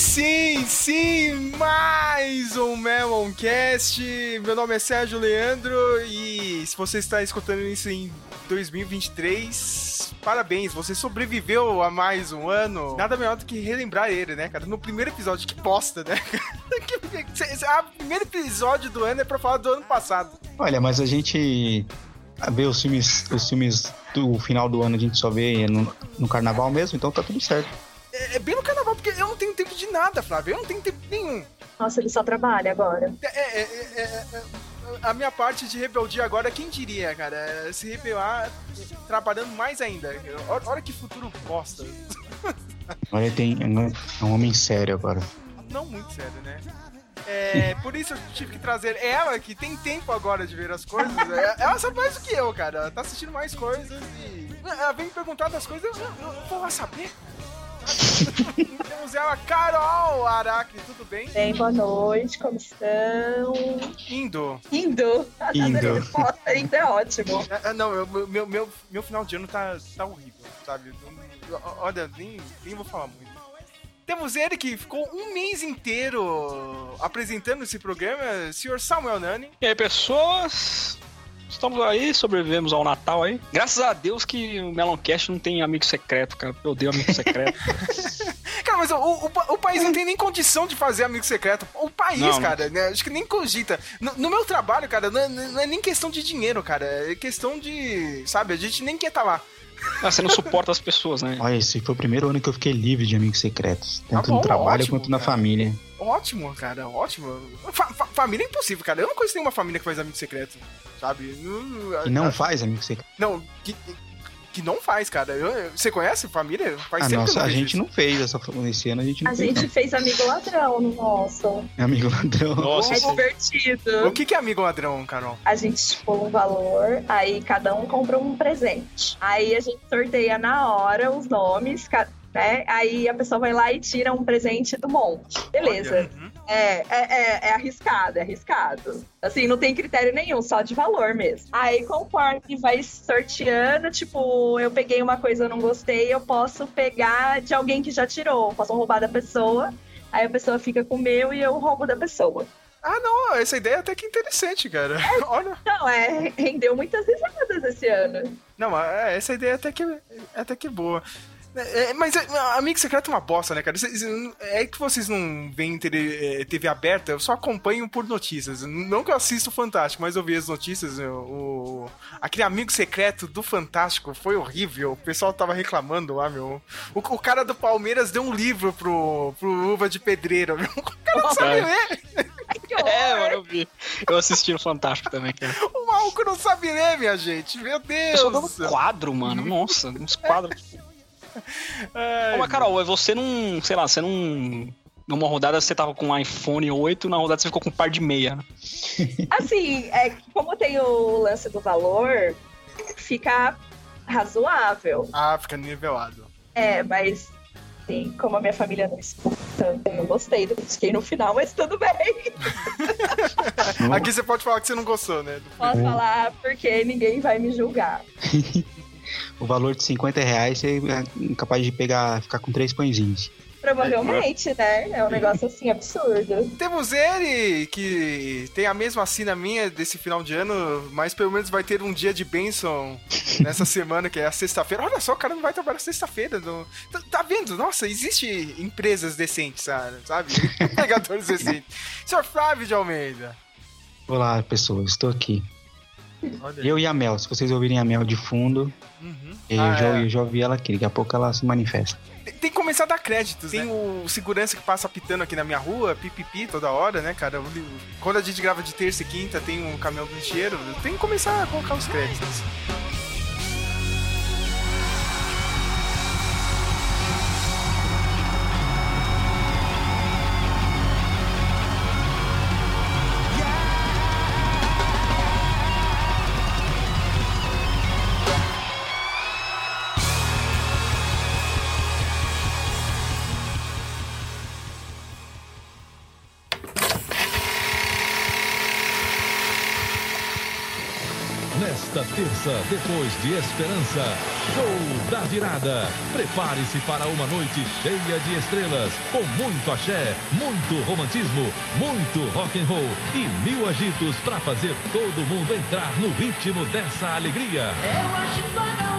Sim, sim, mais um Meloncast. Meu nome é Sérgio Leandro e se você está escutando isso em 2023, parabéns, você sobreviveu a mais um ano. Nada melhor do que relembrar ele, né, cara? No primeiro episódio, que bosta, né? O primeiro episódio do ano é pra falar do ano passado. Olha, mas a gente vê os filmes, os filmes do final do ano, a gente só vê no, no carnaval mesmo, então tá tudo certo. É, é bem no carnaval, porque eu não tenho tempo de nada, Flávio. Eu não tenho tempo nenhum. Nossa, ele só trabalha agora. É, é, é, é, a minha parte de rebeldia agora, quem diria, cara? É Se rebelar trabalhando mais ainda. Olha, que futuro bosta. Olha, tem é um homem sério agora. Não muito sério, né? É, por isso eu tive que trazer ela, que tem tempo agora de ver as coisas. É, Ela sabe mais do que eu, cara. Ela tá assistindo mais coisas e. Ela vem me perguntar das coisas, eu, eu, eu vou lá saber. Temos ela, Carol Aracne, tudo bem? Bem, boa noite, como estão? Indo. Indo. Indo. Ainda é ótimo. É, é, não, eu- meu, meu, meu final de ano tá, tá horrível, sabe? Olha, nem, nem vou falar muito. Temos ele que ficou um mês inteiro apresentando esse programa, senhor Samuel Nani. E aí, pessoas? Estamos aí, sobrevivemos ao Natal aí. Graças a Deus que o Meloncast não tem amigo secreto, cara. Eu odeio amigo secreto. Cara, mas o, o, o país não tem nem condição de fazer amigo secreto. O país, Não. cara, né, acho que nem cogita. No, no meu trabalho, cara, não é, não é nem questão de dinheiro, cara. É questão de. Sabe, a gente nem quer estar lá. Ah, você não suporta as pessoas, né? Olha, esse foi o primeiro ano que eu fiquei livre de amigos secretos. Tanto Tá bom, no trabalho ótimo, quanto na cara. família. Ótimo, cara, ótimo. Fa- fa- família é impossível, cara. Eu não conheço nenhuma família que faz amigo secreto, sabe? Não, E não faz amigo secreto. Não, que, que não faz, cara. Eu- eu- você conhece família? Faz Ah, tempo nossa, a gente isso. não fez essa esse ano a gente não A fez. gente fez amigo ladrão no nosso. não. Amigo ladrão. Nossa, É isso- divertido. O que, que é amigo ladrão, Carol? A gente expôs um valor, aí cada um compra um presente. Aí a gente sorteia na hora os nomes, né? Aí a pessoa vai lá e tira um presente do monte. Beleza. Olha, uhum. É, é, é, é arriscado, é arriscado. Assim, não tem critério nenhum, só de valor mesmo. Aí, conforme vai sorteando, tipo, eu peguei uma coisa eu não gostei, eu posso pegar de alguém que já tirou. Posso roubar da pessoa, aí a pessoa fica com o meu e eu roubo da pessoa. Ah, não, essa ideia é até que interessante, cara. Olha. Não, é, rendeu muitas risadas esse ano. Não, é, essa ideia até que, é até que boa. É, mas é, Amigo Secreto é uma bosta, né, cara? É que vocês não veem tele- é, TV aberta, eu só acompanho por notícias. Não que eu assisto o Fantástico, mas eu vi as notícias. O, o- aquele Amigo Secreto do Fantástico foi horrível. O pessoal tava reclamando lá, meu. O, o cara do Palmeiras deu um livro pro, pro Uva de Pedreiro, meu. O cara não sabe É. ler. É, mano, eu vi. Eu assisti no Fantástico também, cara. O maluco não sabe ler, minha gente. Meu Deus. Eu só dando quadro, mano. Nossa, uns quadros. Ai, Ô, mas, Carol, você não. Sei lá, você não. Numa rodada você tava com um iPhone 8, na rodada você ficou com um par de meia. Assim, é como tem o lance do valor, fica razoável. Ah, fica nivelado. É, mas sim, como a minha família não escuta, eu não gostei do que fiquei no final, mas tudo bem. Aqui você pode falar que você não gostou, né? Posso falar porque ninguém vai me julgar. O valor de 50 reais você é capaz de pegar, ficar com três pãezinhos. Provavelmente, né? É um negócio assim absurdo. Temos ele, que tem a mesma assina minha desse final de ano, mas pelo menos vai ter um dia de bênção nessa semana, que é a sexta-feira. Olha só, o cara não vai trabalhar sexta-feira. não- Tá, tá vendo? Nossa, existe empresas decentes, sabe? Empregadores decentes. Senhor Flávio de Almeida. Olá, pessoas, estou aqui. Olha. Eu e a Mel, se vocês ouvirem a Mel de fundo, Uhum. eu, Ah, já, é. eu já ouvi ela aqui, daqui a pouco ela se manifesta. Tem- Tem que começar a dar créditos, Tem o segurança que passa pitando aqui na minha rua, pipipi toda hora, né, cara? Quando a gente grava de terça e quinta, tem um caminhão do lixeiro. Tem que começar a colocar os créditos. Depois de Esperança, Show da Virada. Prepare-se para uma noite cheia de estrelas, com muito axé, muito romantismo, muito rock and roll e mil agitos para fazer todo mundo entrar no ritmo dessa alegria. Galera.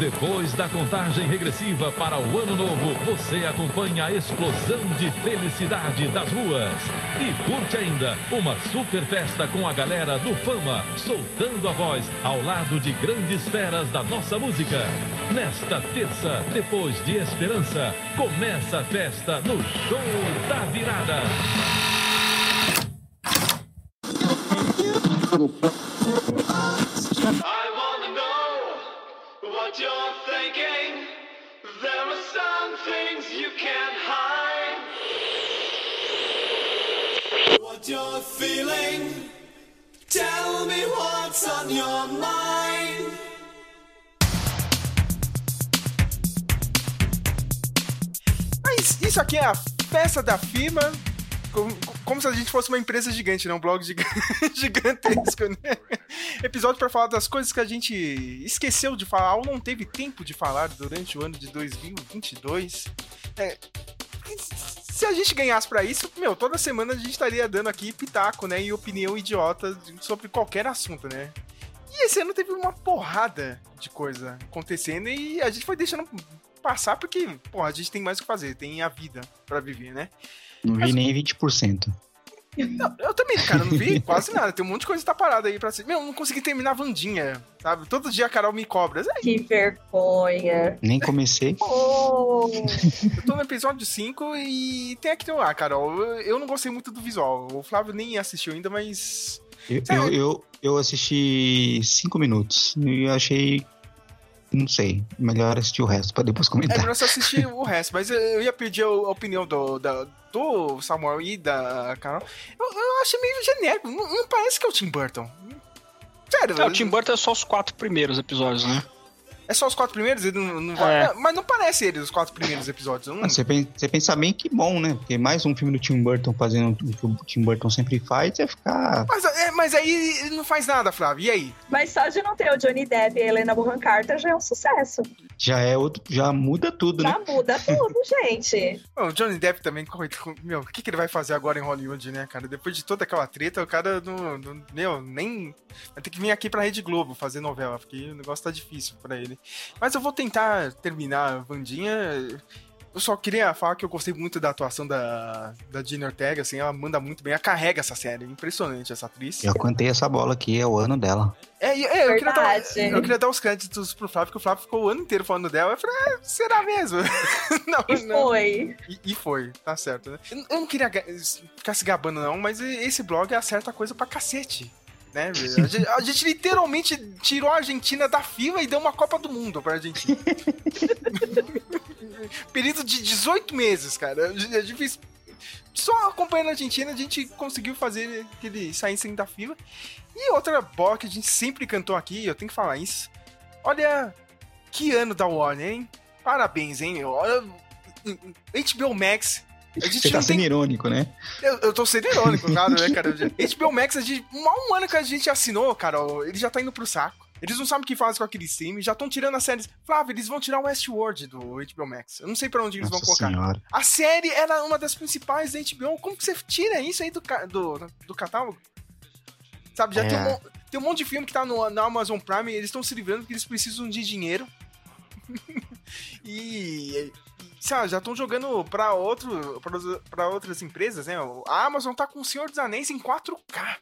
Depois da contagem regressiva para o ano novo, você acompanha a explosão de felicidade das ruas. E curte ainda uma super festa com a galera do Fama, soltando a voz ao lado de grandes feras da nossa música. Nesta terça, depois de Esperança, começa a festa no Show da Virada. Can't hide. What you're feeling. Tell me what's on your mind. Mas isso aqui é a festa da firma. Como, como se a gente fosse uma empresa gigante, né? Um blog giga- gigantesco, né? Episódio pra falar das coisas que a gente esqueceu de falar ou não teve tempo de falar durante o ano de 2022. É, se a gente ganhasse pra isso, meu, toda semana a gente estaria dando aqui pitaco, né? E opinião idiota sobre qualquer assunto, né? E esse ano teve uma porrada de coisa acontecendo e a gente foi deixando passar porque, pô, a gente tem mais o que fazer, tem a vida pra viver, né? Não vi nem 20%. Não, eu também, cara, não vi quase nada. Tem um monte de coisa que tá parada aí pra ser. Meu, eu não consegui terminar a Vandinha, sabe? Todo dia a Carol me cobra. É, Que vergonha. Nem comecei. Oh, Eu tô no episódio 5 e tem aqui um. Ah, Carol, eu- não gostei muito do visual. O Flávio nem assistiu ainda, mas. Eu, eu, eu, eu assisti cinco minutos e achei. Não sei. Melhor assistir o resto pra depois É comentar. melhor você assistir o resto, mas eu- ia pedir a a opinião do, da- do Samuel e da Carol. Eu, eu achei meio genérico. Não, não parece que é o Tim Burton. Sério, É, o Tim Burton é só os quatro primeiros episódios, né? É só os quatro primeiros? Ele não, não vai- É. Mas não parece ele, os quatro primeiros episódios. Não- Ah, Você pensa, você pensa bem que bom, né? Porque mais um filme do Tim Burton fazendo o que o Tim Burton sempre faz é ficar. Mas, é, mas aí ele não faz nada, Flávio. E aí? mas só de não ter o Johnny Depp e a Helena Bonham Carter já é um sucesso. Já é outro. Já muda tudo, né? Já muda tudo, gente. Bom, o Johnny Depp também, meu, o que, que ele vai fazer agora em Hollywood, né, cara? Depois de toda aquela treta, o cara não, não- meu, nem vai ter que vir aqui pra Rede Globo fazer novela, porque o negócio tá difícil pra ele. Mas eu vou tentar terminar a Vandinha. Eu só queria falar que eu gostei muito da atuação da, da Gina Ortega, assim, ela manda muito bem, ela carrega essa série, impressionante essa atriz. Eu cantei essa bola aqui, é o ano dela. É, é, eu, queria dar, Verdade. eu queria dar os créditos pro Flávio, porque o Flávio ficou o ano inteiro falando dela. Eu falei, ah, será mesmo? não, E não. foi. E, e foi, tá certo, né? Eu eu não queria ficar se gabando, não, mas esse blog acerta coisa pra cacete. Né, a, gente, a gente literalmente tirou a Argentina da fila e deu uma Copa do Mundo pra Argentina. Período de 18 meses, cara. A gente fez. Só acompanhando a Argentina, a gente conseguiu fazer que eles saíssem da fila. E outra bola que a gente sempre cantou aqui, eu tenho que falar isso. Olha, que ano da Warner, hein? Parabéns, hein? Olha, HBO Max. A gente Você tá não tem sendo irônico, né? eu, eu tô sendo irônico, claro, né, cara? HBO Max, a gente, mal um ano que a gente assinou, cara, ele já tá indo pro saco. Eles não sabem o que fazem com aquele stream, já estão tirando as séries. Flávio, eles vão tirar o Westworld do HBO Max. Eu não sei pra onde eles vão Nossa colocar. senhora. A série era uma das principais da HBO. Como que você tira isso aí do, do, do catálogo? Sabe, já É. tem, um, mon- tem um monte de filme que tá no, na Amazon Prime e eles estão se livrando porque eles precisam de dinheiro. e, sabe, já estão jogando pra, outro, pra outras empresas, né? A Amazon tá com o Senhor dos Anéis em 4K.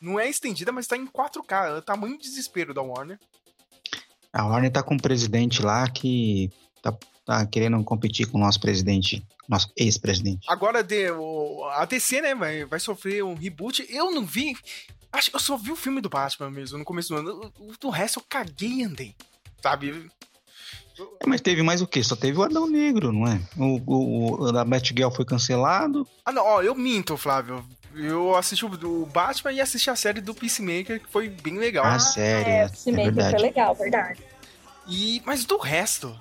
Não é estendida, mas tá em 4K. É o tamanho de desespero da Warner. A Warner tá com um presidente lá que tá, tá querendo competir com o nosso presidente, nosso ex-presidente. Agora de, o- a DC, né, vai, vai sofrer um reboot. Eu não vi. Acho que eu só vi o filme do Batman mesmo no começo do ano. Do resto eu caguei e andei. Sabe? É, Mas teve mais o quê? Só teve o Adão Negro, não é? O, o, o da Batgirl foi cancelado. Ah, não, ó, eu minto, Flávio. Eu assisti o Batman e assisti a série do Peacemaker, que foi bem legal. Ah, sério, É, é, o Peacemaker verdade. foi legal, verdade. E, mas do resto.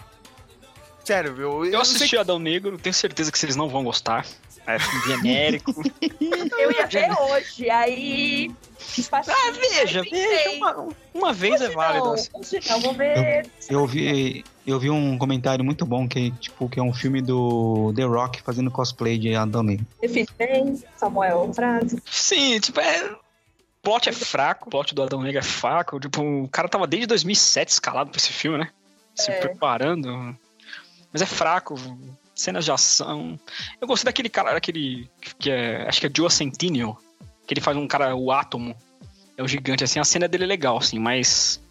Sério, eu, eu, Eu sei assisti Adão Negro, tenho certeza que vocês não vão gostar. É filme genérico. Eu ia ver hoje, aí. Ah, veja, veja. Uma, uma vez é hoje válido. Não, assim. hoje não, vou ver. Eu vi, eu vi um comentário muito bom que, tipo, que é um filme do The Rock fazendo cosplay de Negro. Define bem, Samuel, frase. Sim, tipo, é. O plot é fraco, o plot do Adão Negro é fraco. Tipo, o cara tava desde 2007 escalado pra esse filme, né? Se É. preparando. Mas é fraco. Cenas de ação. Eu gostei daquele cara, aquele. que é. Acho que é Joe Centennial. Que ele faz um cara, o átomo. É o gigante, assim. A cena dele é legal, assim, mas.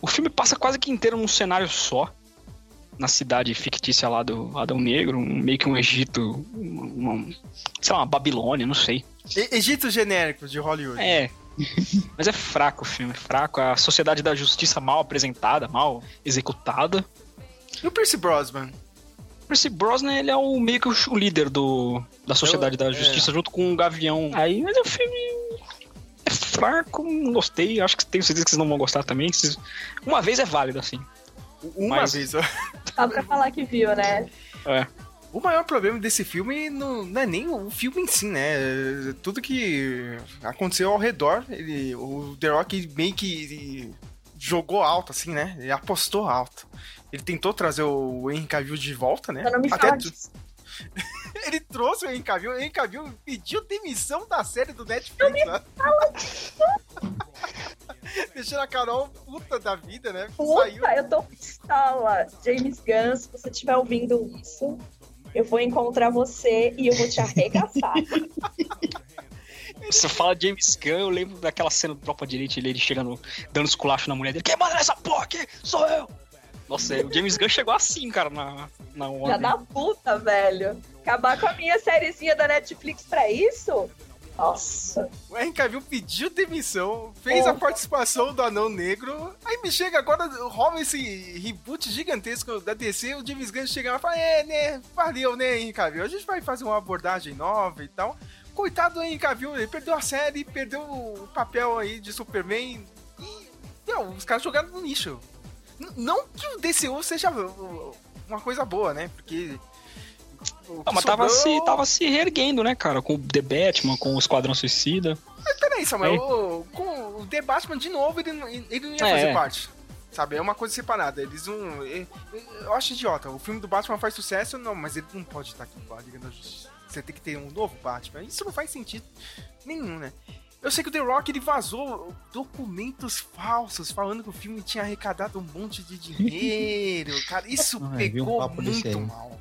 O filme passa quase que inteiro num cenário só. Na cidade fictícia lá do Adão Negro, um- meio que um Egito. um- um- sei lá, uma Babilônia, não sei. E- Egito genérico de Hollywood. É. Mas é fraco o filme, fraco. A sociedade da justiça mal apresentada, mal executada. E o Percy Brosnan? Percy Brosnan, ele é o, meio que o, líder do, da sociedade Eu- da é. justiça, junto com o Gavião. Aí, mas o filme é fraco, não gostei. Acho que tenho certeza que vocês não vão gostar também. Vocês- Uma vez é válido, assim. Uma Mas- vez. ó. Só pra falar que viu, né? É. O maior problema desse filme não, não é nem o filme em si, né? É Tudo que aconteceu ao redor, ele, o The Rock meio que jogou alto, assim, né? Ele apostou alto. Ele tentou trazer o Henry Cavill de volta, né? Eu não me Até fala tu- ele trouxe o Henry Cavill, o Henry Cavill pediu demissão da série do Netflix, né? Deixando a Carol puta da vida, né? Saiu. Puta, eu tô pistola. James Gunn, se você estiver ouvindo isso, eu vou encontrar você e eu vou te arregaçar. Você fala James Gunn, eu lembro daquela cena do Tropa de Elite, ele chegando, dando esculacho na mulher dele. Quem manda nessa porra aqui? Sou eu! Nossa, o James Gunn chegou assim, cara, na, na Já onda. da puta, velho. Acabar com a minha sériezinha da Netflix pra isso? Nossa. O Henry Cavill pediu demissão, fez a participação do Anão Negro, aí me chega agora, rola esse reboot gigantesco da DC, o James Gunn chega lá e fala, é, né, valeu, né, Henry Cavill, a gente vai fazer uma abordagem nova e tal. Coitado do Henry Cavill, ele perdeu a série, perdeu o papel aí de Superman e, meu, os caras jogaram no lixo. Não que o DCU seja uma coisa boa, né, porque... Não, mas tava sobrou- se, tava se reerguendo, né, cara? Com o The Batman, com o Esquadrão Suicida. Peraí, Samuel, Aí. o, com o The Batman, de novo, ele, não- ele não ia É. fazer parte. Sabe, é uma coisa separada. Eles não. é- é- Eu acho idiota. O filme do Batman faz sucesso, não, mas ele não pode estar aqui com a Liga da Justiça. Você tem que ter um novo Batman. Isso não faz sentido nenhum, né? Eu sei que o The Rock ele vazou documentos falsos falando que o filme tinha arrecadado um monte de dinheiro. Cara, isso Ah, um pegou desse muito mal.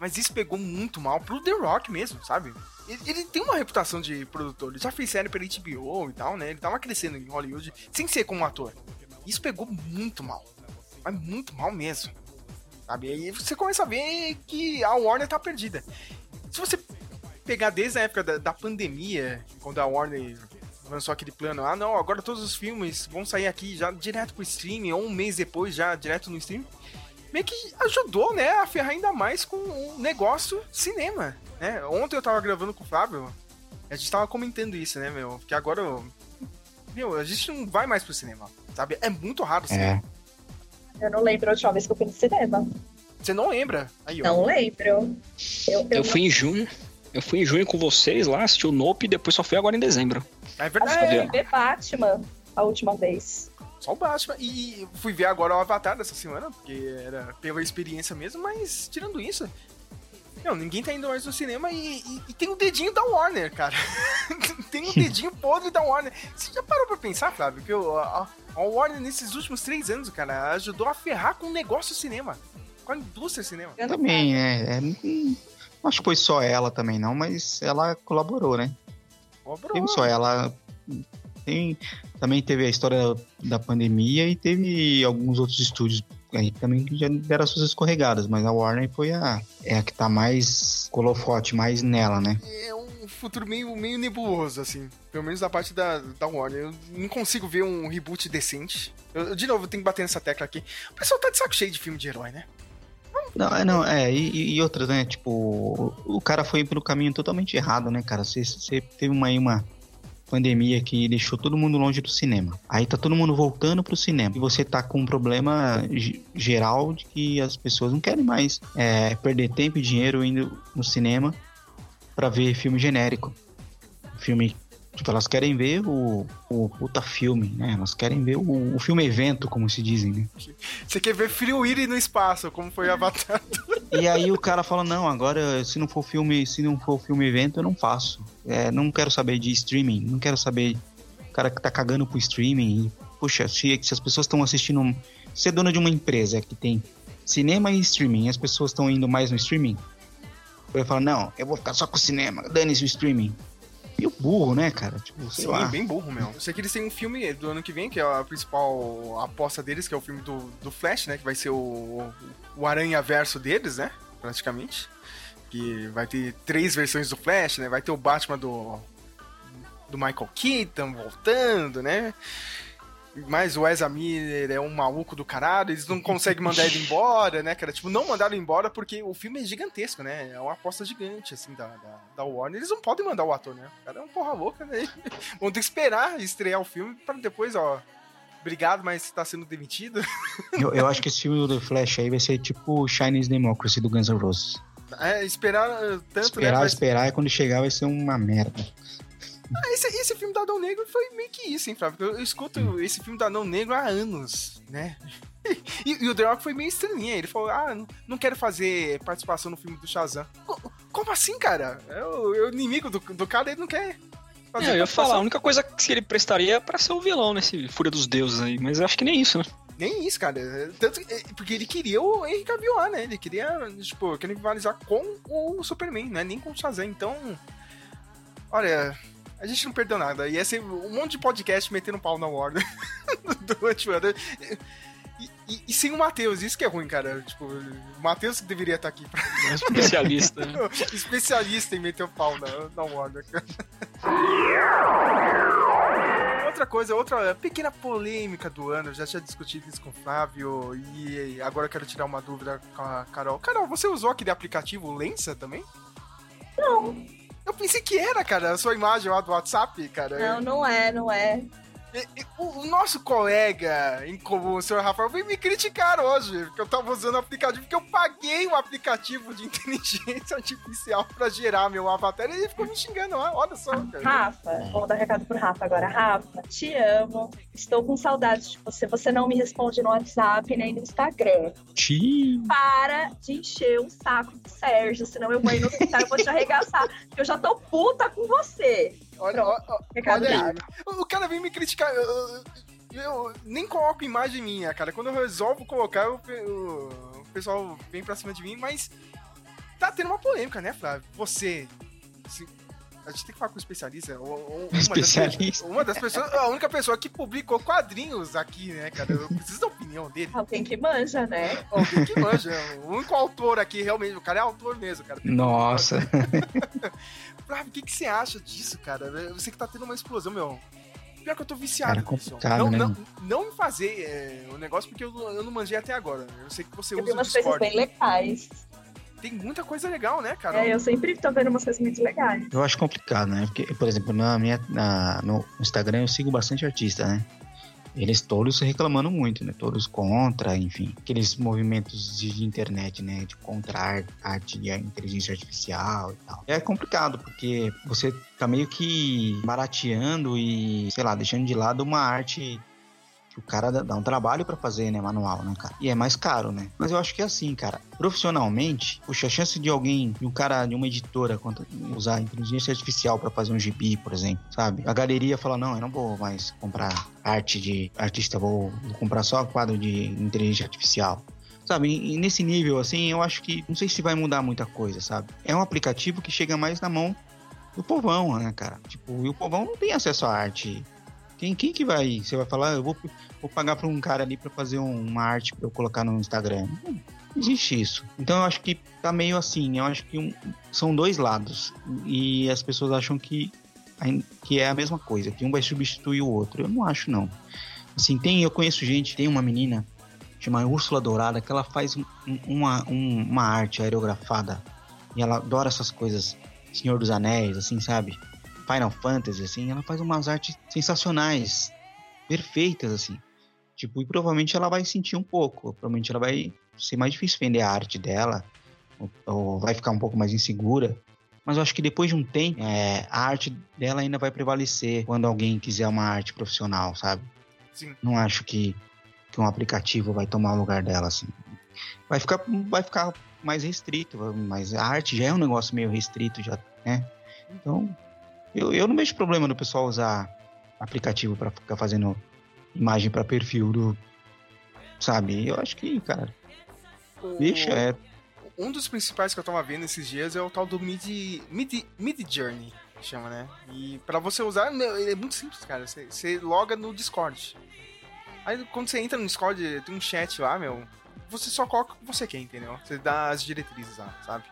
Mas isso pegou muito mal pro The Rock mesmo, sabe? Ele, ele tem uma reputação de produtor. Ele já fez série pela HBO e tal, né? Ele tava crescendo em Hollywood sem ser como ator. Isso pegou muito mal. Mas muito mal mesmo. Sabe? Aí você começa a ver que a Warner tá perdida. Se você pegar desde a época da, da pandemia, quando a Warner lançou aquele plano, ah não, agora todos os filmes vão sair aqui já direto pro streaming, ou um mês depois já direto no streaming, meio que ajudou, né, a ferrar ainda mais com o negócio cinema, né? Ontem eu tava gravando com o Flávio, a gente tava comentando isso, né, meu, que agora, meu, a gente não vai mais pro cinema, sabe? É muito raro o cinema. É. Eu não lembro a última vez que eu fui no cinema. Você não lembra? Aí. Não lembro. Eu, eu, Eu fui em junho. Eu fui em junho com vocês lá, assisti o Nope e depois só fui agora em dezembro. É Acho verdade. que eu É. fui ver Batman a última vez. Só o Batman. E fui ver agora o Avatar dessa semana, porque era pela experiência mesmo, mas tirando isso. Não, ninguém tá indo mais no cinema e, e- e tem o dedinho da Warner, cara. tem o dedinho podre da Warner. Você já parou pra pensar, Flávio, que o- a, a Warner nesses últimos três anos, cara, ajudou a ferrar com o negócio cinema. Com a indústria cinema. Eu Também, né? É, não acho que foi só ela também, não, mas ela colaborou, né? Bro. Teve só ela. Tem, também teve a história da pandemia e teve alguns outros estúdios aí também que já deram as suas escorregadas, mas a Warner foi a, é a que tá mais colofote, mais nela, né? É um futuro meio, meio nebuloso, assim. Pelo menos da parte da, da Warner. Eu não consigo ver um reboot decente. Eu- de novo, eu tenho que bater nessa tecla aqui. O pessoal tá de saco cheio de filme de herói, né? Não, é, não, é, e, e outras, né? Tipo, o, cara foi pelo caminho totalmente errado, né, cara? Você, teve uma, uma pandemia que deixou todo mundo longe do cinema. Aí tá todo mundo voltando pro cinema. E você tá com um problema ge- geral de que as pessoas não querem mais é, perder tempo e dinheiro indo no cinema. pra ver filme genérico. Filme. Tipo, elas querem ver o, o puta filme, né? Elas querem ver o, o filme evento, como se dizem, né? Você quer ver Free Willy no espaço, como foi Avatar. E aí o cara fala, não, agora se não for filme, se não for filme evento, eu não faço. É, não quero saber de streaming, não quero saber o cara que tá cagando pro streaming. E, puxa, se, se as pessoas estão assistindo. Você é dona de uma empresa que tem cinema e streaming, as pessoas estão indo mais no streaming. Eu falo, não, eu vou ficar só com o cinema, dane-se o streaming. E o burro, né, cara? Tipo, sei Sim, lá. bem burro, meu. Eu sei que eles têm um filme do ano que vem, que é a principal aposta deles, que é o filme do, do Flash, né? Que vai ser o, o Aranha Verso deles, né? Praticamente. Que vai ter três versões do Flash, né? Vai ter o Batman do. Do Michael Keaton voltando, né? Mas o Ezra Miller é um maluco do caralho, eles não conseguem mandar ele embora, né, cara? Tipo, não mandaram embora porque o filme é gigantesco, né? É uma aposta gigante, assim, da, da, da Warner. Eles não podem mandar o ator, né? O cara é um porra louca, né? Vão ter que esperar estrear o filme pra depois, ó. Obrigado, mas tá sendo demitido. Eu, eu acho que esse filme do Flash aí vai ser tipo Chinese Democracy do Guns N' Roses. É, esperar uh, tanto, Esperar, né? Esperar, e quando chegar vai ser uma merda. Ah, esse, esse filme do Adão Negro foi meio que isso, hein, Flávio? Eu, eu escuto esse filme do Adão Negro há anos, né? E, e o The Rock foi meio estranhinho. Ele falou: Ah, não, não quero fazer participação no filme do Shazam. Co- Como assim, cara? É o, é o inimigo do, do cara, ele não quer fazer É, eu ia falar, a única coisa que ele prestaria é pra ser o vilão nesse Fúria dos Deuses aí, mas acho que nem isso, né? Nem isso, cara. Tanto, que- é, porque ele queria o Henry Cavill né? Ele queria, tipo, queria rivalizar com o Superman, né? Nem com o Shazam. Então, olha, a gente não perdeu nada. Ia ser um monte de podcast metendo pau na Warner durante o ano. E, e- e sem o Matheus, isso que é ruim, cara. Tipo, o Matheus que deveria estar aqui pra É especialista. né? especialista em meter o pau na, na Warner. Outra coisa, outra pequena polêmica do ano, eu já tinha discutido isso com o Flávio e agora eu quero tirar uma dúvida com a Carol. Carol, você usou aquele aplicativo Lensa também? Não, Eu pensei que era, cara, a sua imagem lá do WhatsApp, cara. não, não é, não é. O, o nosso colega em comum, o senhor Rafael, veio me criticar hoje, porque eu tava usando o aplicativo, porque eu paguei um aplicativo de inteligência artificial pra gerar meu avatar e ele ficou me xingando lá, olha só, cara. Rafa, vou dar recado pro Rafa agora. Rafa, te amo. Estou com saudades de você. Você não me responde no WhatsApp nem no Instagram. Xiii. Para de encher o saco do Sérgio, senão eu vou ir no hospital e vou te arregaçar. Porque eu já tô puta com você. Olha, ó, ó, Recado olha aí. O cara vem me criticar. Eu, eu- eu nem coloco imagem minha, cara. Quando eu resolvo colocar, o- o pessoal vem pra cima de mim, mas tá tendo uma polêmica, né, Flávio? Você. se- a gente tem que falar com o especialista. ou- ou- Uma Especialista. Das, uma das pessoas. A única pessoa que publicou quadrinhos aqui, né, cara? Eu preciso da opinião dele. Alguém que manja, né? Alguém que manja. O único autor aqui, realmente. O cara é autor mesmo, cara. Nossa. Flávio, o que, que você acha disso, cara? Você que tá tendo uma explosão, meu. Pior que eu tô viciado Cara, é não, né, não, não fazer é, o negócio porque eu, não- eu não manjei até agora. Eu sei que você Eu vi usa o umas coisas bem legais. Tem muita coisa legal, né, cara? É, eu sempre tô vendo umas coisas muito legais. Eu acho complicado, né? Porque, por exemplo, na minha, na- no Instagram eu sigo bastante artista, né? Eles todos reclamando muito, né? Todos contra, enfim. Aqueles movimentos de, internet, né? De contra a ar- arte de inteligência artificial e tal. É complicado, porque você tá meio que barateando e, sei lá, deixando de lado uma arte o cara dá, um trabalho pra fazer, né? Manual, né, cara? E é mais caro, né? Mas eu acho que é assim, cara. Profissionalmente, puxa, a chance de alguém, de um cara, de uma editora, usar inteligência artificial pra fazer um gibi, por exemplo, sabe? A galeria fala, não, eu não vou mais comprar arte de artista, vou, vou comprar só quadro de inteligência artificial. Sabe, e nesse nível, assim, eu acho que não sei se vai mudar muita coisa, sabe? É um aplicativo que chega mais na mão do povão, né, cara? Tipo, e o povão não tem acesso à arte. Quem, quem que vai? Você vai falar, eu vou, vou pagar pra um cara ali pra fazer um- uma arte pra eu colocar no Instagram. Não existe isso. Então eu acho que tá meio assim. Eu acho que um- são dois lados. E as pessoas acham que, que é a mesma coisa, que um vai substituir o outro. Eu não acho, não. Assim, tem, eu conheço gente, tem uma menina chamada Úrsula Dourada que ela faz um- uma, um- uma arte aerografada. E ela adora essas coisas. Senhor dos Anéis, assim, sabe? Final Fantasy, assim, ela faz umas artes sensacionais, perfeitas, assim. Tipo, e provavelmente ela vai sentir um pouco, provavelmente ela vai ser mais difícil vender a arte dela, ou, ou vai ficar um pouco mais insegura, Mas eu acho que depois de um tempo, é, a arte dela ainda vai prevalecer quando alguém quiser uma arte profissional, sabe? Sim. Não acho que, que um aplicativo vai tomar o lugar dela, assim. Vai ficar, vai ficar mais restrito, mas a arte já é um negócio meio restrito, já, né? Então, eu, eu não vejo problema do pessoal usar aplicativo para ficar fazendo imagem para perfil do. Sabe? Eu acho que, cara, O- deixa, é. Um dos principais que eu tava vendo esses dias é o tal do Mid, Mid, Mid Journey, chama, né? E pra você usar, ele é muito simples, cara. Você, você loga no Discord. Aí quando você entra no Discord, tem um chat lá, meu. Você só coloca o que você quer, entendeu? Você dá as diretrizes lá, sabe?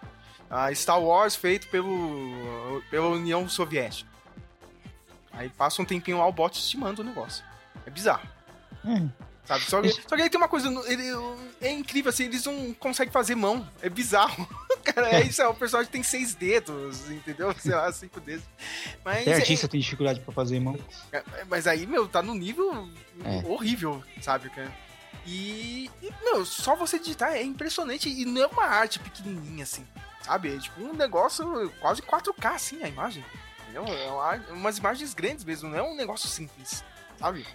Ah, Star Wars feito pelo, pela União Soviética. Aí passa um tempinho lá, o bot te manda o negócio. É bizarro. é. Sabe? Só que, só que aí tem uma coisa, ele, é incrível, assim, eles não conseguem fazer mão. É bizarro. Cara, é isso, é, o personagem tem seis dedos, entendeu? Sei lá, cinco dedos. Mas, Até é- artista tem dificuldade pra fazer mão. é- mas aí, meu, tá no nível É. horrível, sabe, cara? E, e, meu, só você digitar é impressionante. E não é uma arte pequenininha, assim, sabe? É tipo um negócio quase 4K, assim, a imagem. Entendeu? É uma, umas imagens grandes mesmo, não é um negócio simples, sabe?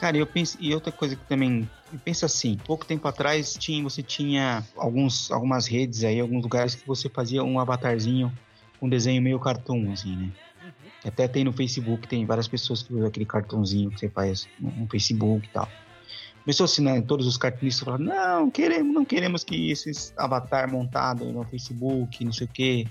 Cara, eu penso. E outra coisa que também. Eu penso assim, pouco tempo atrás tinha, você tinha alguns, algumas redes aí, alguns lugares que você fazia um avatarzinho com desenho meio cartoon, assim, né? Que Até tem no Facebook, tem várias pessoas que usam aquele cartãozinho que você faz no, no Facebook e tal. Né? Todos os cartunistas falaram, não, queremos, não queremos que esses avatar montado no Facebook, não sei o quê.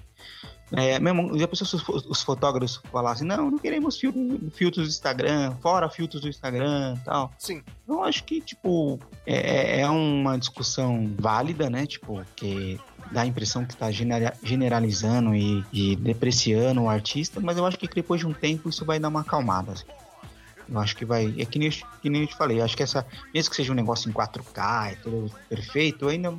É, mesmo, já pensou se os, os fotógrafos falassem, não, não queremos filtros, filtros do Instagram, fora filtros do Instagram tal. Sim. Eu acho que, tipo, é, é uma discussão válida, né? Tipo, que dá a impressão que tá genera- generalizando e, e depreciando o artista, mas eu acho que depois de um tempo isso vai dar uma acalmada. assim. Eu acho que vai. É que nem, eu- que nem eu te falei, acho que essa. Mesmo que seja um negócio em 4K e tudo perfeito, ainda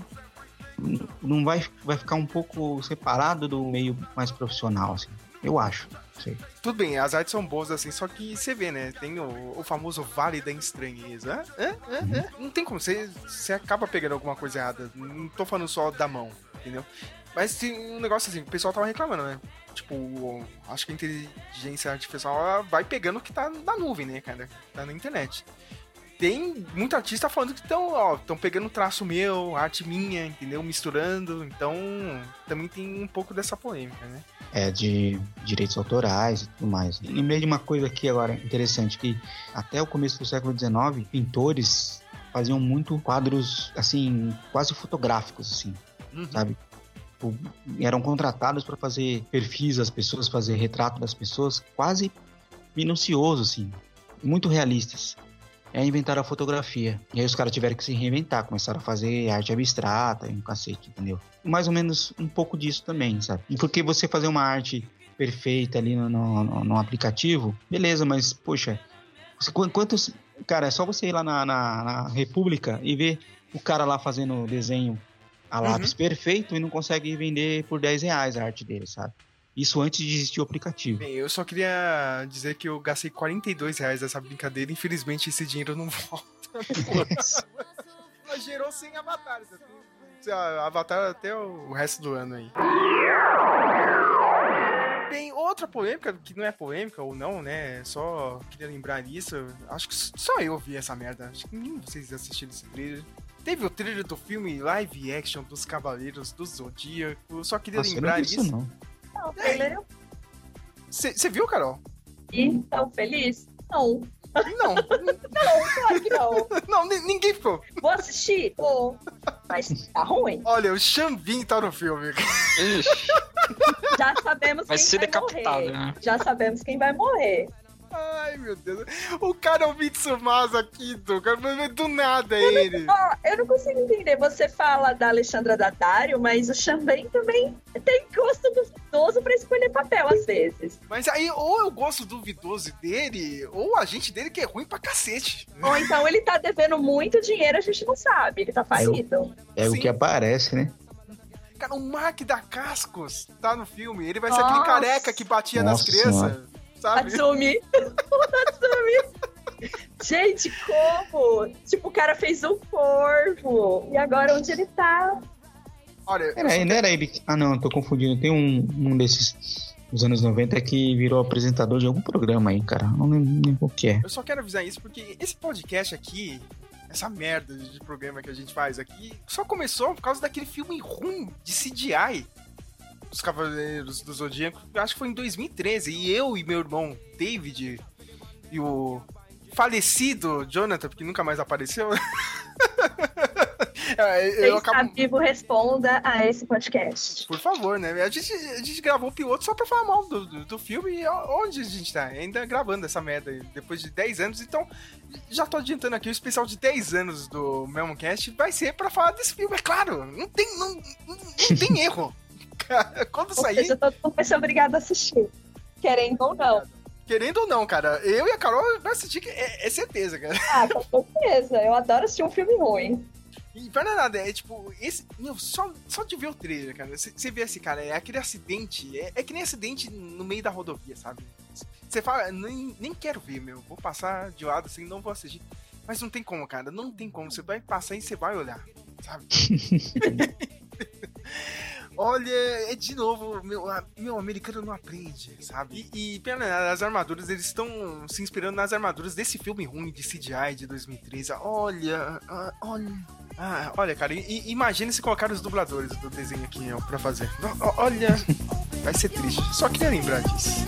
não vai, vai ficar um pouco separado do meio mais profissional, assim. Eu acho. Sei. Tudo bem, as artes são boas assim, só que você vê, né? Tem o, o famoso vale da estranheza. Hã? Hã? Hã? Hã? Não tem como, você, você acaba pegando alguma coisa errada. Não tô falando só da mão, entendeu? Mas tem um negócio assim, o pessoal tava reclamando, né? Tipo, acho que a inteligência artificial vai pegando o que tá na nuvem, né, cara? Tá na internet. Tem muito artista falando que estão, ó, estão pegando traço meu, arte minha, entendeu? Misturando. Então, também tem um pouco dessa polêmica, né? é, de direitos autorais e tudo mais. Lembrei de uma coisa aqui agora interessante, que até o começo do século XIX, pintores faziam muito quadros, assim, quase fotográficos, assim, Uhum. sabe? Tipo, Eram contratados para fazer perfis das pessoas, fazer retrato das pessoas, quase minucioso, assim, muito realistas. Aí inventaram a fotografia. E aí os caras tiveram que se reinventar, começaram a fazer arte abstrata e um cacete, entendeu? Mais ou menos um pouco disso também, sabe? Porque você fazer uma arte perfeita ali no, no, no- aplicativo, beleza, mas, poxa, quantos. Cara, é só você ir lá na, na, na República e ver o cara lá fazendo desenho a lápis perfeito e não consegue vender por 10 reais a arte dele, sabe? Isso antes de existir o aplicativo. Bem, eu só queria dizer que eu gastei 42 reais nessa brincadeira. Infelizmente, esse dinheiro não volta. Mas gerou 100 avatares. Avatar até o resto do ano aí. Tem outra polêmica, que não é polêmica ou não, né? Só queria lembrar disso. Acho que só eu vi essa merda. Acho que nenhum de vocês assistiram esse trailer. Teve o trailer do filme live action dos Cavaleiros do Zodíaco. Só queria Nossa, não lembrar isso, disso. não. Não, o trailer Você viu, Carol? vi, tão feliz? Não, Não, claro que não. não, ni- ninguém ficou. Vou assistir? Vou. Mas tá ruim. Olha, o Xambin tá no filme. Ixi, Já sabemos vai quem ser vai decapitado, morrer. né? Já sabemos quem vai morrer. Ai, meu Deus. O cara é o Mitsumasa cara, mas Do nada é ele. Ó, eu não consigo entender. Você fala da Alexandra Daddario, mas o Xambém também tem gosto duvidoso pra escolher papel às vezes. Mas aí, ou eu gosto duvidoso dele, ou a gente dele que é ruim pra cacete. Ou então ele tá devendo muito dinheiro, a gente não sabe. Ele tá falido. É Sim. o que aparece, né? Cara, o Mark da Cascos tá no filme. Ele vai ser Nossa. aquele careca que batia nas Nossa crianças. Sabe? Tatsumi. Gente, como? Tipo, o cara fez um corvo. E agora onde ele tá? Olha, só- não era ele. que- Ah, não, tô confundindo. Tem um, um desses dos anos 90 que virou apresentador de algum programa aí, cara. Não lembro, não lembro o que é. Eu só quero avisar isso porque esse podcast aqui, essa merda de programa que a gente faz aqui, só começou por causa daquele filme ruim de CGI dos Cavaleiros do Zodíaco. Acho que foi em 2013. E eu e meu irmão David e o falecido Jonathan, porque nunca mais apareceu. É, Quem eu está acabo. vivo, responda a esse podcast. Por favor, né? A gente, a gente gravou o piloto só pra falar mal do, do, do filme e onde a gente tá? Ainda gravando essa merda aí, depois de 10 anos. Então, já tô adiantando aqui, o especial de 10 anos do Melmocast vai ser pra falar desse filme, é claro. Não tem, não, não, não tem erro. Cara, Quando sair, seja, todo mundo vai ser obrigado a assistir. Querendo ou não. querendo ou não, cara, eu e a Carol vai assistir, que é, é certeza, cara. Ah, com certeza. Eu adoro assistir um filme ruim. E para nada, é tipo, esse. Meu, só, só de ver o trailer, cara. Você vê assim, cara, é aquele acidente. É, é que nem acidente no meio da rodovia, sabe? Você fala, nem, nem quero ver, meu. Vou passar de lado assim, não vou assistir. Mas não tem como, cara. Não tem como. Você vai passar e você vai olhar, sabe? Olha, é de novo, meu, meu americano não aprende, sabe? E, e as armaduras, eles estão se inspirando nas armaduras desse filme ruim de CGI de 2013. Olha, ah, olha. Ah, olha, cara, i- i- imagine se colocar os dubladores do desenho aqui ó, pra fazer. O- Olha, vai ser triste. Só queria lembrar disso.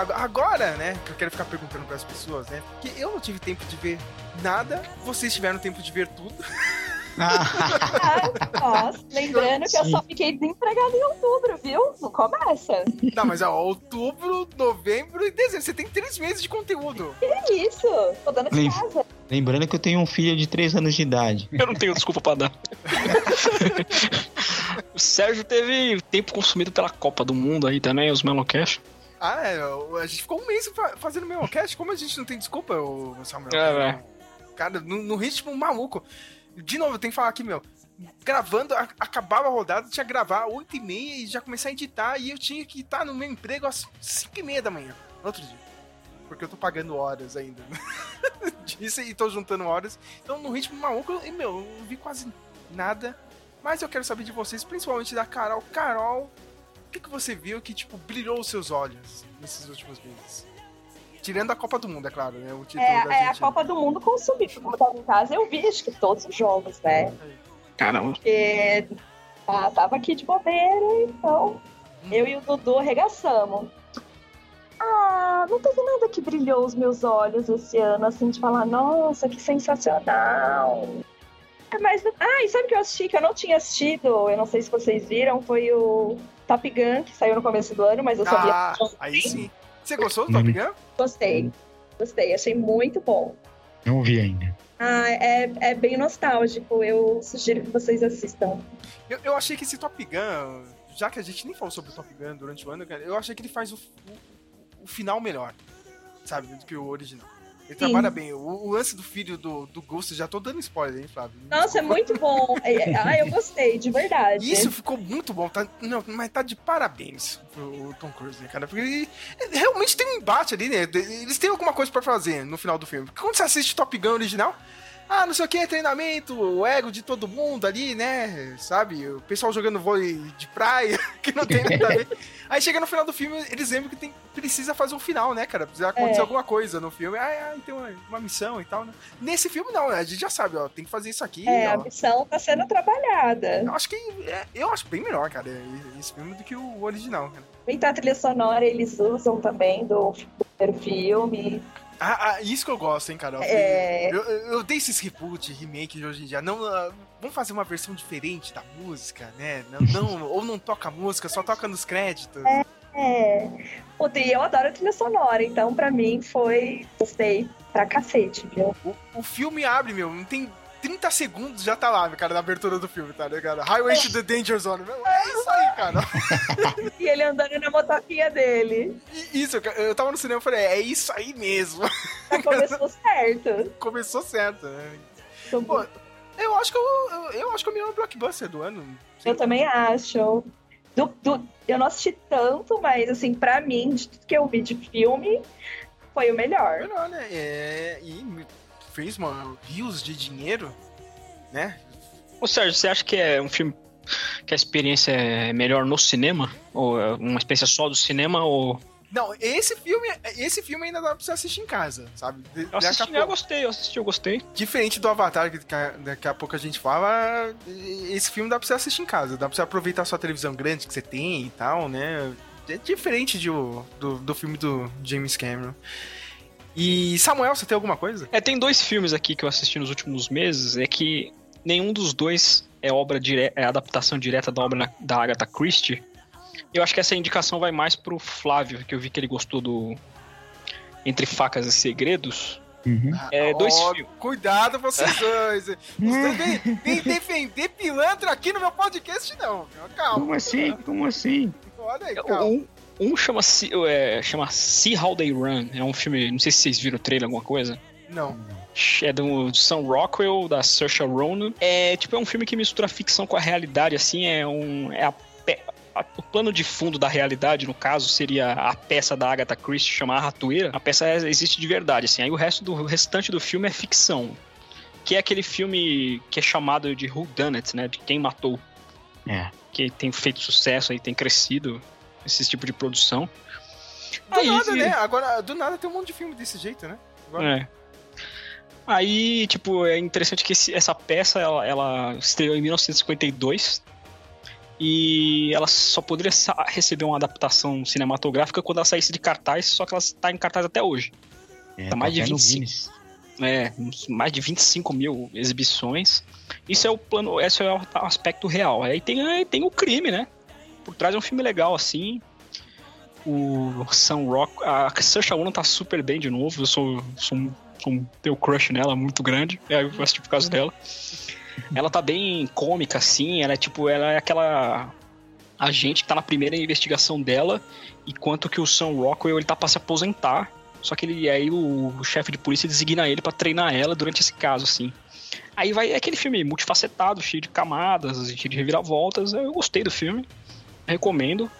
Agora, né, que eu quero ficar perguntando pras pessoas, né, porque eu não tive tempo de ver nada, vocês tiveram tempo de ver tudo. Ah, nossa, lembrando que eu só fiquei desempregada em outubro, viu? Não começa. Não, mas ó, outubro, novembro e dezembro, você tem três meses de conteúdo. Que isso? Tô dando de Lem- casa. Lembrando que eu tenho um filho de 3 anos de idade. Eu não tenho desculpa pra dar. o Sérgio teve tempo consumido pela Copa do Mundo aí também, os Melocast. Ah, é, a gente ficou um mês fa- fazendo mesmo cast, como a gente não tem desculpa, o Samuel? É. Cara, no, no ritmo maluco. De novo, eu tenho que falar aqui, meu. Gravando, a- acabava a rodada, tinha que gravar 8 e meia e já começar a editar. E eu tinha que estar no meu emprego às 5 e meia da manhã, no outro dia. Porque eu tô pagando horas ainda. Disso e tô juntando horas. Então, no ritmo maluco, e, meu, eu não vi quase nada. Mas eu quero saber de vocês, principalmente da Carol. Carol, que, que você viu que, tipo, brilhou os seus olhos nesses últimos meses? Tirando a Copa do Mundo, é claro, né? O título É, da é a. Copa do Mundo consumir. Como eu tava em casa, eu vi acho que todos os jogos, né? Caramba. Porque ah, tava aqui de bobeira, então eu e o Dudu arregaçamos. Ah, não teve nada que brilhou os meus olhos esse ano, assim, de falar, nossa, que sensacional. É, Mas, ah, e sabe o que eu assisti que eu não tinha assistido? Eu não sei se vocês viram, foi o Top Gun, que saiu no começo do ano, mas eu sabia. Ah, aí sim. Você gostou do Top Gun? Gostei, gostei, achei muito bom. Não vi ainda. Ah, é, é bem nostálgico, eu sugiro que vocês assistam. Eu, eu achei que esse Top Gun, já que a gente nem falou sobre o Top Gun durante o ano, eu achei que ele faz o, o, o final melhor, sabe, do que o original. Ele Sim. trabalha bem. O, o lance do filho do, do Ghost, já tô dando spoiler, hein, Flávio? Nossa, é muito bom. É, é, Ah, eu gostei, de verdade. Isso ficou muito bom, tá, não, mas tá de parabéns pro Tom Cruise, né, cara? Porque ele, ele realmente tem um embate ali, né? Eles têm alguma coisa pra fazer no final do filme. Porque quando você assiste Top Gun original, ah, não sei o que, treinamento, o ego de todo mundo ali, né? Sabe? O pessoal jogando vôlei de praia, que não tem nada a ver. Aí chega no final do filme, eles lembram que tem, precisa fazer um final, né, cara? Precisa acontecer É. alguma coisa no filme. Ah, ah, tem uma, uma missão e tal, né? Nesse filme, não, a gente já sabe, ó, tem que fazer isso aqui, É, ó. a missão tá sendo trabalhada. Eu acho que. é, eu acho bem melhor, cara, esse filme do que o original, cara. Então a trilha sonora eles usam também do primeiro filme. Ah, ah, isso que eu gosto, hein, Carol. É. Eu, eu, dei esses reboot, remake de hoje em dia. Não, ah, vamos fazer uma versão diferente da música, né? Não, não- ou não toca música, só toca nos créditos. É. Puta, e eu adoro a trilha sonora, então pra mim foi. Gostei pra cacete, viu? O, o filme abre, meu, não tem 30 segundos já tá lá, cara, na abertura do filme, tá ligado? Highway to the Danger Zone. É isso aí, cara. E ele andando na motoquinha dele. E Isso, eu tava no cinema e falei, é isso aí mesmo. Começou certo. Começou certo, né? Então, Pô, eu acho que eu, eu, eu acho que é o melhor blockbuster do ano. Eu também acho. Do, do- eu não assisti tanto, mas assim, pra mim, de tudo que eu vi de filme, foi o melhor. Melhor, né? É, e fez uma, rios de dinheiro, né? Ô Sérgio, você acha que é um filme que a experiência é melhor no cinema? Ou é uma experiência só do cinema? Ou. Não, esse filme, esse filme ainda dá pra você assistir em casa, sabe? De- Eu assisti, pouco- eu gostei, eu assisti, eu gostei. Diferente do Avatar, que daqui a- pouco a gente fala, esse filme dá pra você assistir em casa. Dá pra você aproveitar a sua televisão grande que você tem e tal, né? É diferente de, do, do filme do James Cameron. E Samuel, você tem alguma coisa? É, tem dois filmes aqui que eu assisti nos últimos meses, é que nenhum dos dois é obra dire... é adaptação direta da obra na- da Agatha Christie. Eu acho que essa indicação vai mais pro Flávio, que eu vi que ele gostou do Entre Facas e Segredos. Uhum. É, dois Ó, filmes. Cuidado vocês dois. Vocês vêm, vêm defender pilantra aqui no meu podcast, não. Calma. Como assim? Como assim? Olha aí, calma. Um, um chama, Se- é, chama See How They Run. É um filme, não sei se vocês viram o trailer, alguma coisa. Não. É do Sam Rockwell, da Saoirse Ronan. É tipo é um filme que mistura a ficção com a realidade, assim, é um é a, a- o plano de fundo da realidade, no caso, seria a peça da Agatha Christie chamada A Ratoeira. A peça é- existe de verdade, assim. Aí o resto do o restante do filme é ficção. Que é aquele filme que é chamado de Who Done It, né? De quem matou. É. Que tem feito sucesso aí, tem crescido esse tipo de produção. Do Aí, nada, né? Agora, do nada tem um monte de filme desse jeito, né? Agora, É. Aí, tipo, é interessante que esse- essa peça, ela, ela estreou em 1952 e ela só poderia receber uma adaptação cinematográfica quando ela saísse de cartaz, só que ela está em cartaz até hoje. É, Tá mais de até no 25. Guinness. É, mais de 25 mil exibições. Isso é o plano, esse é o aspecto real. Aí tem, aí tem o crime, né? Por trás é um filme legal, assim. O Sam Rock, a Saoirse Ronan tá super bem de novo. Eu sou, sou, um- um crush nela muito grande. É, eu assisti por causa dela. Ela tá bem cômica, assim. Ela é tipo, ela é aquela agente que tá na primeira investigação dela, enquanto que o Sam Rockwell ele tá pra se aposentar. Só que ele aí o, o chefe de polícia designa ele pra treinar ela durante esse caso, assim. Aí vai é aquele filme multifacetado, cheio de camadas, cheio de reviravoltas. Eu gostei do filme, recomendo.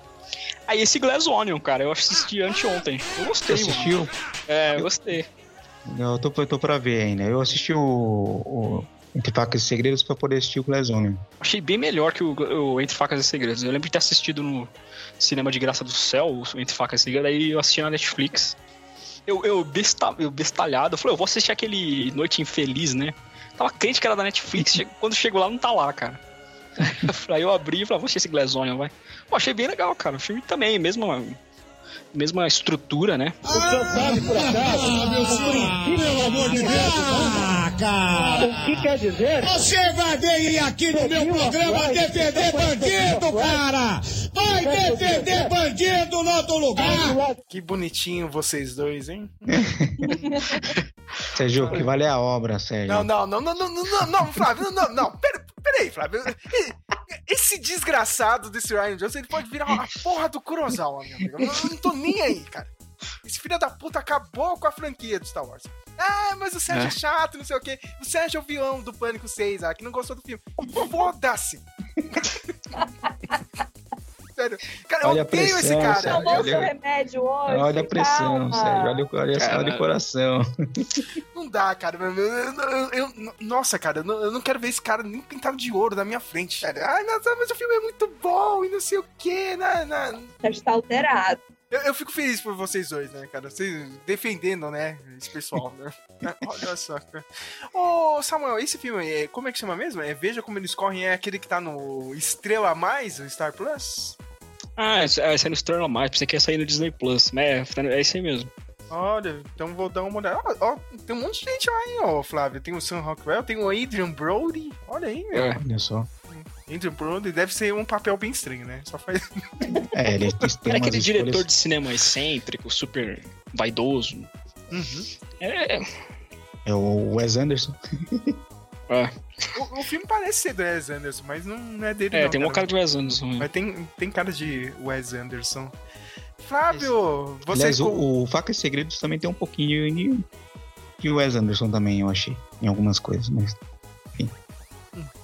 Aí esse Glass Onion, cara, eu assisti anteontem. Eu Você gostei, mano. assistiu? É, eu gostei. Eu tô, eu tô pra ver ainda. Eu assisti o, o Entre Facas e Segredos pra poder assistir o Glass Onion. Achei bem melhor que o, o Entre Facas e Segredos. Eu lembro de ter assistido no Cinema de Graça do Céu, o Entre Facas e Segredos, aí eu assisti na Netflix. Eu, eu, besta, eu bestalhado, eu falei, eu vou assistir aquele Noite Infeliz, né? Tava crente que era da Netflix, quando chegou lá não tá lá, cara. aí eu abri e falei, "Ah, vou assistir esse Glazonion, vai. Pô, achei bem legal, cara. O filme também, mesma, mesma estrutura, né? Pelo amor de Deus. Cara. O que quer dizer? Você vai vir aqui no meu programa defender bandido, cara. Vai defender bandido no outro lugar. Que bonitinho vocês dois, hein? Sérgio, que vale é a obra, Sérgio. Não, não, não, não, não, não, não, não, Flávio, não, não, não. Pera, peraí, Flávio. Esse desgraçado desse Ryan Johnson, ele pode virar uma porra do Kurosawa, meu amigo. Eu não tô nem aí, cara. Esse filho da puta acabou com a franquia do Star Wars. Ah, mas o Sérgio é, É. chato, não sei o quê. O Sérgio é o vilão do Pânico 6, ah, que não gostou do filme. Foda-se! Sério. Cara, eu Olha a odeio esse pressão, cara. Sérgio. Tomou Eu- seu remédio hoje? Olha a pressão, calma. Sérgio. Olha, o- olha, olha, Cara. olha o coração. Não dá, cara. Eu- eu- eu- eu- nossa, cara, eu não, eu quero ver esse cara nem pintado de ouro na minha frente. Cara. Ai, nossa, mas o filme é muito bom e não sei o quê. né, né. Sérgio tá alterado. Eu, eu fico feliz por vocês dois, né, cara? Vocês defendendo, né, esse pessoal, né? Olha só, cara. Ô, Samuel, esse filme, é, como é que chama mesmo? É Veja Como Eles Correm, é aquele que tá no Estrela a Mais, o Star Plus? Ah, esse esse é no Stern mais, pensei que ia sair no Disney Plus. Mas é, é esse aí mesmo. Olha, então vou dar uma olhada. Ó, ó, tem um monte de gente lá, hein, ó, Flávio. Tem o Sam Rockwell, tem o Adrian Brody. Olha aí, meu. É. Olha só. Adrian Brody deve ser um papel bem estranho, né? Só faz. É, ele tem Era aquele diretor escolhas- de cinema excêntrico, super vaidoso. Uhum. É, É o Wes Anderson. É, O, o filme parece ser do Wes Anderson, mas não, não é dele é não, tem uma cara de Wes Anderson. né? Mas tem, tem cara de Wes Anderson. Flávio, você... Aliás, com- o, o Faca e Segredos também tem um pouquinho de, de Wes Anderson também, eu achei. Em algumas coisas, mas.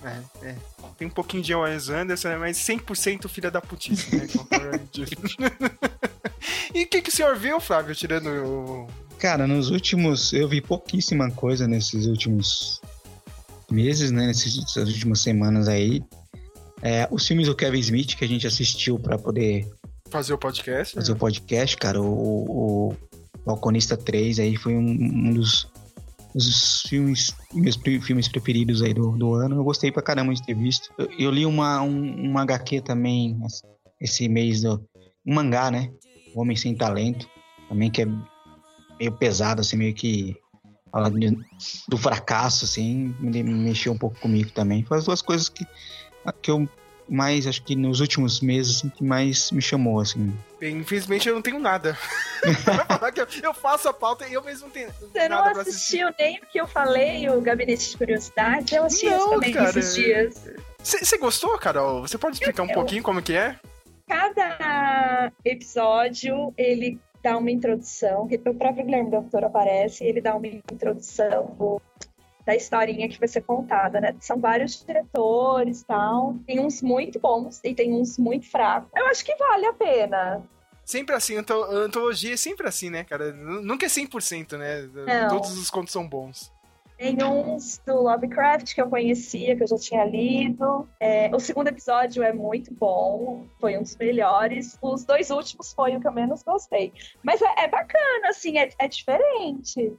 É, é. Tem um pouquinho de Wes Anderson, né, mas 100% filha da putice, né? e o que, que o senhor viu, Flávio, tirando o... Cara, nos últimos. Eu vi pouquíssima coisa nesses últimos meses, né? Nesses, nessas últimas semanas aí. É, os filmes do Kevin Smith que a gente assistiu pra poder fazer o podcast? fazer o podcast, cara, o, o Balconista 3 aí foi um, um dos, dos filmes, meus filmes preferidos aí do, do ano. Eu gostei pra caramba de ter visto. Eu, eu li uma, um, uma HQ também esse mês, do, um mangá, né? O Homem Sem Talento, também que é meio pesado, assim, meio que fala do fracasso, assim, me mexeu um pouco comigo também. Foi as duas coisas que, que eu mais, acho que nos últimos meses, assim, que mais me chamou, assim. Bem, Infelizmente eu não tenho nada. eu faço a pauta e eu mesmo não tenho Você não assistiu nem o que eu falei, o Gabinete de Curiosidade? Eu assisti Não, também cara. esses dias. Você gostou, Carol? Você pode explicar um Eu- pouquinho como que é? Cada episódio, ele dá uma introdução, que o próprio Guilherme Del Toro aparece, ele dá uma introdução da historinha que vai ser contada, né? São vários diretores e tal. Tem uns muito bons e tem uns muito fracos. Eu acho que vale a pena. Sempre assim, anto- antologia é sempre assim, né, cara? Nunca é 100%, né? Não. Todos os contos são bons. Tem uns do Lovecraft que eu conhecia, que eu já tinha lido. É, o segundo episódio é muito bom, foi um dos melhores. Os dois últimos foi o que eu menos gostei. Mas é, é bacana, assim, é, é diferente.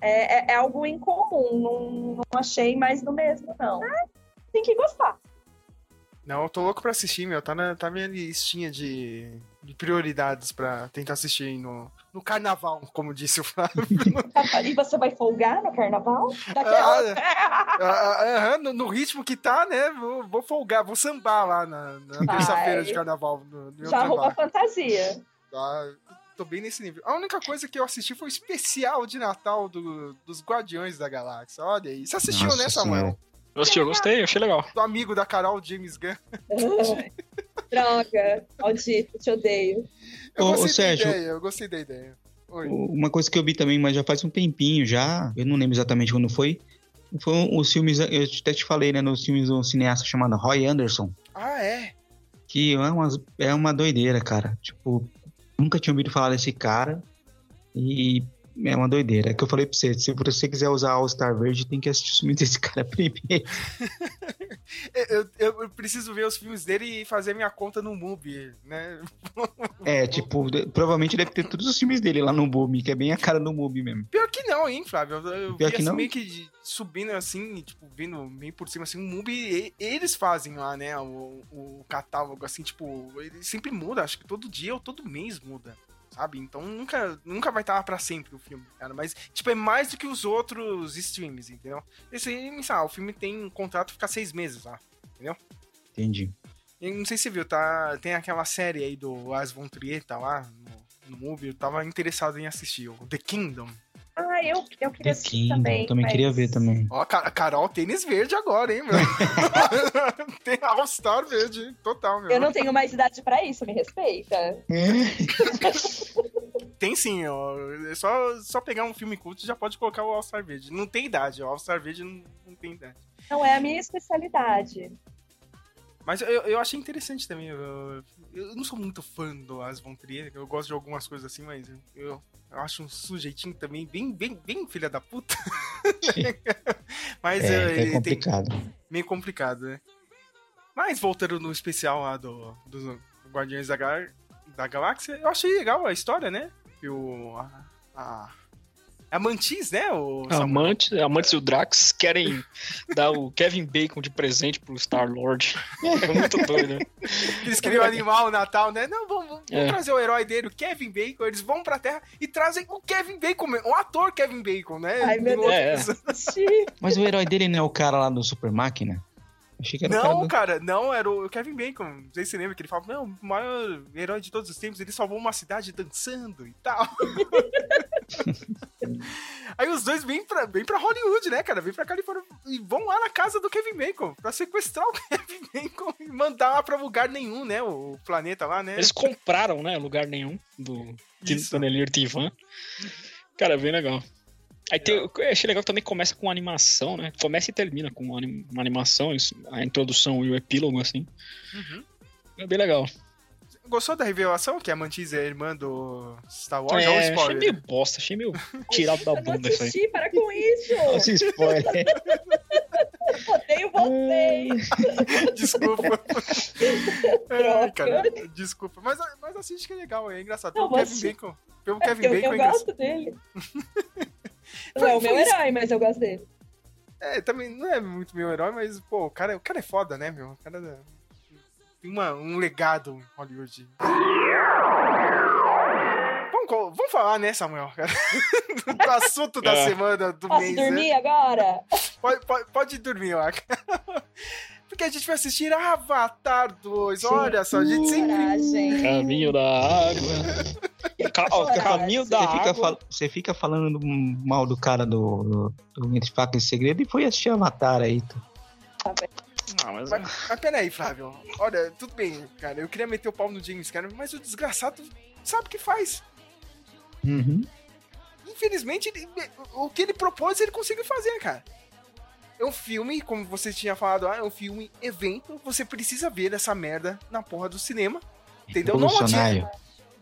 É, é- é algo incomum, não, não achei mais do mesmo, não. É, tem que gostar. Não, eu tô louco pra assistir, meu. Tá na tá minha listinha de, de prioridades pra tentar assistir no, no carnaval, como disse o Flávio. E você vai folgar no carnaval? Ah, Daquela... ah, aham, no, no ritmo que tá, né? Vou, vou folgar, vou sambar lá na, na terça-feira de carnaval. No, no meu Já arruma trabalho. fantasia. Tá? Tô bem nesse nível. A única coisa que eu assisti foi o especial de Natal do- dos Guardiões da Galáxia. Olha aí. Você assistiu, Nossa né, Samuel? Senhora. Eu assisti, eu gostei, eu achei legal. Do amigo da Carol, James Gunn. Droga, maldito, te odeio. Eu Ô, ô, gostei Sérgio. da ideia, eu gostei da ideia. Oi. Uma coisa que eu vi também, mas já faz um tempinho já, eu não lembro exatamente quando foi. Foi um, os filmes, eu até te falei, né, nos filmes de um cineasta chamado Roy Anderson, Ah, é? que é uma, é uma doideira, cara. Tipo, nunca tinha ouvido falar desse cara. E é uma doideira. É que eu falei pra você, se você quiser usar All Star Verde, tem que assistir os filmes desse cara primeiro. Eu, eu- eu preciso ver os filmes dele e fazer minha conta no Mubi, né? É, tipo, provavelmente deve ter todos os filmes dele lá no Mubi, que é bem a cara do Mubi mesmo. Pior que não, hein, Flávio? Eu, eu Pior vi que assim, não? meio que subindo assim, tipo, vindo meio por cima, assim, o Mubi, eles fazem lá, né, o, o catálogo, assim, tipo, ele sempre muda, acho que todo dia ou todo mês muda, sabe? Então nunca, nunca vai estar pra sempre o filme, cara. Mas, tipo, é mais do que os outros streams, entendeu? Esse aí, lá, o filme tem um contrato ficar seis meses lá, entendeu? Entendi. Eu não sei se você viu, tá? Tem aquela série aí do As Von Trier, tá lá no, no Mubi, eu tava interessado em assistir, o The Kingdom. Ah, eu, eu queria The assistir Kingdom, também. também mas- queria ver também. Ó, Ca- Carol, tênis verde agora, hein, meu? Tem All-Star verde, total, meu. Eu não tenho mais idade pra isso, me respeita. Tem sim, ó. É só, só pegar um filme culto e já pode colocar o All-Star verde. Não tem idade, o All-Star verde não, não tem idade. Não é a minha especialidade. Mas eu, eu achei interessante também. Eu, eu não sou muito fã do As Von Trier, eu gosto de algumas coisas assim, mas eu, eu acho um sujeitinho também bem, bem, bem filha da puta. mas É, eh, é ele tem, complicado. meio complicado, né? Mas voltando no especial lá do, dos Guardiões da, Gal- da Galáxia, eu achei legal a história, né? Que o. A, a, a Mantis, né? O Samuel? Amantes, Amantes e o Drax querem dar o Kevin Bacon de presente pro Star-Lord. É muito doido, né? Eles queriam animar o Natal, né? Não, vamos, vamos É. trazer o herói dele, o Kevin Bacon. Eles vão pra Terra e trazem o Kevin Bacon, o ator Kevin Bacon, né? Ai, meu Deus. outro- Assisti. Mas o herói dele não é o cara lá do Super Máquina? Achei que era o cara Não, do... cara, não, era o Kevin Bacon. Não sei se você lembra que ele fala, não, o maior herói de todos os tempos, ele salvou uma cidade dançando e tal. Aí os dois vêm pra, vêm pra Hollywood, né, cara? Vêm pra Califórnia e vão lá na casa do Kevin Bacon pra sequestrar o Kevin Bacon e mandar lá pra lugar nenhum, né? O planeta lá, né? Eles compraram, né? Lugar nenhum do Isso. Tanelir Tivan. Cara, bem legal. Aí tem, eu achei legal que também começa com animação, né? Começa e termina com uma anim- uma animação, a introdução e o epílogo, assim. Uhum. É bem legal. Gostou da revelação que a Mantis é irmã do Star Wars? É, um achei meio bosta, achei meio tirado da bunda isso aí. assisti, para com isso! Esse spoiler. Odeio vocês! Desculpa. é, cara, desculpa. Mas, mas assiste que é legal, é engraçado. Não, Pelo Kevin. Bacon. Pelo É Kevin eu, Bacon eu é engraçado. gosto dele. Não é o meu herói, mas eu gosto dele. É, também não é muito meu herói, mas, pô, o cara, o cara é foda, né, meu? O cara é- tem uma, um legado em Hollywood. Vamos, vamos falar, né, Samuel? do assunto da É. semana, do Posso mês, né? dormir agora? Pode, pode, pode dormir, lá. Porque a gente vai assistir Avatar 2. Olha só, a gente sempre. Caminho da água. Ó, caminho da Você fica, água. você fica falando do- mal do cara do, do, do Entre Facas e Segredo e foi assistir Avatar aí. Tu. Ah, mas- Mas, mas peraí, Flávio. Olha, tudo bem, cara. Eu queria meter o pau no James Cameron, mas o desgraçado sabe o que faz. Uhum. Infelizmente, ele- o que ele propôs, ele conseguiu fazer, cara. É um filme, como você tinha falado, ah, é um filme evento. Você precisa ver essa merda na porra do cinema. Entendeu? Não Revolucionário.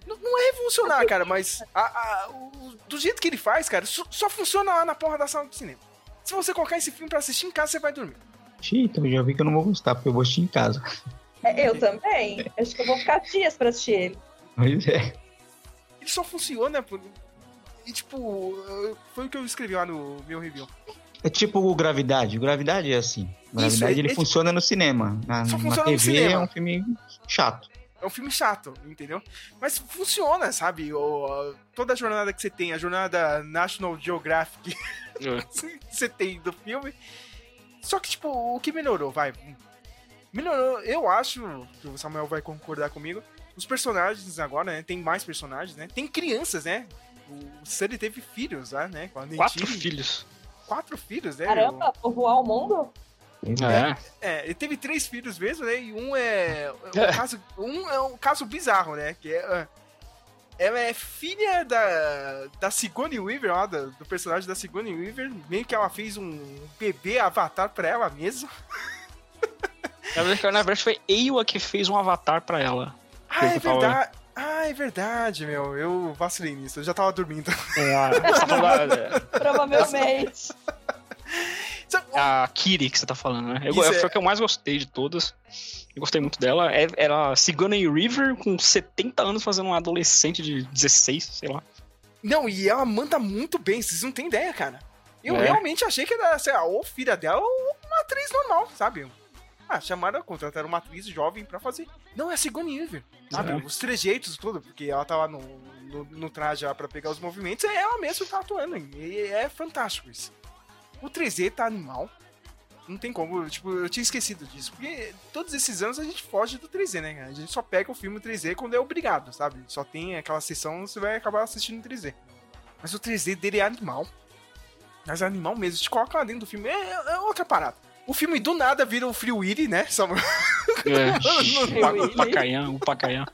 Não, não é revolucionar, cara, mas a- a- o- do jeito que ele faz, cara, só, só funciona lá na porra da sala do cinema. Se você colocar esse filme pra assistir em casa, você vai dormir. Então já vi que eu não vou gostar, porque eu vou assistir em casa. É, Eu também. Acho que eu vou ficar dias pra assistir ele. Pois é. Ele só funciona por. E tipo, foi o que eu escrevi lá no meu review. É tipo o Gravidade. O Gravidade é assim. O Isso, Gravidade é- ele é- funciona no cinema. Na, Só na funciona no TV cinema. é um filme chato. É um filme chato, entendeu? Mas funciona, sabe? O, toda a jornada que você tem, a jornada National Geographic É. que você tem do filme. Só que, tipo, o que melhorou, vai. Melhorou, eu acho que o Samuel vai concordar comigo. Os personagens agora, né? Tem mais personagens, né? Tem crianças, né? O Sully teve filhos lá, né? Com a Quatro filhos. Quatro filhos, né? Caramba, povoar o mundo? É. É, ele teve três filhos mesmo, né? E um é. Um, É. Caso, um é um caso bizarro, né? Que é. Ah, Ela é filha da, da Sigourney Weaver, lá, do, do personagem da Sigourney Weaver. Meio que ela fez um bebê avatar pra ela mesma. Na verdade, na verdade, foi Ewa que fez um avatar pra ela. Ah, é verdade. Ah, é verdade, meu. Eu vacilei nisso. Eu já tava dormindo. Tá falando da- Provavelmente. a Kiri que você tá falando, né? Eu, Isso foi é- a que eu mais gostei de todas. Eu gostei muito dela. É- Era a Sigourney River com 70 anos fazendo um adolescente de 16, sei lá. Não, e ela manda muito bem. Vocês não têm ideia, cara. Eu É. realmente achei que era, sei lá, ou filha dela ou uma atriz normal, sabe? Ah, chamaram, contrataram uma atriz jovem pra fazer. Não, é a Sigourney Weaver, sabe? É. Os trejeitos, tudo, porque ela tá lá no, no, no traje lá pra pegar os movimentos, é ela mesma que tá atuando. E é fantástico isso. O 3D tá animal. Não tem como, tipo, eu tinha esquecido disso. Porque todos esses anos a gente foge do 3D, né? cara? A gente só pega o filme 3D quando é obrigado, sabe? Só tem aquela sessão, você vai acabar assistindo em 3D. Mas o 3D dele é animal. Mas é animal mesmo. Te coloca lá dentro do filme. É, é outra parada. O filme do nada vira o Free Willy, né? Samuel? É. O Pacayan, o Pacayan.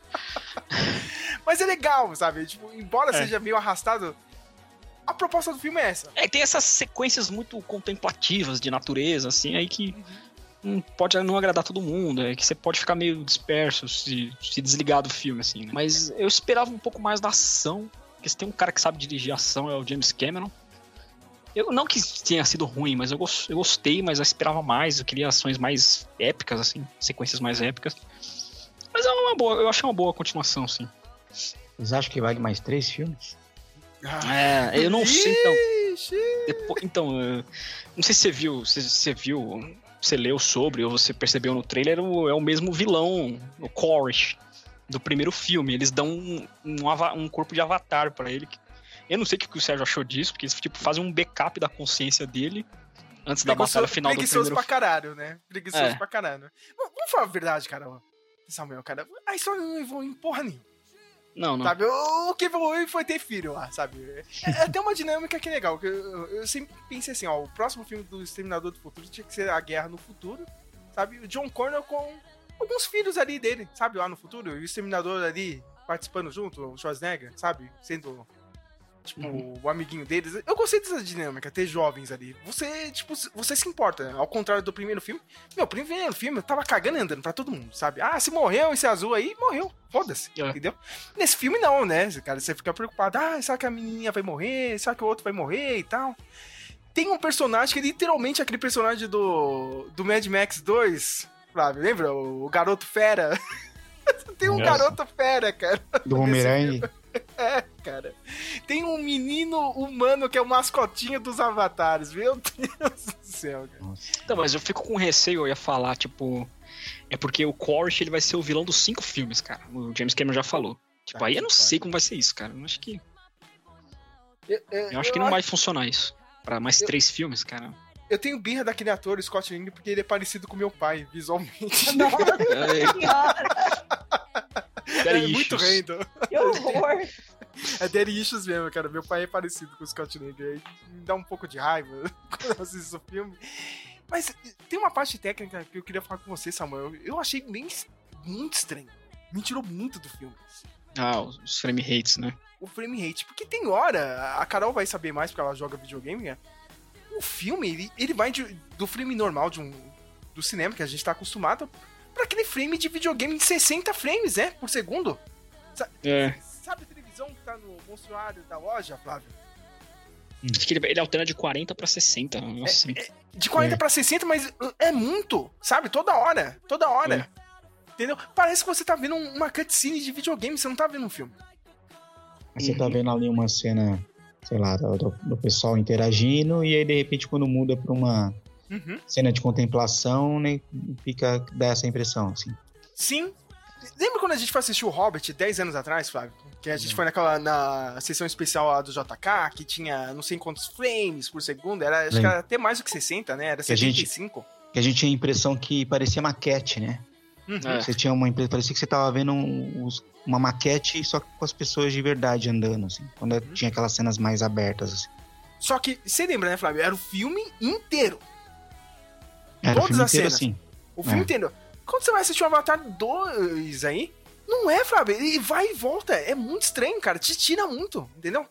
Mas é legal, sabe? Tipo, embora É. seja meio arrastado, a proposta do filme é essa. É, tem essas sequências muito contemplativas de natureza, assim, aí que não pode não agradar todo mundo, é que você pode ficar meio disperso se, se desligar do filme, assim. né? Mas eu esperava um pouco mais da ação, porque se tem um cara que sabe dirigir ação é o James Cameron. Eu, não que tenha sido ruim, mas eu, eu gostei, mas eu esperava mais, eu queria ações mais épicas, assim, sequências mais épicas. Mas é uma boa, eu achei uma boa continuação, sim. Vocês acham que vale mais três filmes? É, eu não sei, então. Depois, então, não sei se você viu, se você viu, você leu sobre ou você percebeu no trailer, o- é o mesmo vilão, o Koresh, do primeiro filme. Eles dão um, um, um corpo de avatar pra ele. Eu não sei o que o Sérgio achou disso, porque eles tipo, fazem um backup da consciência dele antes da Preguiçoso, batalha final do preguiçoso primeiro pra caralho, né? Preguiçoso É. pra caralho. Vamos falar a verdade, cara. Samuel, cara. A história não evolui em porra nenhuma. Não, não. Sabe, o que evoluiu foi ter filho lá, sabe? É até uma dinâmica que é legal. que Eu, eu sempre pensei assim, ó, o próximo filme do Exterminador do Futuro tinha que ser a Guerra no Futuro, sabe? O John Connor com alguns filhos ali dele, sabe? Lá no futuro, e o Exterminador ali participando junto, o Schwarzenegger, sabe? Sendo, tipo, o amiguinho deles. Eu gostei dessa dinâmica, ter jovens ali. Você, tipo, você se importa, ao contrário do primeiro filme. Meu, primeiro filme eu tava cagando e andando pra todo mundo, sabe? Ah, se morreu esse azul aí, morreu. Foda-se, É. entendeu? Nesse filme não, né? Cara, você fica preocupado. Ah, será que a menininha vai morrer? Será que o outro vai morrer e tal? Tem um personagem que é literalmente aquele personagem do, do Mad Max 2, Flávio, lembra? O, o garoto fera. Tem um Nossa. garoto fera, cara. Do Homem-Aranha. É, cara. Tem um menino humano que é o mascotinho dos avatares. Meu Deus do céu, cara. Então, mas eu fico com receio, eu ia falar, tipo. É porque o Corsh ele vai ser o vilão dos cinco filmes, cara. O James Cameron já falou. Tipo, Tá aí eu não sei como vai ser isso, cara. Eu acho que. Eu, eu- Eu acho que não vai funcionar isso. Pra mais Eu- três filmes, cara. Eu tenho birra daquele ator, Scott Lang, porque ele é parecido com meu pai, visualmente. Nossa É, é muito random. Que horror. É Daddy Issues mesmo, cara. Meu pai é parecido com o Scott Lang. Me dá um pouco de raiva quando eu assisto o filme. Mas tem uma parte técnica que eu queria falar com você, Samuel. Eu achei bem muito estranho. Me tirou muito do filme. Ah, os frame rates, né? O frame rate. Porque tem hora, a Carol vai saber mais porque ela joga videogame, né? O filme, ele, ele vai de- do frame normal de um, do cinema, que a gente tá acostumado, pra aquele frame de videogame de 60 frames, né? Por segundo. É. Sabe a televisão que tá no monstruário da loja, Flávio? Acho que ele, ele altera de 40 pra 60. um negócio assim. De 40 É. pra 60, mas uh, é muito, sabe? Toda hora. Toda hora. Entendeu? Parece que você tá vendo um- uma cutscene de videogame, você não tá vendo um filme. Você tá vendo ali uma cena, sei lá, do, do- do pessoal interagindo, e aí de repente quando muda pra uma Uhum. cena de contemplação, né, fica, dá essa impressão, assim. Sim. Lembra quando a gente foi assistir o Hobbit 10 anos atrás, Flávio? Que a gente foi naquela na sessão especial lá do JK, que tinha não sei quantos frames por segundo, era, acho que era até mais do que 60, né? Era Que a gente- 75. Que a gente tinha a impressão que parecia maquete, né? Uhum. É. Você tinha uma impressão, parecia que você tava vendo um- uma maquete só com as pessoas de verdade andando, assim. Quando Uhum. tinha aquelas cenas mais abertas, assim. Só que, você lembra, né, Flávio? Era o filme inteiro. Era o Todas filme as inteiro cenas. assim. O filme É. inteiro. Quando você vai assistir o Avatar 2 aí, não é, Flávio. Ele vai e volta. É muito estranho, cara. Te tira muito, entendeu?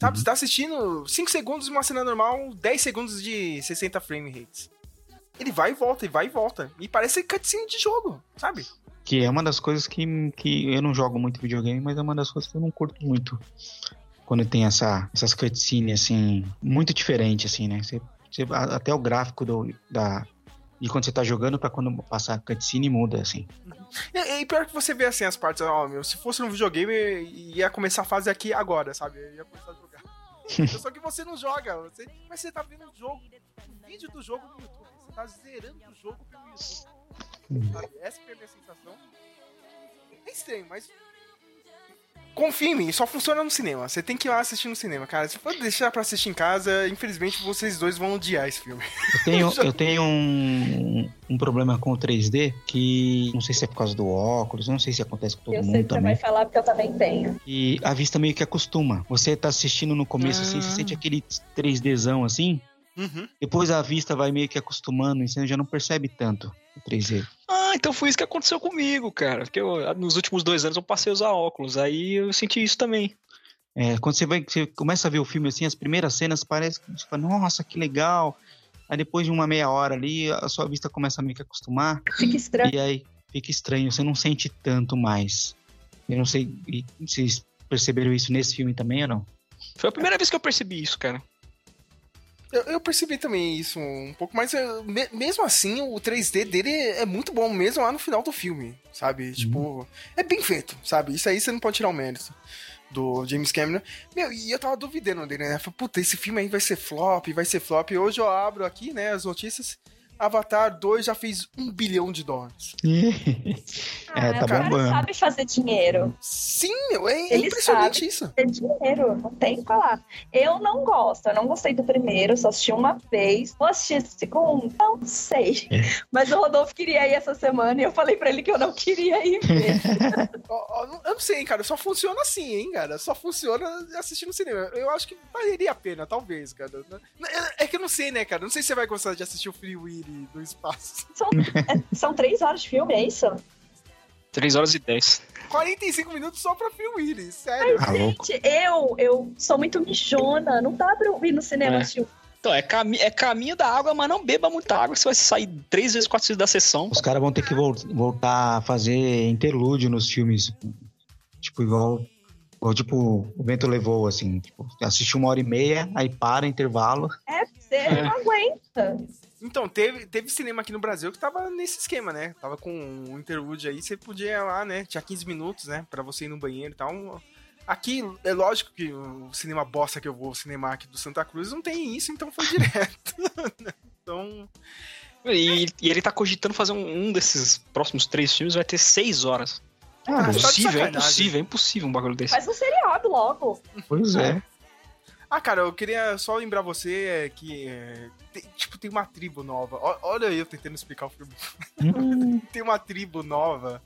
Sabe, Uhum. você tá assistindo 5 segundos de uma cena normal, 10 segundos de 60 frame rates. Ele vai e volta, e vai e volta. E parece cutscene de jogo, sabe? Que é uma das coisas que, que eu não jogo muito videogame, mas é uma das coisas que eu não curto muito. Quando tem essa, essas cutscenes, assim, muito diferente, assim, né? Você, você- até o gráfico do, da, de quando você tá jogando pra quando passar a cutscene muda, assim. E, e pior que você vê assim as partes, ó, meu, se fosse um videogame, ia começar a fase aqui agora, sabe? Eu ia começar a jogar. Só que você não joga, você, mas você tá vendo o jogo, o vídeo do jogo no YouTube. Você tá zerando o jogo pelo YouTube. Sabe? Essa é a minha sensação. É estranho, mas. Confia em mim, só funciona no cinema. Você tem que ir lá assistir no cinema, cara. Se for deixar pra assistir em casa, infelizmente vocês dois vão odiar esse filme. Eu tenho, eu tenho um, um problema com o 3D que não sei se é por causa do óculos, não sei se acontece com todo Eu sei mundo que você também. vai falar porque eu também tenho. E a vista meio que acostuma. Você tá assistindo no começo, assim, você Ah. sente aquele 3Dzão assim, Uhum. depois a vista vai meio que acostumando e você já não percebe tanto o 3D. Ah, então foi isso que aconteceu comigo, cara. Porque eu, nos últimos dois anos eu passei a usar óculos. Aí eu senti isso também. É, quando você vai, você começa a ver o filme assim, as primeiras cenas parece que você fala, nossa, que legal. Aí depois de uma meia hora ali, a sua vista começa a meio que acostumar. Fica estranho. E aí fica estranho, você não sente tanto mais. Eu não sei e vocês perceberam isso nesse filme também ou não? Foi a primeira vez que eu percebi isso, cara. Eu, eu percebi também isso um pouco, mas eh, me- mesmo assim o 3D dele é muito bom, mesmo lá no final do filme, sabe? Tipo, é bem feito, sabe? Isso aí você não pode tirar o mérito do James Cameron. Meu, e eu tava duvidando dele, né? Falei, puta, esse filme aí vai ser flop, vai ser flop. Hoje eu abro aqui, né, as notícias. Avatar 2 já fez um bilhão de dólares. é, tá o cara bombando. sabe fazer dinheiro. Sim, meu, é Ele impressionante sabe isso. fazer dinheiro, não tem o que falar. Eu não gosto, eu não gostei do primeiro, só assisti uma vez. Vou assistir esse segundo? Não sei. Mas o Rodolfo queria ir essa semana e eu falei pra ele que eu não queria ir ver. Eu não sei, hein, cara. Só funciona assim, hein, cara. Só funciona assistindo cinema. Eu acho que valeria a pena, talvez, cara. É- É que eu não sei, né, cara. Não sei se você vai gostar de assistir o Free Willy do espaço. São, é- são três horas de filme, é isso? 3 horas e 10. 45 minutos só pra Free Willy, sério. Tá louco. Gente, eu, eu sou muito mijona, não dá pra eu ir no cinema É. assistir. Então, é, cami é caminho da água, mas não beba muita água, que você vai sair três vezes, quatro vezes da sessão. Os caras vão ter que vol- voltar a fazer interlúdio nos filmes. Tipo, igual. igual, tipo, o vento levou, assim. Tipo, assistiu uma hora e meia, aí para, intervalo. É, você É. não aguenta. Então, teve, teve cinema aqui no Brasil que tava nesse esquema, né? Tava com um interlude aí, você podia ir lá, né? Tinha 15 minutos, né? Pra você ir no banheiro e tal. Aqui, é lógico que o cinema bosta que eu vou, o cinema aqui do Santa Cruz, não tem isso, então foi direto. então, E, e ele tá cogitando fazer um, um desses próximos três filmes, vai ter seis horas. Ah, É impossível, é impossível, é impossível um bagulho desse. Faz um seriado logo. Pois é. Ah, cara, eu queria só lembrar você é, que, é, tem- tipo, tem uma tribo nova. Olha eu tentando explicar o filme. tem uma tribo nova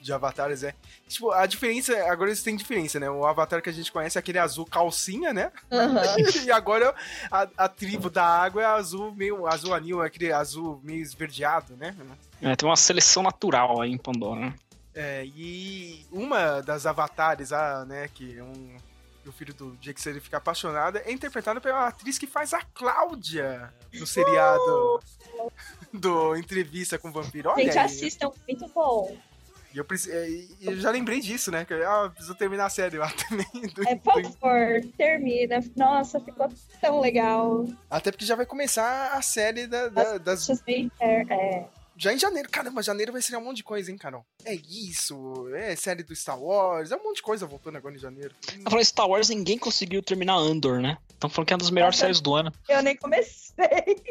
de avatares, é. Tipo, a diferença, agora eles têm diferença, né? O avatar que a gente conhece é aquele azul calcinha, né? Aham. e agora a, a tribo da água é azul meio, azul anil, aquele azul meio esverdeado, né? É, tem uma seleção natural aí em Pandora, né? É, e uma das avatares, a, né, que é um o filho do Jake ele fica apaixonado, é interpretada pela atriz que faz a Cláudia no seriado do Entrevista com o Vampiro. Olha Gente, aí. assistam, muito bom. E eu, é, eu já lembrei disso, né? Que eu ah, preciso terminar a série lá também. do- É, por favor, termina. Nossa, ficou tão legal. Até porque já vai começar a série da- da- das. Fair, é. Já em janeiro. Caramba, janeiro vai ser um monte de coisa, hein, Carol? É isso, é série do Star Wars, é um monte de coisa voltando agora em janeiro. Hum. Tá falando Star Wars, ninguém conseguiu terminar Andor, né? Estão falando que é uma das melhores séries do ano. Eu nem comecei.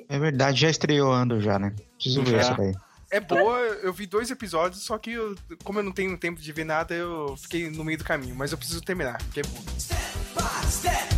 É verdade, já estreou Andor já, né? Preciso ver Já. essa daí. É boa, eu vi dois episódios, só que eu- como eu não tenho tempo de ver nada, eu fiquei no meio do caminho. Mas eu preciso terminar, porque é bom. de todo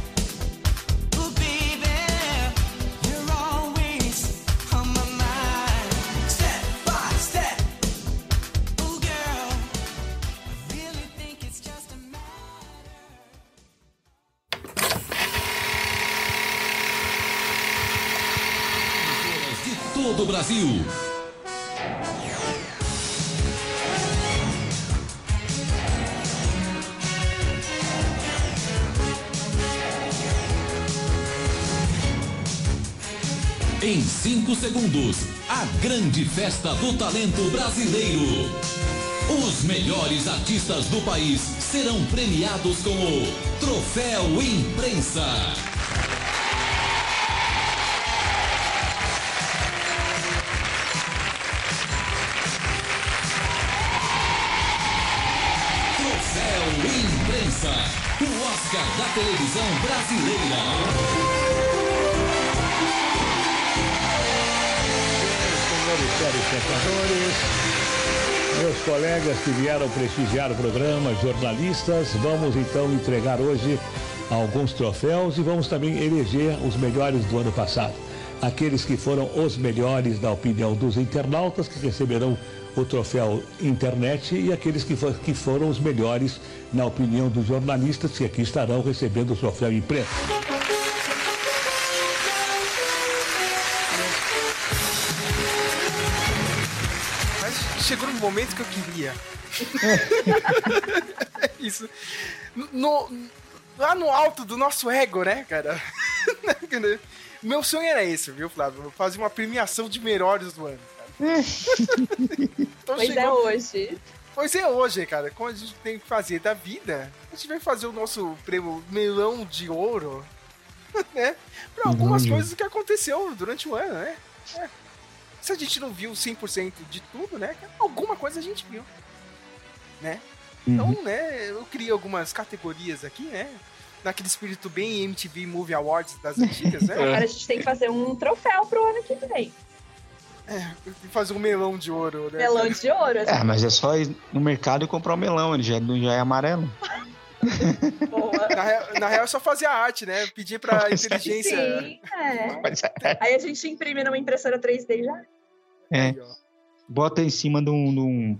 o Brasil. Em 5 segundos, a grande festa do talento brasileiro. Os melhores artistas do país serão premiados com o Troféu Imprensa. Televisão brasileira. Meus colegas que vieram prestigiar o programa, jornalistas, vamos então entregar hoje alguns troféus e vamos também eleger os melhores do ano passado. Aqueles que foram os melhores na opinião dos internautas que receberão o troféu internet e aqueles que, for- que foram os melhores na opinião dos jornalistas que aqui estarão recebendo o troféu imprensa. Mas chegou no momento que eu queria. Isso. No, lá no alto do nosso ego, né, cara? Meu sonho era esse, viu, Flávio? Fazer uma premiação de melhores do ano. Então Pois é chegou- hoje. Pois é hoje, cara. Como a gente tem que fazer da vida, a gente vai fazer o nosso prêmio melão de ouro, né? Pra algumas coisas que aconteceu durante o ano, né? É. Se a gente não viu 100% de tudo, né? Alguma coisa a gente viu, né? Então, né, eu criei algumas categorias aqui, né? Naquele espírito bem MTV Movie Awards das antigas, né? Agora a gente tem que fazer um troféu pro ano que vem. E fazer um melão de ouro, né? Melão de ouro. assim. É, mas é só ir no mercado e comprar o melão, ele já, já é amarelo. Na, real- na real é só fazer a arte, né? Pedir pra inteligência. Sim, é. Aí a gente imprime numa impressora 3D já. É, bota em cima de um. de um-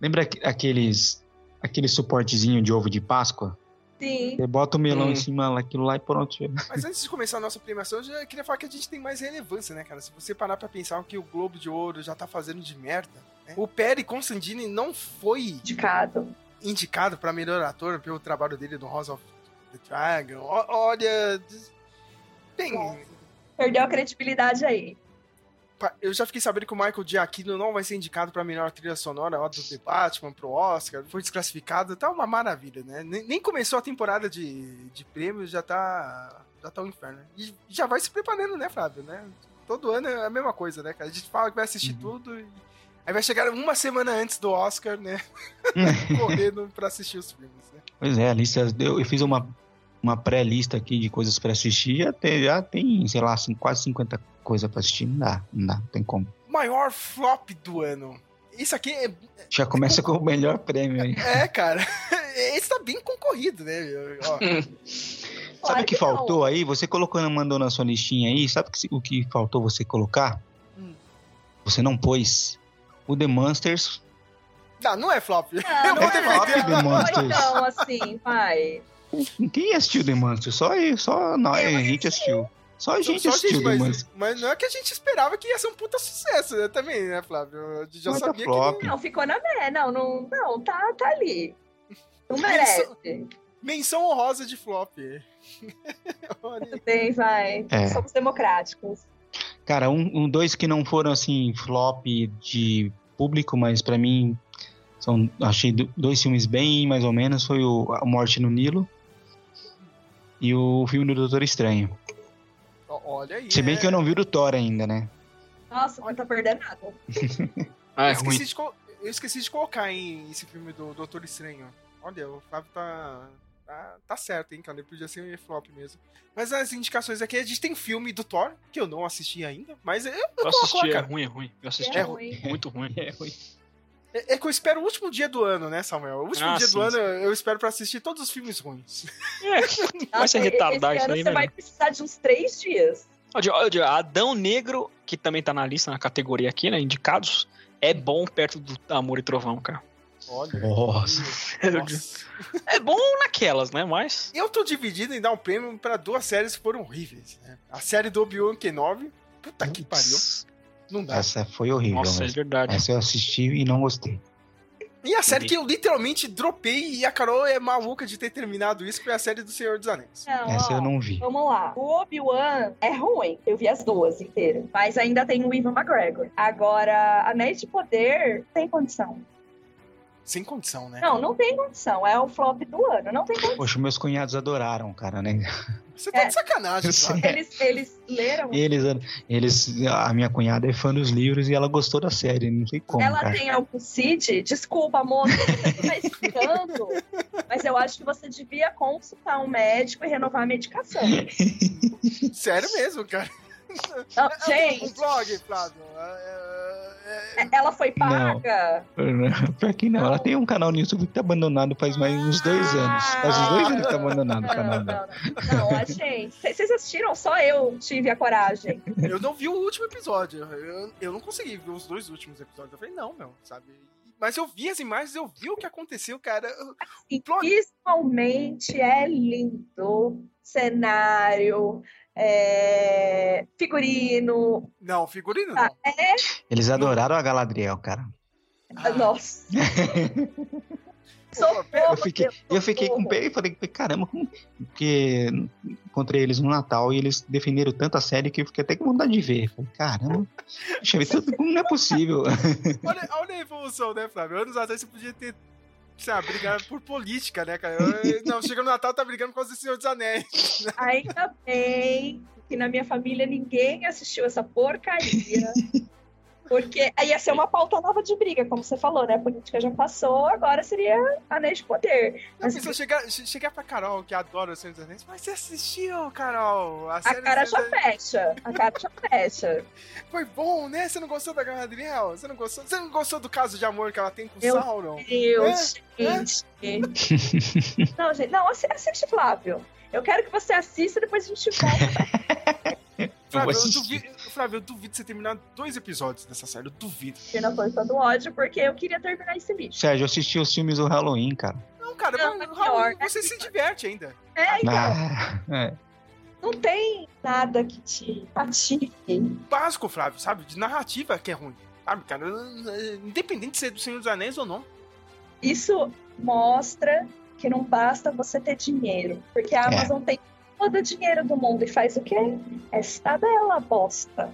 lembra aqu- aqueles. aquele suportezinho de ovo de Páscoa? Sim. Você bota o melão Hum. em cima daquilo lá e pronto. Mas antes de começar a nossa premiação, eu já queria falar que a gente tem mais relevância, né, cara? Se você parar pra pensar o que o Globo de Ouro já tá fazendo de merda, né? o Perry Constantine não foi Indicado. indicado pra melhor ator pelo trabalho dele no House of the Dragon. Olha. Bem, Perdeu a credibilidade aí. Eu já fiquei sabendo que o Michael Giacchino não vai ser indicado pra melhor trilha sonora ó, do The Batman pro Oscar. Foi desclassificado, tá uma maravilha, né? Nem, nem começou a temporada de, de prêmios, já tá. Já tá um inferno. E já vai se preparando, né, Flávio, né? Todo ano é a mesma coisa, né, cara? A gente fala que vai assistir tudo e. Aí vai chegar uma semana antes do Oscar, né? Correndo pra assistir os filmes, né? Pois é, a lista. Eu, eu fiz uma, uma pré-lista aqui de coisas pra assistir. Já tem, já tem sei lá, assim, quase 50 coisas pra assistir. Não dá, não dá, não tem como. Maior flop do ano. Isso aqui é, Já começa com o melhor prêmio aí. é, cara. Esse tá bem concorrido, né? Ó, Sabe o que não. faltou aí? Você colocou, mandou na sua listinha aí. Sabe o que- o que faltou você colocar? Hum. Você não pôs o The Monsters. Não, não é flop. eu Não, vou é flop, The Monsters. então, assim, vai. Quem assistiu The Monsters? Só eu, só nós, a gente assistiu. Só a gente Só assistiu The mas, Monsters. mas não é que a gente esperava que ia ser um puta sucesso, né? Também, né, Flávio? Gente já Muita sabia flop. que. Não, ficou na mé. Não, não, não tá, tá ali. Não merece. Menção honrosa de flop. Tudo bem, vai. É. Somos democráticos. Cara, um, um- dois que não foram assim flop de público, mas pra mim são achei do- dois filmes bem mais ou menos foi o A Morte no Nilo e o filme do Doutor Estranho. Olha aí. Se bem é. que eu não vi o do Thor ainda, né? Nossa, não tá perdendo nada. Ah, é eu, ruim. esqueci de colo- eu esqueci de colocar em esse filme do Doutor Estranho. Olha, o Flávio tá. Tá, tá certo, hein, cara? Ele podia ser um flop mesmo. Mas as indicações aqui, a gente tem filme do Thor, que eu não assisti ainda, mas eu, eu Eu coloco assisti, lá, é cara. ruim, é ruim. Eu assisti, É é ruim. muito ruim. É, é que eu espero o último dia do ano, né, Samuel? O último Ah, dia sim, do ano sim. eu espero pra assistir todos os filmes ruins. Vai ser esse isso ano aí, Você vai precisar de uns três dias. Adão Negro, que também tá na lista, na categoria aqui, né? Indicados, é bom perto do Amor e Trovão, cara. Olha. Nossa. Nossa. É bom naquelas, né? Mas. Eu tô dividido em dar um prêmio pra duas séries que foram horríveis. Né? A série do Obi-Wan Kenobi. Puta que pariu. Não dá. Essa foi horrível. Nossa, é mesmo. verdade. Essa eu assisti e não gostei. E a série que eu literalmente dropei e a Carol é maluca de ter terminado isso foi a série do Senhor dos Anéis. Não, Essa ó, eu não vi. Vamos lá. O Obi-Wan é ruim. Eu vi as duas inteiras. Mas ainda tem o Ivan McGregor. Agora, Anéis de Poder tem condição. Sem condição, né? Não, não tem condição. É o flop do ano. Não tem condição. Poxa, meus cunhados adoraram, cara, né? Você tá É. de sacanagem. Flávio. Eles, eles leram. Eles, eles, a minha cunhada é fã dos livros e ela gostou da série, não sei como, Ela cara. tem algum CID? Desculpa, moça, você tá explicando. Mas eu acho que você devia consultar um médico e renovar a medicação. Sério mesmo, cara. Não, Um gente, blog, Flávio. É, é, é, ela foi paga. Pior que não, ela tem um canal no YouTube que tá abandonado faz mais uns dois anos. Faz uns dois anos que tá abandonado o Não, canal não, não. Não, a gente. Vocês assistiram? Só eu tive a coragem. Eu não vi o último episódio. Eu, eu não consegui ver os dois últimos episódios. Eu falei, não, meu, sabe? Mas eu vi as imagens, eu vi o que aconteceu, cara. Plot- visualmente é lindo. Cenário, é, figurino. Não, figurino Ah, não. é. Eles adoraram a Galadriel, cara. Ah. Nossa. Socorro, Eu fiquei, Deus, eu fiquei com pé e falei, caramba, porque encontrei eles no Natal e eles defenderam tanta série que eu fiquei até com vontade de ver. Falei, caramba, deixa eu ver não é possível. Olha, olha a evolução, né, Flávio? Anos atrás você podia ter, sabe, brigado por política, né, cara? Eu- Não, chega no Natal, tá brigando por causa do Senhor dos Anéis. Ainda bem que na minha família ninguém assistiu essa porcaria. Porque aí ia ser uma pauta nova de briga, como você falou, né? A política já passou, agora seria Anéis de Poder. Não, Mas chegar, che- chegar pra Carol, que adora o Senhor dos Anéis, mas você assistiu, Carol? A, a cara já fecha. A cara já fecha. Foi bom, né? Você não gostou da Galadriel? Você não gostou? Você não gostou do caso de amor que ela tem com o Meu Sauron? Deus, É? gente. Não, gente, não, assi- assiste, Flávio. Eu quero que você assista e depois a gente volta Flávio, eu duvido, Flávio, eu duvido você terminar dois episódios dessa série, eu duvido. aqui na força do ódio, porque eu queria terminar esse lixo. Sérgio, eu assisti os filmes do Halloween, cara. Não, cara, Não, mas, é né? você se diverte ainda. É, então, Ah, é. não tem nada que te ative. Básico, Flávio, sabe? De narrativa que é ruim. Sabe, cara? Independente de ser do Senhor dos Anéis ou não. Isso mostra que não basta você ter dinheiro, porque a É. Amazon tem todo o dinheiro do mundo e faz o quê? Esta dela bosta.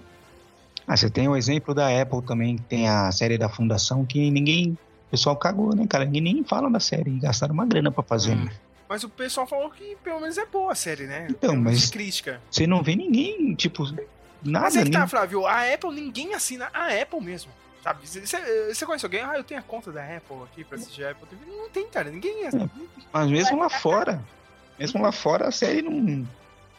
Ah, você tem o exemplo da Apple também, que tem a série da Fundação, que ninguém. O pessoal cagou, né, cara? Ninguém nem fala da série. e Gastaram uma grana pra fazer. Hum. né? Mas o pessoal falou que pelo menos é boa a série, né? Então, mas- crítica. Você não vê ninguém, tipo, nada. Mas é que tá, Flávio, a Apple, ninguém assina a Apple mesmo. Sabe? Você conhece alguém? Ah, eu tenho a conta da Apple aqui pra assistir a Apple TV. Não tem, cara. Ninguém é. Mas mesmo lá fora. Mesmo lá fora, a série não.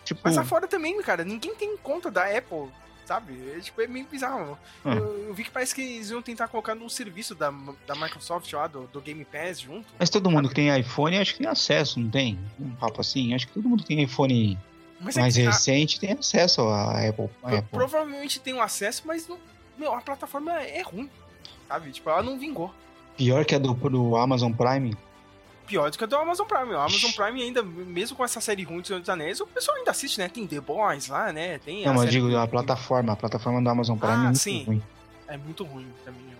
Tipo. Mas lá fora também, cara. Ninguém tem conta da Apple. Sabe? É, tipo, é meio bizarro. Ah. Eu, eu vi que parece que eles iam tentar colocar num serviço da, da Microsoft lá, do, do Game Pass junto. Mas todo mundo que tem iPhone, acho que tem acesso, não tem? Um papo assim. Acho que todo mundo que tem iPhone Mas é mais a- recente tem acesso à Apple. à Apple. provavelmente tem um acesso, mas não, meu, a plataforma é ruim. Sabe? Tipo, ela não vingou. Pior que a do, do Amazon Prime. Pior do que a do Amazon Prime. O Amazon Prime ainda, mesmo com essa série ruim do Senhor dos Anéis, o pessoal ainda assiste, né? Tem The Boys lá, né? Tem Não, mas eu digo do- a plataforma. A plataforma do Amazon Prime Ah, é muito sim. ruim. É muito ruim também.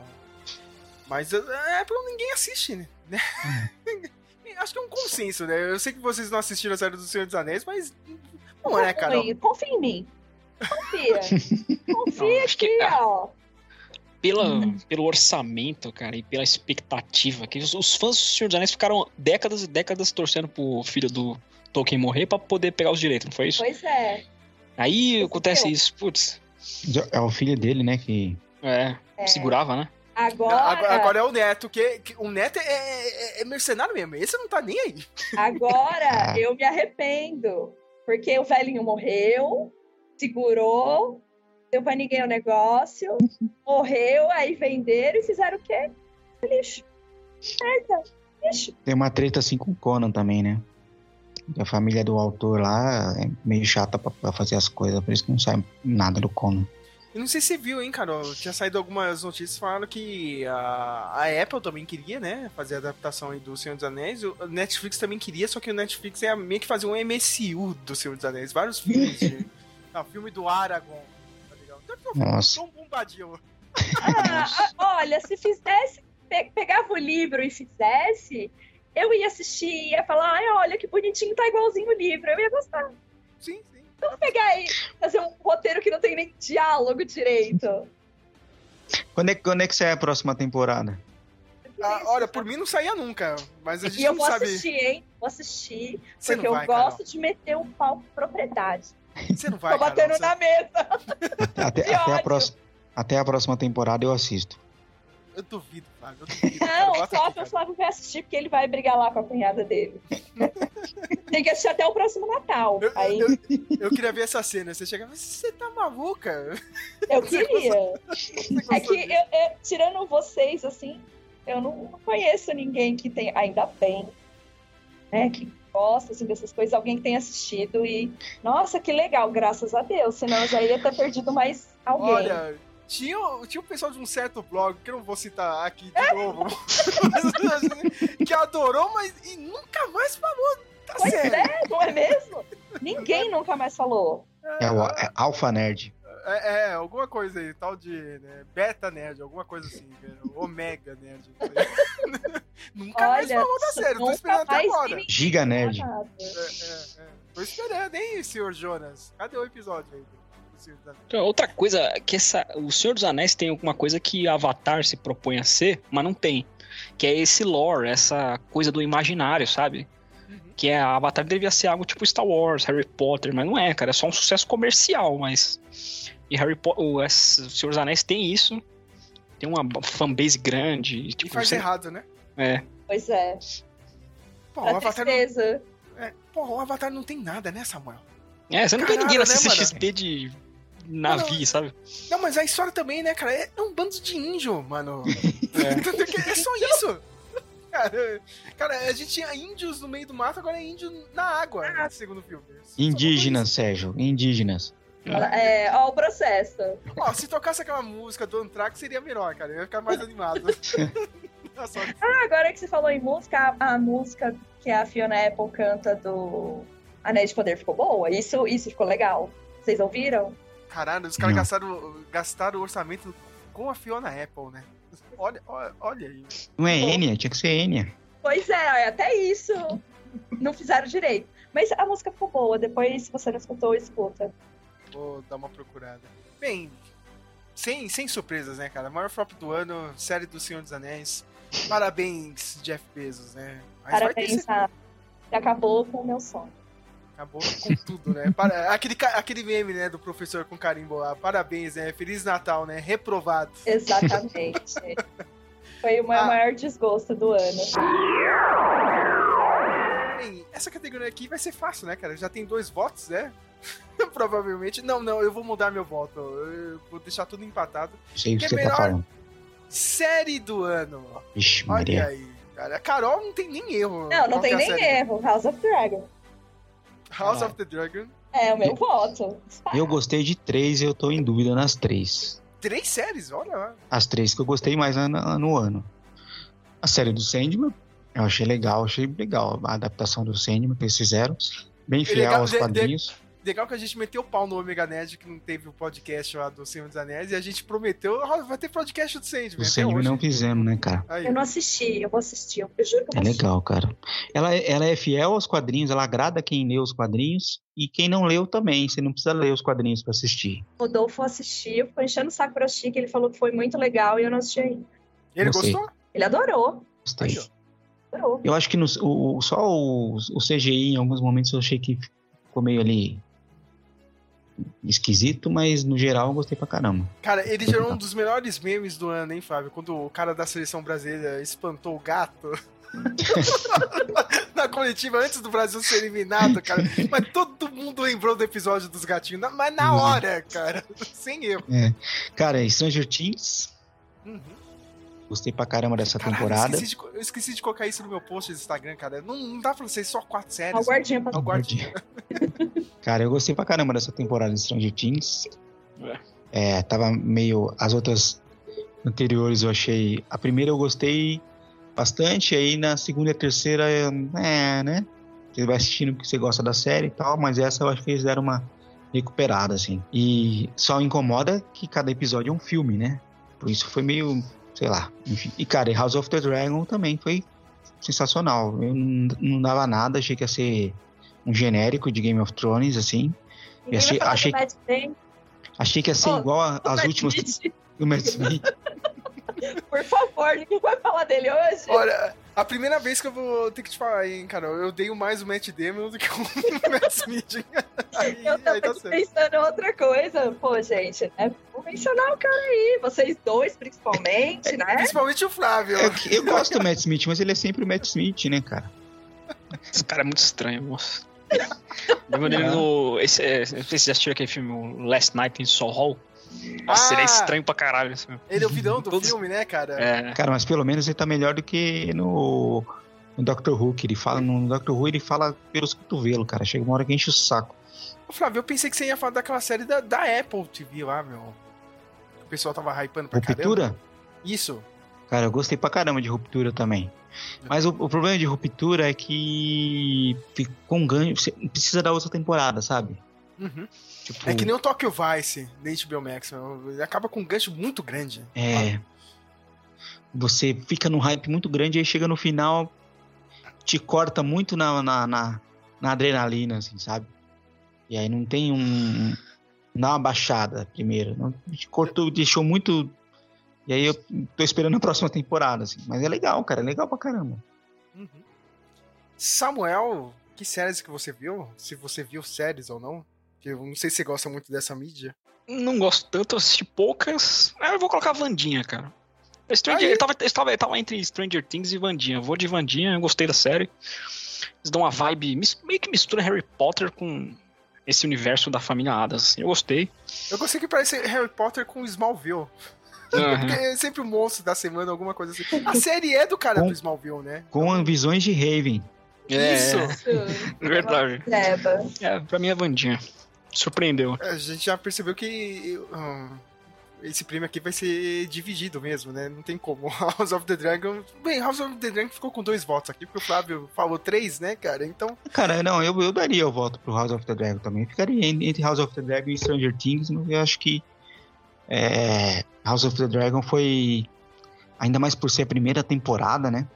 Mas a a Apple ninguém assiste, né? Acho que é um consenso, né? Eu sei que vocês não assistiram a série do Senhor dos Anéis, mas não é, cara. Confia, em mim. Confia. Confia Não, acho que- aqui, ó. Pela, pelo orçamento, cara, e pela expectativa, que os, os fãs do Senhor dos Anéis ficaram décadas e décadas torcendo pro filho do Tolkien morrer pra poder pegar os direitos, não foi isso? Pois é. Aí acontece isso, putz, É o filho dele, né? Que. é, É. segurava, né? Agora, Agora, agora é o Neto, que, que o Neto é, é- é mercenário mesmo. Esse não tá nem aí. agora Ah. eu me arrependo. Porque o velhinho morreu, segurou, deu pra ninguém o negócio, morreu, aí venderam e fizeram o quê? Lixo. Merda. Lixo. Tem uma treta assim com o Conan também, né? A família do autor lá é meio chata pra, pra fazer as coisas, por isso que não sai nada do Conan. Eu não sei se você viu, hein, Carol? Tinha saído algumas notícias falando que a, a Apple também queria, né? Fazer a adaptação aí do Senhor dos Anéis. O Netflix também queria, só que o Netflix é meio que fazer um MCU do Senhor dos Anéis. Vários filmes. De, não, filme do Aragorn. Nossa. um bombadil. Ah, olha, se fizesse, pe- pegava o livro e fizesse, eu ia assistir, ia falar, ai, olha que bonitinho, tá igualzinho o livro, eu ia gostar. Sim, sim. Então pegar e fazer um roteiro que não tem nem diálogo direito. Quando é, quando é que sai a próxima temporada? Ah, olha, por mim não saía nunca. Mas a gente E eu não vou sabe. assistir, hein? Vou assistir, Você porque não eu vai, gosto de meter o pau com propriedade. Você não vai, Tô batendo Carol, na mesa. Até, Que até, a próxima, até a próxima temporada eu assisto. Eu duvido, Flávio. Eu duvido. Não, Bota Flávio, aqui, o. Flávio vai assistir porque ele vai brigar lá com a cunhada dele. Tem que assistir até o próximo Natal. Eu, Aí eu, eu queria ver essa cena. Você chega, mas você tá maluca? eu queria. É que, eu, eu- tirando vocês, assim, eu não, não conheço ninguém que tenha, ainda bem, né, que gosta, assim, dessas coisas, alguém que tenha assistido e, nossa, que legal, graças a Deus, senão eu já iria ter perdido mais alguém. Olha, tinha, tinha um pessoal de um certo blog, que eu não vou citar aqui de novo, que adorou, mas e nunca mais falou da pois série. é, não é mesmo? Ninguém nunca mais falou. É o é Alpha Nerd. É, é, alguma coisa aí, tal de né, beta nerd, alguma coisa assim, né, omega nerd. nunca mais Olha, falou da série, tô esperando até mais agora. Giga Nerd. É, é, é. Tô esperando, hein, senhor Jonas? Cadê o episódio aí? Então, Outra coisa que essa, o Senhor dos Anéis tem alguma coisa que Avatar se propõe a ser, mas não tem. Que é esse lore, essa coisa do imaginário, sabe? Que é a Avatar devia ser algo tipo Star Wars, Harry Potter, mas não é, cara. É só um sucesso comercial, mas. E Harry Potter, o, o Senhor dos Anéis tem isso. tem uma fanbase grande. E, E tipo, faz você- errado, né? É. Pois é. Pô, o A Avatar não, é, porra, o Avatar não tem nada, né, Samuel? É, você não vê Caralho, ninguém na né? CCXP de navio, sabe? Não, mas a história também, né, cara? É um bando de índio, mano. É, só isso. Cara, cara, a gente tinha índios no meio do mato, agora é índio na água, Ah. no segundo filme. Indígenas, Sérgio. Indígenas. É, ó, o processo. Ó, se tocasse aquela música do Anthrax, seria melhor, cara. Eu ia ficar mais animado. Ah, agora que você falou em música, a, a música que a Fiona Apple canta do Anéis de Poder ficou boa. Isso, isso ficou legal. Vocês ouviram? Caralho, os caras gastaram, gastaram o orçamento com a Fiona Apple, né? Olha, olha, olha aí. Não é Enya, tinha que ser Enya. Pois é, até isso não fizeram direito. Mas a música ficou boa. Depois, se você não escutou, escuta. Vou dar uma procurada. Bem, sem, sem surpresas, né, cara? Maior flop do ano, série do Senhor dos Anéis. Parabéns, Jeff Bezos, né? Mas vai ter Parabéns, a... Você acabou com o meu sonho. Acabou com tudo, né? Para- aquele, aquele meme, né, do professor com carimbo lá. Parabéns, né? Feliz Natal, né? Reprovado. Exatamente. Foi o meu Ah. maior desgosto do ano. Bem, essa categoria aqui vai ser fácil, né, cara? Já tem dois votos, né? Provavelmente. Não, não, eu vou mudar meu voto. Eu vou deixar tudo empatado. Sei o que Que você melhor- tá falando. Série do ano. Vixe, Olha Maria. aí, cara. A Carol não tem nem erro. Não, não tem é nem série? erro. House of Dragon. House Ah. of the Dragon. É o meu voto. Eu gostei de três e eu tô em dúvida nas três. Três séries, olha lá. As três que eu gostei mais no, no ano. A série do Sandman, eu achei legal, achei legal a adaptação do Sandman que eles fizeram. Bem fiel legal, aos de- de- quadrinhos. Legal que a gente meteu o pau no Omega Nerd, que não teve o podcast lá do Senhor dos Anéis, e a gente prometeu, "Ah, vai ter podcast do Sandman. O até Sandman não fizemos, né, cara? Aí, Eu não assisti, eu vou assistir. Eu juro que eu É legal, cara. Ela, ela é fiel aos quadrinhos, ela agrada quem lê os quadrinhos e quem não leu também. Você não precisa ler os quadrinhos pra assistir. O Rodolfo assistiu, ficou enchendo o saco pra assistir, que ele falou que foi muito legal e eu não assisti ainda. Ele Gostei. gostou? Ele adorou, Gostei. Adorou. Eu acho que no, o, o- só o, o CGI, em alguns momentos, eu achei que ficou meio ali esquisito, mas no geral eu gostei pra caramba. Cara, ele gerou um dos melhores memes do ano, hein, Fábio? Quando o cara da seleção brasileira espantou o gato. Na coletiva antes do Brasil ser eliminado, cara. Mas todo mundo lembrou do episódio dos gatinhos. Mas na hora, cara. Sem erro. É. Cara, Stranger Things, Uhum. Gostei pra caramba dessa Caralho, temporada. Eu esqueci, de, eu esqueci de colocar isso no meu post do Instagram, cara. Não, não dá pra ser só quatro séries. Ó, o guardinha pra guardinha. Cara, eu gostei pra caramba dessa temporada de Stranger Things. É, tava meio. As outras anteriores eu achei. A primeira eu gostei bastante, aí na segunda e terceira, eu- é, né? Você vai assistindo porque você gosta da série e tal, mas essa eu acho que eles deram uma recuperada, assim. E só incomoda que cada episódio é um filme, né? Por isso foi meio. Sei lá. Enfim. E, cara, e House of the Dragon também foi sensacional. Eu não, não dava nada, achei que ia ser um genérico de Game of Thrones, assim. Ninguém achei- achei- Damon, Achei que ia ser Oh, igual às últimas do Matt Smith. Por favor, ninguém vai falar dele hoje. Olha, a primeira vez que eu vou ter que te falar, hein, cara, eu odeio mais o Matt Damon do que o Matt Smith. Aí, Eu aí tava tá aqui certo. pensando em outra coisa. Pô, gente, né? Vou mencionar o cara aí. Vocês dois, principalmente, né? Principalmente o Flávio. Eu, eu gosto do Matt Smith, mas ele é sempre o Matt Smith, né, cara? Esse cara é muito estranho, moço. Lembra dele no. Esse, é, não sei se vocês já assistiram aquele filme Last Night in Soho. Nossa, ele é Ah! estranho pra caralho. Ele é o vilão do Todos- filme, né, cara? É. Cara, mas pelo menos ele tá melhor do que no, no Doctor Who, que ele fala. No Doctor Who ele fala pelos cotovelos, cara. Chega uma hora que enche o saco. Ô, Flávio, eu pensei que você ia falar daquela série da, da Apple TV lá, meu. O pessoal tava hypando pra caramba. Ruptura? Isso. Cara, eu gostei pra caramba de Ruptura também. Mas o, o problema de Ruptura é que ficou um ganho. Você precisa da outra temporada, sabe? Uhum. Tipo, É que nem o Tokyo Vice da HBO Max. Ele acaba com um gancho muito grande. É. Você fica num hype muito grande e aí chega no final, te corta muito na, na, na, na adrenalina, assim, sabe? E aí não tem um. Não dá uma baixada primeiro. Não, te cortou, deixou muito. E aí eu tô esperando a próxima temporada, assim. Mas é legal, cara. É legal pra caramba. Uhum. Samuel, que séries que você viu? Se você viu séries ou não? Que eu não sei se você gosta muito dessa mídia. Não gosto tanto, eu assisti poucas. Ah, Eu vou colocar a Vandinha, cara. Stranger, Aí- ele, tava, ele, tava, ele tava entre Stranger Things e Vandinha. Eu vou de Vandinha, eu gostei da série. Eles dão uma vibe, meio que mistura Harry Potter com esse universo da família Adams. assim, eu gostei. Eu gostei que parece Harry Potter com Smallville. Porque é sempre o monstro da semana, alguma coisa assim. A série é do cara Com- do Smallville, né? Com visões de Raven. É, Isso. é verdade. Treva. É, pra mim é Vandinha. Surpreendeu. A gente já percebeu que hum, esse prêmio aqui vai ser dividido mesmo, né? Não tem como. House of the Dragon. Bem, House of the Dragon ficou com dois votos aqui, porque o Flávio falou três, né, cara? Então. Cara, não, eu, eu daria o voto pro House of the Dragon também. Ficaria en- entre House of the Dragon e Stranger Things, mas eu acho que é, House of the Dragon foi. Ainda mais por ser a primeira temporada, né?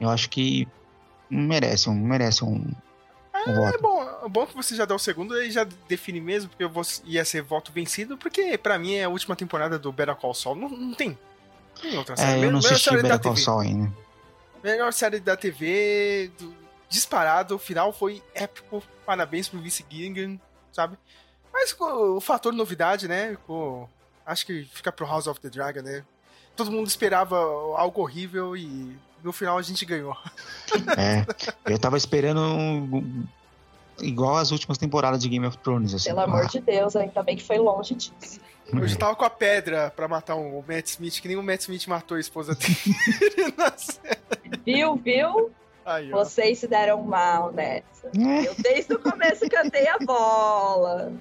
Eu acho que merece um, merece um, um É voto. bom, é bom que você já dá o segundo e já define mesmo, porque eu vou, ia ser voto vencido, porque pra mim é a última temporada do Better Call Saul. Não, não tem. Não tem outra série. É, eu Melhor- não assisti série da Better Call TV. Saul ainda. Melhor série da TV, do- disparado, o final foi épico, parabéns pro Vince Gilligan, sabe? Mas com o fator novidade, né, com- acho que fica pro House of the Dragon, né? Todo mundo esperava algo horrível e no final a gente ganhou. É, eu tava esperando um- igual as últimas temporadas de Game of Thrones, assim. Pelo amor de Deus, ainda bem que foi longe disso. Eu já tava com a pedra pra matar o Matt Smith, que nem o Matt Smith matou a esposa dele na série. Viu, viu? Aí. Vocês se deram mal nessa. É. Eu desde o começo cantei a bola.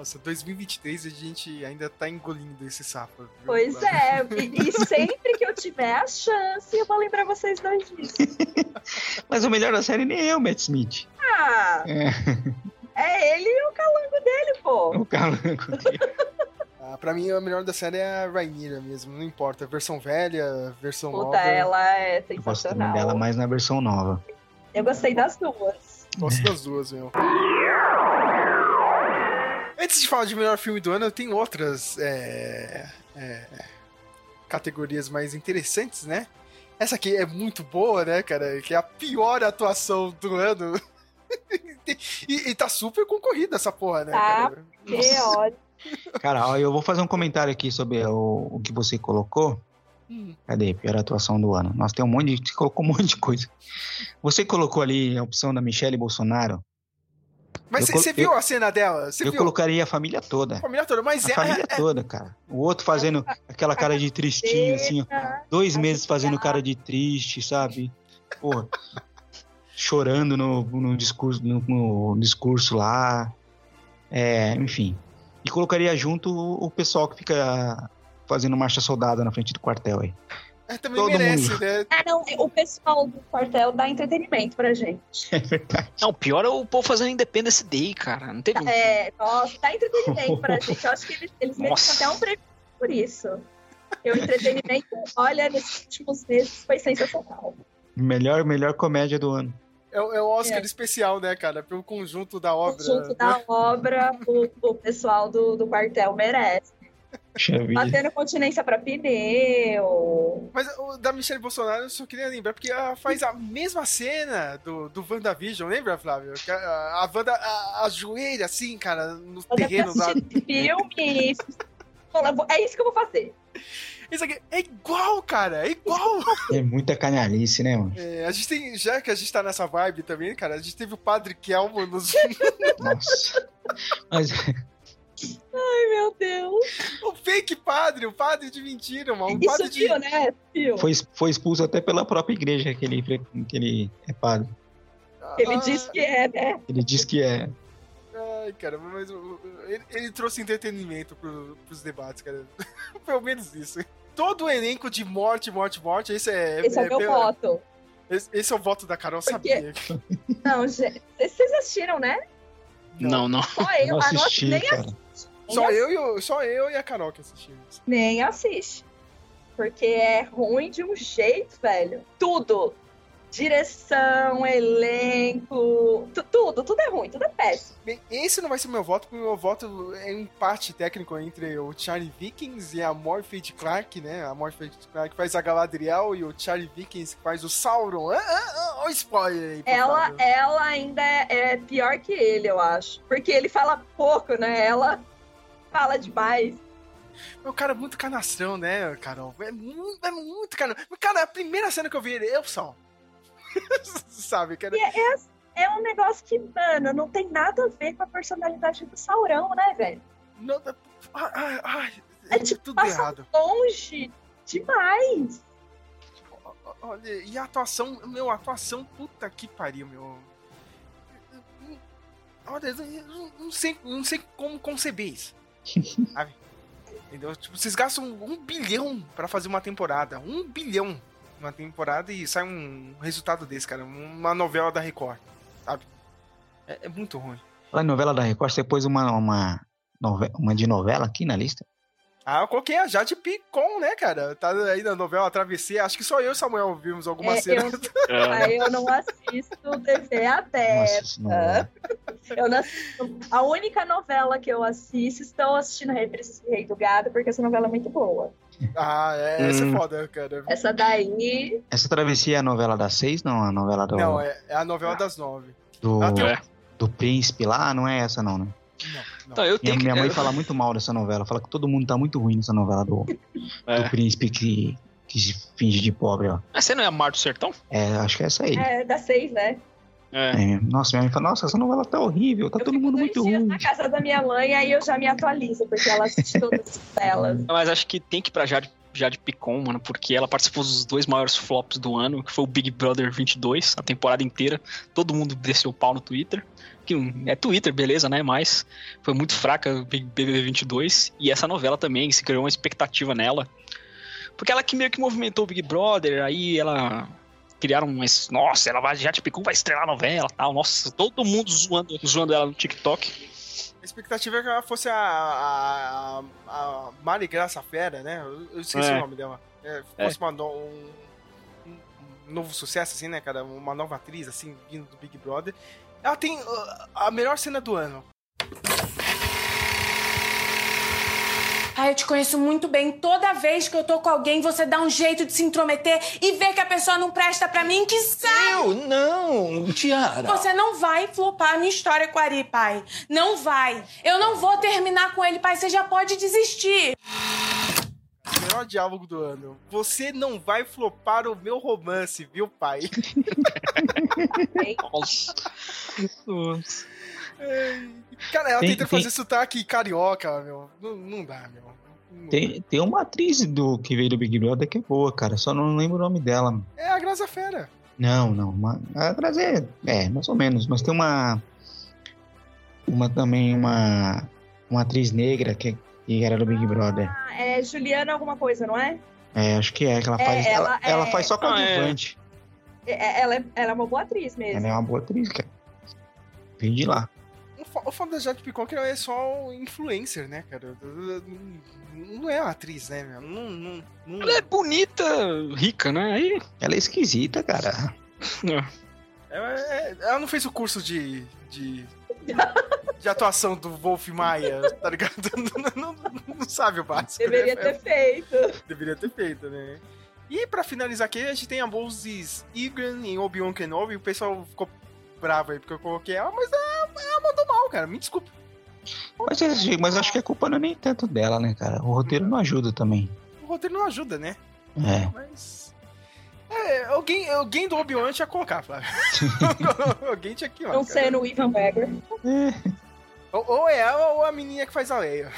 Nossa, 2023 a gente ainda tá engolindo esse sapo. viu? Pois é, e, e sempre que eu tiver a chance, eu vou lembrar vocês dois disso. Mas o melhor da série nem é o Matt Smith. Ah, É, é ele e o calango dele, pô. o calango. Ah, pra mim, a melhor da série é a Rainira mesmo, não importa. Versão velha, versão Puta, nova. ela é Eu gosto sensacional. dela mais na versão nova. Eu gostei das duas. Gosto das duas, meu. Antes de falar de melhor filme do ano, eu tenho outras é, é, categorias mais interessantes, né? Essa aqui é muito boa, né, cara? Que é a pior atuação do ano. e, e tá super concorrida essa porra, né, Tá. cara? Cara, ó, eu vou fazer um comentário aqui sobre o, o que você colocou. Hum. Cadê? Pior atuação do ano. Nossa, tem um monte de. Você colocou um monte de coisa. Você colocou ali a opção da Michelle Bolsonaro. Mas você viu eu- a cena dela? Você eu viu? colocaria a família toda. A família toda, mas A é, família é- toda, cara. O outro fazendo aquela cara de tristinho, assim, ó. Dois meses fazendo cara de triste, sabe? Pô, chorando no, no discurso, no, no discurso lá. É, enfim. E colocaria junto o, o pessoal que fica fazendo marcha soldada na frente do quartel aí. É, também todo merece, mundo. né? Ah, não, o pessoal do quartel dá entretenimento pra gente. É verdade. Não, o pior é o povo fazendo Independence Day, cara. Não teve um. É, nossa, dá entretenimento pra gente. Eu acho que eles, eles merecem até um prêmio por isso. Porque o entretenimento, olha, nesses últimos meses foi sensacional. Melhor, melhor comédia do ano. É, o- é o Oscar É. especial, né, cara? Pelo conjunto da O obra. conjunto da obra, o, o pessoal do, do quartel merece. Batendo continência pra pneu. Mas o da Michelle Bolsonaro eu só queria lembrar, porque ela faz a mesma cena do, do WandaVision, lembra, Flávio? Que A, a Wanda a- ajoelha assim, cara, no terreno lá. filme, é isso que eu vou fazer. Isso aqui é igual, cara, é igual. É muita canalice, né, mano? É, a gente tem, já que a gente tá nessa vibe também, cara, a gente teve o Padre Kelmo nos. Nossa. Mas Ai, meu Deus. o fake padre, o padre de mentira, mano. O Isso padre de. viu, né? Viu? foi, foi expulso até pela própria igreja que ele, que ele é padre. Ele Ah, disse que é, né? Ele diz que é. Ai, cara, mas ele, ele trouxe entretenimento pro, pros debates, cara. Pelo menos isso. Todo o elenco de morte, morte, morte, esse é. Esse é, o meu pela- voto. Esse, esse é o voto da Carol, Porque- sabia. Não, gente, vocês assistiram, né? Não, não. Só eu, Não ah, não, assisti, nem, cara. nem Só assiste, eu, e o- só eu e a Carol que assistimos. nem assiste. Porque é ruim de um jeito, velho. Tudo. Direção, elenco, tu- tudo, tudo é ruim, tudo é péssimo. Bem, esse não vai ser meu voto, porque o meu voto é um empate técnico entre o Charlie Vikings e a Morpheus Clark, né? A Morpheus Clark faz a Galadriel e o Charlie Vikings que faz o Sauron. Ah, ah, ah, ó o spoiler aí, Ela, favor. ela ainda é, é pior que ele, eu acho. Porque ele fala pouco, né? Ela fala demais. O cara é muito canastrão, né, Carol? É muito, é muito canastrão. Cara, a primeira cena que eu vi ele, eu só. Sabe, cara? É, é, é um negócio que, mano, não tem nada a ver com a personalidade do Saurão, né, velho? Não, ai, ai, É tipo, tudo passa errado. longe demais. Olha, e a atuação, meu, a atuação, puta que pariu, meu. Olha, eu não- não sei, não sei como conceber isso. Sabe? Entendeu? Tipo, vocês gastam um bilhão pra fazer uma temporada. Um bilhão numa temporada e sai um resultado desse, cara. Uma novela da Record, sabe? É, é muito ruim. Em novela da Record, você pôs uma, uma, uma de novela aqui na lista? Ah, eu coloquei a Jade Picon, né, cara? Tá aí na novela Travessia. Acho que só eu e o Samuel vimos alguma É, cena. É. Aí eu não assisto TV aberta. novela. Eu não assisto- A única novela que eu assisto, estou assistindo Reprise Rei do Gado, porque essa novela é muito boa. Ah, é, essa Hum. é foda, cara. Essa daí. Essa travessia é a novela das seis? Não, a novela do, Não, é, é a novela das nove. do, tem- É. do príncipe lá, não é essa não, né? Não. Então, eu Minha, tenho que. minha mãe eu- fala muito mal dessa novela, fala que todo mundo tá muito ruim nessa novela do, É. do príncipe que, que se finge de pobre, ó. Mas você não é a Mar do Sertão? É, acho que é essa aí. É, da seis, né? É. É, nossa, minha mãe fala, nossa, essa novela tá horrível, tá eu todo mundo muito ruim. na casa da minha mãe, aí eu já me atualizo, porque ela assiste todas elas. Mas acho que tem que ir pra Jade, Jade Picon, mano, porque ela participou dos dois maiores flops do ano, que foi o Big Brother 22, a temporada inteira. Todo mundo desceu o pau no Twitter. Que é Twitter, beleza, né? Mas foi muito fraca o Big BBB 22. E essa novela também, se criou uma expectativa nela. Porque ela que meio que movimentou o Big Brother, aí ela. Criaram umas. Nossa, ela vai, Jade Picon vai estrelar a novela tal. Nossa, todo mundo zoando, zoando ela no TikTok. A expectativa é que ela fosse a, a, a Mari Graça Fera, né? Eu, esqueci É. o nome dela. É, fosse uma no- um, um- um novo sucesso, assim, né, cara? Uma nova atriz, assim, vindo do Big Brother. Ela tem uh, a melhor cena do ano. Ah, eu te conheço muito bem. Toda vez que eu tô com alguém, você dá um jeito de se intrometer e ver que a pessoa não presta pra mim, que sai! Eu não, Tiara. Você não vai flopar a minha história com o Ari, pai. Não vai. Eu não vou terminar com ele, pai. Você já pode desistir. Melhor diálogo do ano. Você não vai flopar o meu romance, viu, pai? Nossa. Nossa. Cara, ela Tem- tenta tem- fazer sotaque carioca, meu. Não, não dá, meu. Não Tem, tem uma atriz do que veio do Big Brother que é boa, cara, só não lembro o nome dela. É a Graça Fera. Não, não. Uma, a Grazi é, é, mais ou menos. Mas tem uma. Uma também, uma. Uma atriz negra que, que era do Big Brother. Ah, é Juliana alguma coisa, não é? É, acho que é, que ela É, faz. ela, ela ela é- faz só Ah, é. coadjuvante. É- é- Ela é, ela é uma boa atriz mesmo. Ela é uma boa atriz, cara. Vem de lá. O fo- O foda da Jade Picon é é só um influencer, né, cara? Não é uma atriz, né, meu? Não, não, não... Ela é bonita, rica, né? Aí. Ela é esquisita, cara. Ela, é- ela não fez o curso de, de, de atuação do Wolf Maia, tá ligado? Não, não- não sabe o básico. Deveria né? ter feito. Deveria ter feito, né? E pra finalizar aqui, a gente tem a Moses Egan em Obi-Wan Kenobi. O pessoal ficou bravo aí porque eu coloquei ela, mas ela, ela mandou mal, cara. Me desculpa. Mas, é- mas acho que a culpa não é nem tanto dela, né, cara? O roteiro não ajuda também. O roteiro não ajuda, né? É. Mas. É, alguém, alguém do Obi-Wan tinha que colocar, Flávio. alguém tinha que. Não sendo o Ivan McGregor. Ou, ou é ela ou a menina que faz a Leia.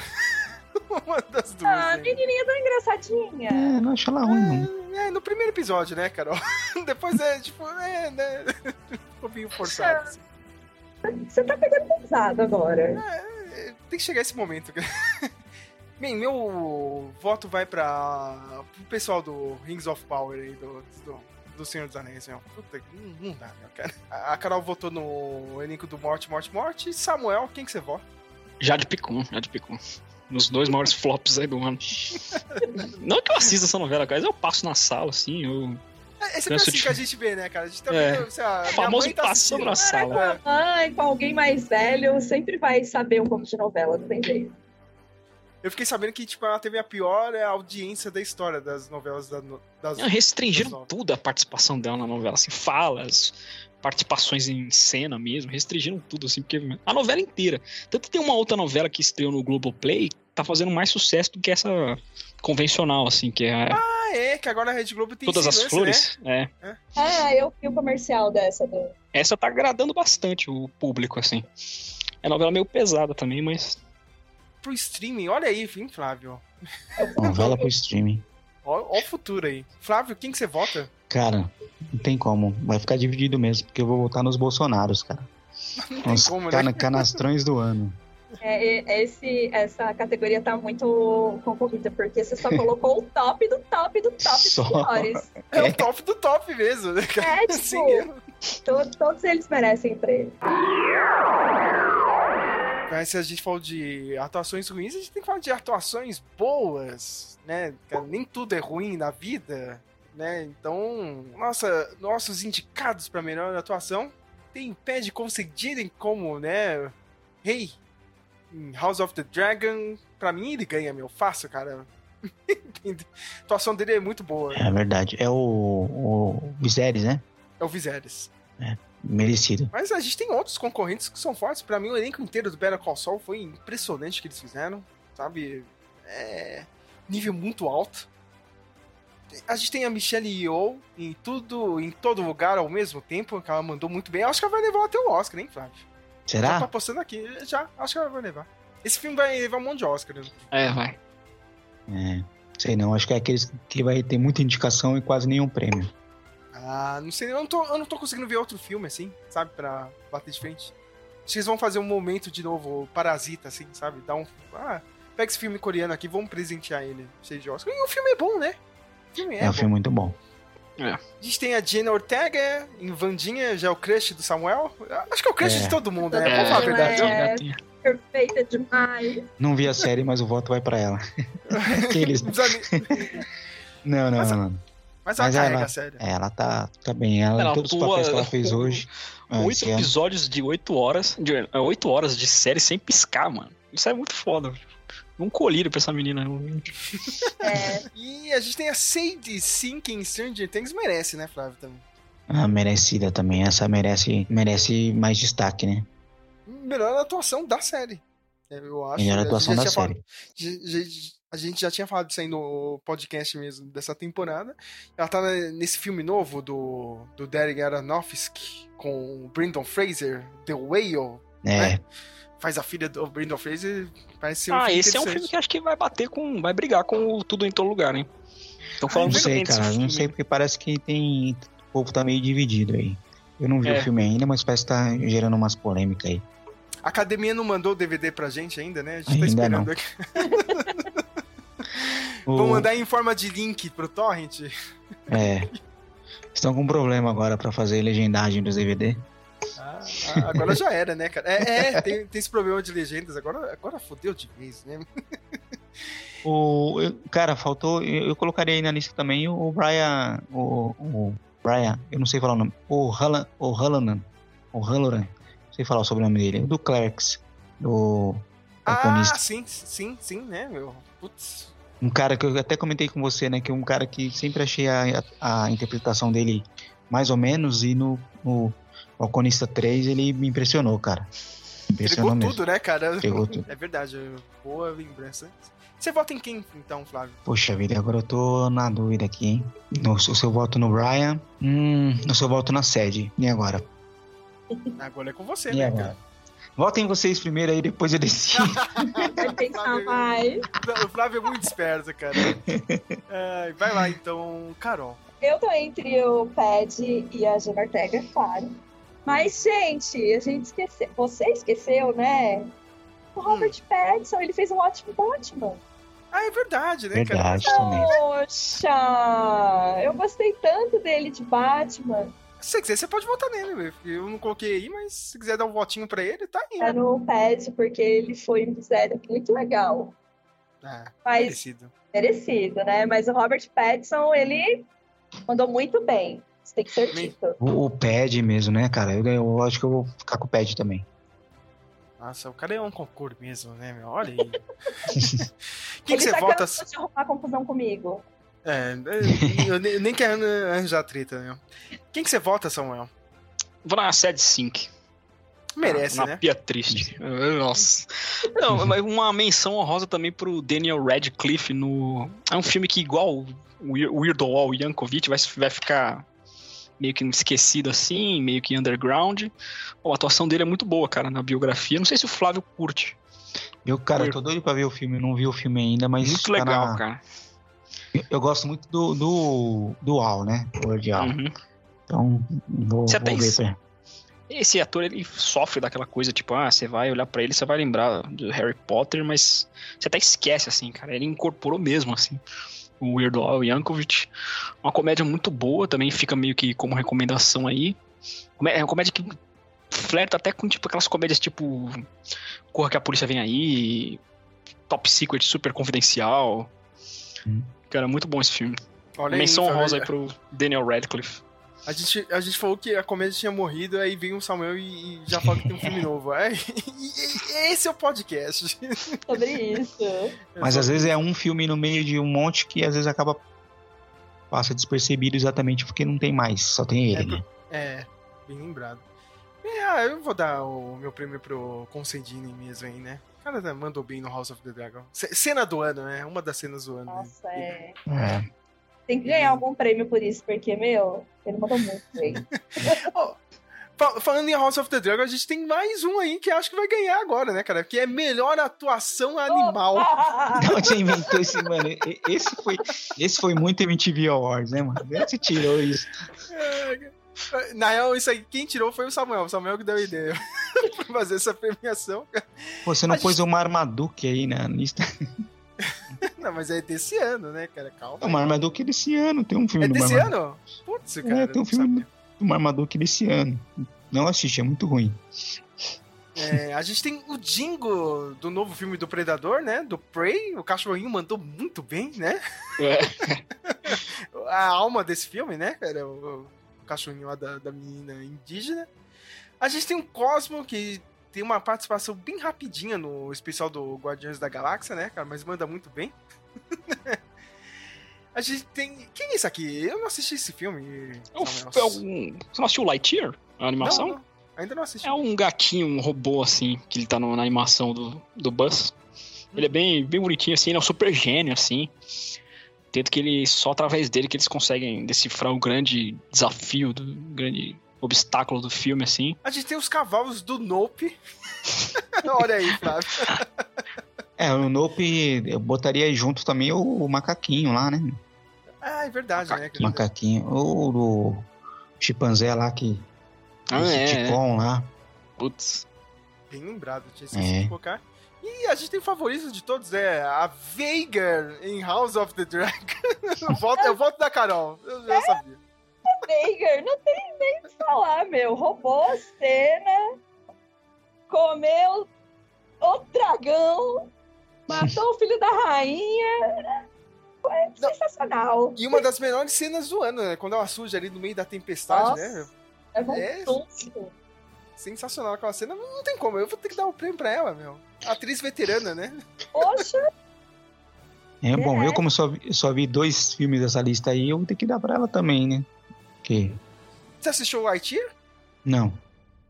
Uma das duas. Ah, a menininha tão engraçadinha. É, não acho ela ruim, não. É, no primeiro episódio, né, Carol? Depois é, tipo, é, né? Ficou meio forçado. assim. Você tá pegando pesado agora. É, tem que chegar esse momento. Bem, meu voto vai para pro pessoal do Rings of Power aí, do, do, do Senhor dos Anéis, meu. Puta, não, não dá, meu, cara. A Carol votou no elenco do Morte, Morte, Morte. E Samuel, quem que você vota? Jade Picon, Jade Picon. Nos dois maiores flops aí do ano. Não que eu assista essa novela, cara, mas eu passo na sala, assim, eu. É, é sempre assim de- que a gente vê, né, cara? A gente tá É. sei lá, famoso tá passando na sala. É. Mãe, com alguém mais velho, sempre vai saber um pouco de novela, não tem jeito. Eu fiquei sabendo que, tipo, ela teve a pior é, audiência da história das novelas da, das. Não, restringiram das tudo a participação dela na novela, assim, falas, participações em cena mesmo, restringiram tudo, assim, porque a novela inteira. Tanto que tem uma outra novela que estreou no Globoplay, tá fazendo mais sucesso do que essa convencional, assim, que é Ah, é, que agora a Rede Globo tem Todas as Flores. Né? É. É, eu vi o comercial dessa do. Essa tá agradando bastante o público, assim. É novela meio pesada também, mas. Pro streaming, olha aí, hein, Flávio. Novela pro streaming. Ó, ó o futuro aí. Flávio, quem que você vota? Cara, não tem como. Vai ficar dividido mesmo, porque eu vou votar nos Bolsonaros, cara. tem Os como, né? cana- canastrões do ano. É, é, esse, essa categoria tá muito concorrida, porque você só colocou o top do top do top Só. dos piores. É o top do top mesmo, né, cara? É, tipo, erro. to- todos eles merecem prêmio. Mas se a gente falou de atuações ruins, a gente tem que falar de atuações boas, né? Nem tudo é ruim na vida, né? Então, nossa, nossos indicados para melhor atuação tem pé de conseguirem como, né? Rei em House of the Dragon. Pra mim, ele ganha, meu. Fácil, cara. a atuação dele é muito boa. É verdade. É o, o Viserys, né? É o Viserys. Merecido. Mas a gente tem outros concorrentes que são fortes. Pra mim, o elenco inteiro do Better Call Saul foi impressionante o que eles fizeram. Sabe? É. Nível muito alto. A gente tem a Michelle Yeoh em tudo, em todo lugar ao mesmo tempo, que ela mandou muito bem. Eu acho que ela vai levar até o Oscar, hein, Flávio? Já tô Será? apostando aqui. Já, acho que ela vai levar. Esse filme vai levar um monte de Oscar. né? É, vai. É. Sei não, acho que é aqueles que vai ter muita indicação e quase nenhum prêmio. Ah, não sei, eu não, tô, eu não tô conseguindo ver outro filme assim, sabe? Pra bater de frente. Acho que eles vão fazer um momento de novo parasita, assim, sabe? Dar um. Ah, pega esse filme coreano aqui, vamos presentear ele, cheio de Oscar. E o filme é bom, né? O filme é, É, um bom. filme muito bom. A gente tem a Jenna Ortega em Vandinha, já é o crush do Samuel. Acho que é o crush É. de todo mundo, né? É, Vamos falar a verdade. é perfeita demais. Não vi a série, mas o voto vai pra ela. Aqueles... Ami- Não, não, não. Mas ela Mas carrega ela, a série. é, ela tá, tá bem. Ela, Ela em todos os papéis que ela fez hoje. ah, Oito episódios de oito horas. De é, oito horas de série sem piscar, mano. Isso é muito foda. Um colírio pra essa menina. É, E a gente tem a Sadie Sink em Stranger Things, merece, né, Flávio? Também. Ah, merecida também. Essa merece, merece mais destaque, né? Melhor atuação da série. É, Eu acho. Melhor atuação da tinha falado- série. já- já- a gente já tinha falado disso aí no podcast mesmo dessa temporada. Ela tá na- nesse filme novo do, do Derek Aronofsky com o Brendan Fraser, The Whale. É, né? Faz a filha do Brendan Fraser. Parece ser um ah, filme esse é um filme que acho que vai bater com. Vai brigar com o Tudo em Todo Lugar, hein? Estão falando não muito sei, cara. Não sei porque parece que tem. O povo tá meio dividido aí. Eu não vi É. o filme ainda, mas parece que tá gerando umas polêmicas aí. A academia não mandou o DVD pra gente ainda, né? A gente tá Ainda esperando não. aqui. O- Vou mandar em forma de link pro Torrent. É. Estão com problema agora pra fazer legendagem dos DVD. Ah, ah, agora já era, né, cara? É, é, tem, tem esse problema de legendas. Agora, agora fodeu de vez, né? O, eu- cara, faltou. Eu, eu colocaria aí na lista também o Brian. O, o Brian, eu não sei falar o nome. O Hallan. O Hallanan. O Halloran. Não sei falar o sobrenome dele. O do Clerks. Do. Ah, sim, sim, sim, né, meu? Putz. Um cara que eu até comentei com você, né? Que é um cara que sempre achei a, a, a interpretação dele mais ou menos. E no, no Balconista 3 ele me impressionou, cara. Impressionou Pegou mesmo. tudo, né, cara? Pegou tudo. É verdade, boa lembrança. Você vota em quem, então, Flávio? Poxa vida, agora eu tô na dúvida aqui, hein? No, se eu voto no Brian. Hum, no seu voto na sede. E agora? Agora é com você, E né, agora? cara? Votem vocês primeiro aí, depois eu decido. vai pensar mais. O Flávio é muito esperto, cara. Ai, vai lá, então, Carol. Eu tô entre o Pad e a Jenna Ortega, é claro. Mas, gente, a gente esqueceu. Você esqueceu, né? O Robert Pattinson, ele fez um ótimo Batman. Ah, é verdade, né, Verdade cara? também. Poxa! Eu gostei tanto dele de Batman. Se você quiser, você pode votar nele. Eu não coloquei aí, mas se quiser dar um votinho pra ele, tá aí. É no Pad, porque ele foi um design muito legal. Ah, Mas- merecido. Merecido, né? Mas o Robert Pattinson, ele mandou muito bem. Isso tem que ser dito. O, o pad mesmo, né, cara? Eu, eu acho que eu vou ficar com o pad também. Nossa, o cara é um concurso mesmo, né, meu? Olha aí. Quem Ele que você tá vota? te arrumar confusão comigo. É, eu nem- eu nem quero arranjar treta, né? Quem que você vota, Samuel? Vou na Sad Sync. Merece, na né? pia triste. Nossa. Não, mas uma menção honrosa também pro Daniel Radcliffe no. É um filme que, igual o Weir- Weirdo Al Yankovic, vai, vai ficar meio que esquecido assim, meio que underground. Pô, a atuação dele é muito boa, cara, na biografia. Não sei se o Flávio curte. Eu, cara, eu tô doido pra ver o filme, eu não vi o filme ainda, mas. Muito tá legal, na- cara. Eu, gosto muito do, do, do Al, né? O Al. Uhum. Então, vou, Você vou ver. es- pra- Esse ator, ele sofre daquela coisa, tipo, ah, você vai olhar pra ele, você vai lembrar do Harry Potter, mas você até esquece, assim, cara. Ele incorporou mesmo, assim, o Weirdo Al Yankovic. Uma comédia muito boa, também fica meio que como recomendação aí. É uma comédia que flerta até com, tipo, aquelas comédias, tipo, Corra que a Polícia Vem Aí, Top Secret Super Confidencial. Cara, muito bom esse filme. Olha Menção família. honrosa aí pro Daniel Radcliffe. A gente, a gente falou que a comédia tinha morrido, aí vem o Samuel e, e já fala que tem um filme novo. É, e- e- esse é o podcast. Sobre isso. Mas às vezes é um filme no meio de um monte que às vezes acaba. passa despercebido exatamente porque não tem mais, só tem ele, né? É, bem lembrado. É, ah, eu vou dar o meu prêmio pro Concedini mesmo aí, né? O cara mandou bem no House of the Dragon. C- cena do ano, né? Uma das cenas do ano. né? Nossa, é. É. Tem que ganhar algum prêmio por isso, porque, meu, ele mandou muito bem. Fa- Falando em House of the Dragon, a gente tem mais um aí que acho que vai ganhar agora, né, cara? Que é melhor atuação animal. Onde você inventou esse, mano? Esse foi, esse foi muito MTV Awards, né, mano? Você tirou isso. Na real, isso aí, quem tirou foi o Samuel. O Samuel que deu a ideia pra fazer essa premiação. Pô, você não A pôs o Marmaduke aí na lista. Não, mas é desse ano, né, cara? Calma. O Marmaduke é desse ano, tem um filme É do desse Marmaduke. ano? Putz, cara. É, tem um filme do Marmaduke desse ano. Não assisti, é muito ruim. É, a gente tem o Dingo do novo filme do Predador, né? Do Prey. O cachorrinho mandou muito bem, né? A alma desse filme, né, cara? O cachorrinho lá da, da menina indígena. A gente tem o Cosmo, que tem uma participação bem rapidinha no especial do Guardiões da Galáxia, né, cara? Mas manda muito bem. a gente tem. Quem é esse aqui? Eu não assisti esse filme. É um- é um- Você não assistiu Lightyear? A animação? Não, não. Ainda não assisti. É um gatinho, um robô, assim, que ele tá no- na animação do, do Buzz. Ele é bem, bem bonitinho, assim, ele é um super gênio, assim. Tanto que ele, só através dele que eles conseguem decifrar o grande desafio, do grande obstáculo do filme, assim. A gente tem os cavalos do Nope. Olha aí, Flávio. É, o Nope, eu botaria junto também o, o macaquinho lá, né? Ah, é verdade, né? cara? Macaquinho. O do chimpanzé lá que. Ah, o é, Ticon lá. Putz. Bem lembrado, tinha esquecido É. de colocar. E a gente tem o favorito de todos, é a Veigar em House of the Dragon. eu, volto, eu volto da Carol, eu já sabia. Veigar, não tem nem o que falar, meu. Roubou a cena, comeu o dragão, matou o filho da rainha. Foi sensacional. E uma das melhores cenas do ano, né? Quando ela surge ali no meio da tempestade, Nossa, né? É É. Sensacional aquela cena. Não, não tem como, eu vou ter que dar o prêmio pra ela, meu. Atriz veterana, né? Poxa, É bom, eu como só vi, só vi dois filmes dessa lista aí, eu vou ter que dar pra ela também, né? Que Você assistiu o Lightyear? não.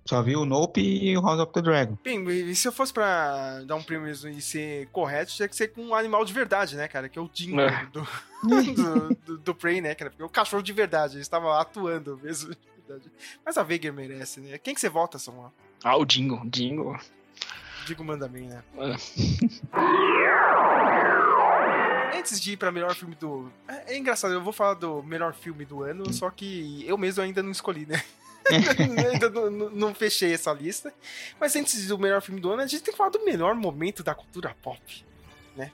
Só vi o Nope e o House of the Dragon. Bem, e se eu fosse pra dar um prêmio e ser correto, tinha que ser com um animal de verdade, né, cara? Que é o Dingo É. do, do, do, do Prey, né, cara? Porque é o cachorro de verdade, ele estava atuando mesmo. De verdade. Mas a Veigar merece, né? Quem que você vota, Samuel? Ah, o Dingo. Dingo. Digo manda bem, né? É. Antes de ir pra melhor filme do. É, é engraçado, eu vou falar do melhor filme do ano, só que eu mesmo ainda não escolhi, né? ainda não, não- não fechei essa lista. Mas antes do melhor filme do ano, a gente tem que falar do melhor momento da cultura pop, né?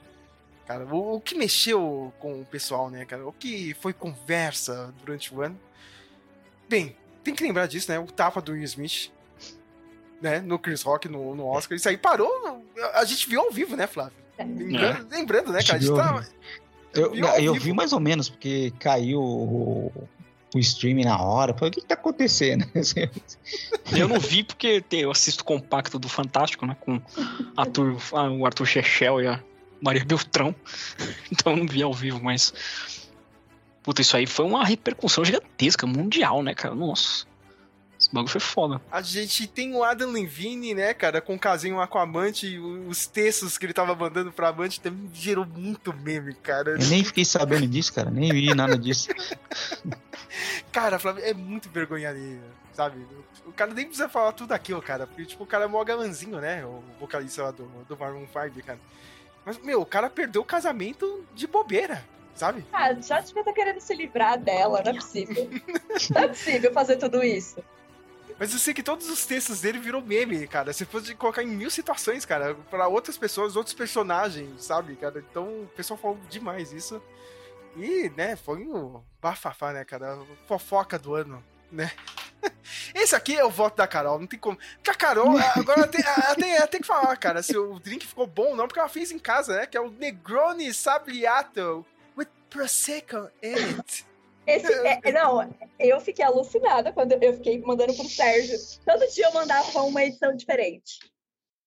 Cara, o, o que mexeu com o pessoal, né, cara? O que foi conversa durante o ano. Bem, tem que lembrar disso, né? O tapa do Will Smith, né? No Chris Rock, no, no Oscar. Isso aí parou. A gente viu ao vivo, né, Flávio? Lembrando, lembrando, né, cara? A gente tava, Eu, eu vi mais ou menos, porque caiu o, o stream na hora. Falei, o que, que tá acontecendo? Eu não vi porque eu assisto o compacto do Fantástico, né? Com Arthur, ah, o Arthur Chechel e a Maria Beltrão. Então eu não vi ao vivo, mas. Puta, isso aí foi uma repercussão gigantesca, mundial, né, cara? Nossa. Esse bagulho foi foda. A gente tem o Adam Levine, né, cara, com o casinho lá com a amante, e os textos que ele tava mandando pra amante também gerou muito meme, cara. Eu nem fiquei sabendo disso, cara. Nem vi nada disso. Cara, Flávio, é muito vergonha alheia, sabe? O cara nem precisa falar tudo aquilo, cara, porque, tipo, o cara é mó galanzinho, né? O vocalista lá do, do Maroon 5, cara. Mas, meu, o cara perdeu o casamento de bobeira, sabe? Ah, já devia estar querendo se livrar dela, não é possível. não é possível fazer tudo isso. Mas eu sei que todos os textos dele virou meme, cara. Você pode colocar em mil situações, cara, pra outras pessoas, outros personagens, sabe, cara? Então o pessoal falou demais isso. E, né, foi o bafafá, né, cara? Fofoca do ano, né? Esse aqui é o voto da Carol, não tem como. Porque a Carol, agora tem, ela tem, ela tem que falar, cara, se o drink ficou bom ou não, porque ela fez em casa, né? Que é o Negroni Sabliato Prosecco in it. Esse, é- não, eu fiquei alucinada quando eu fiquei mandando pro Sérgio. Todo dia eu mandava uma edição diferente.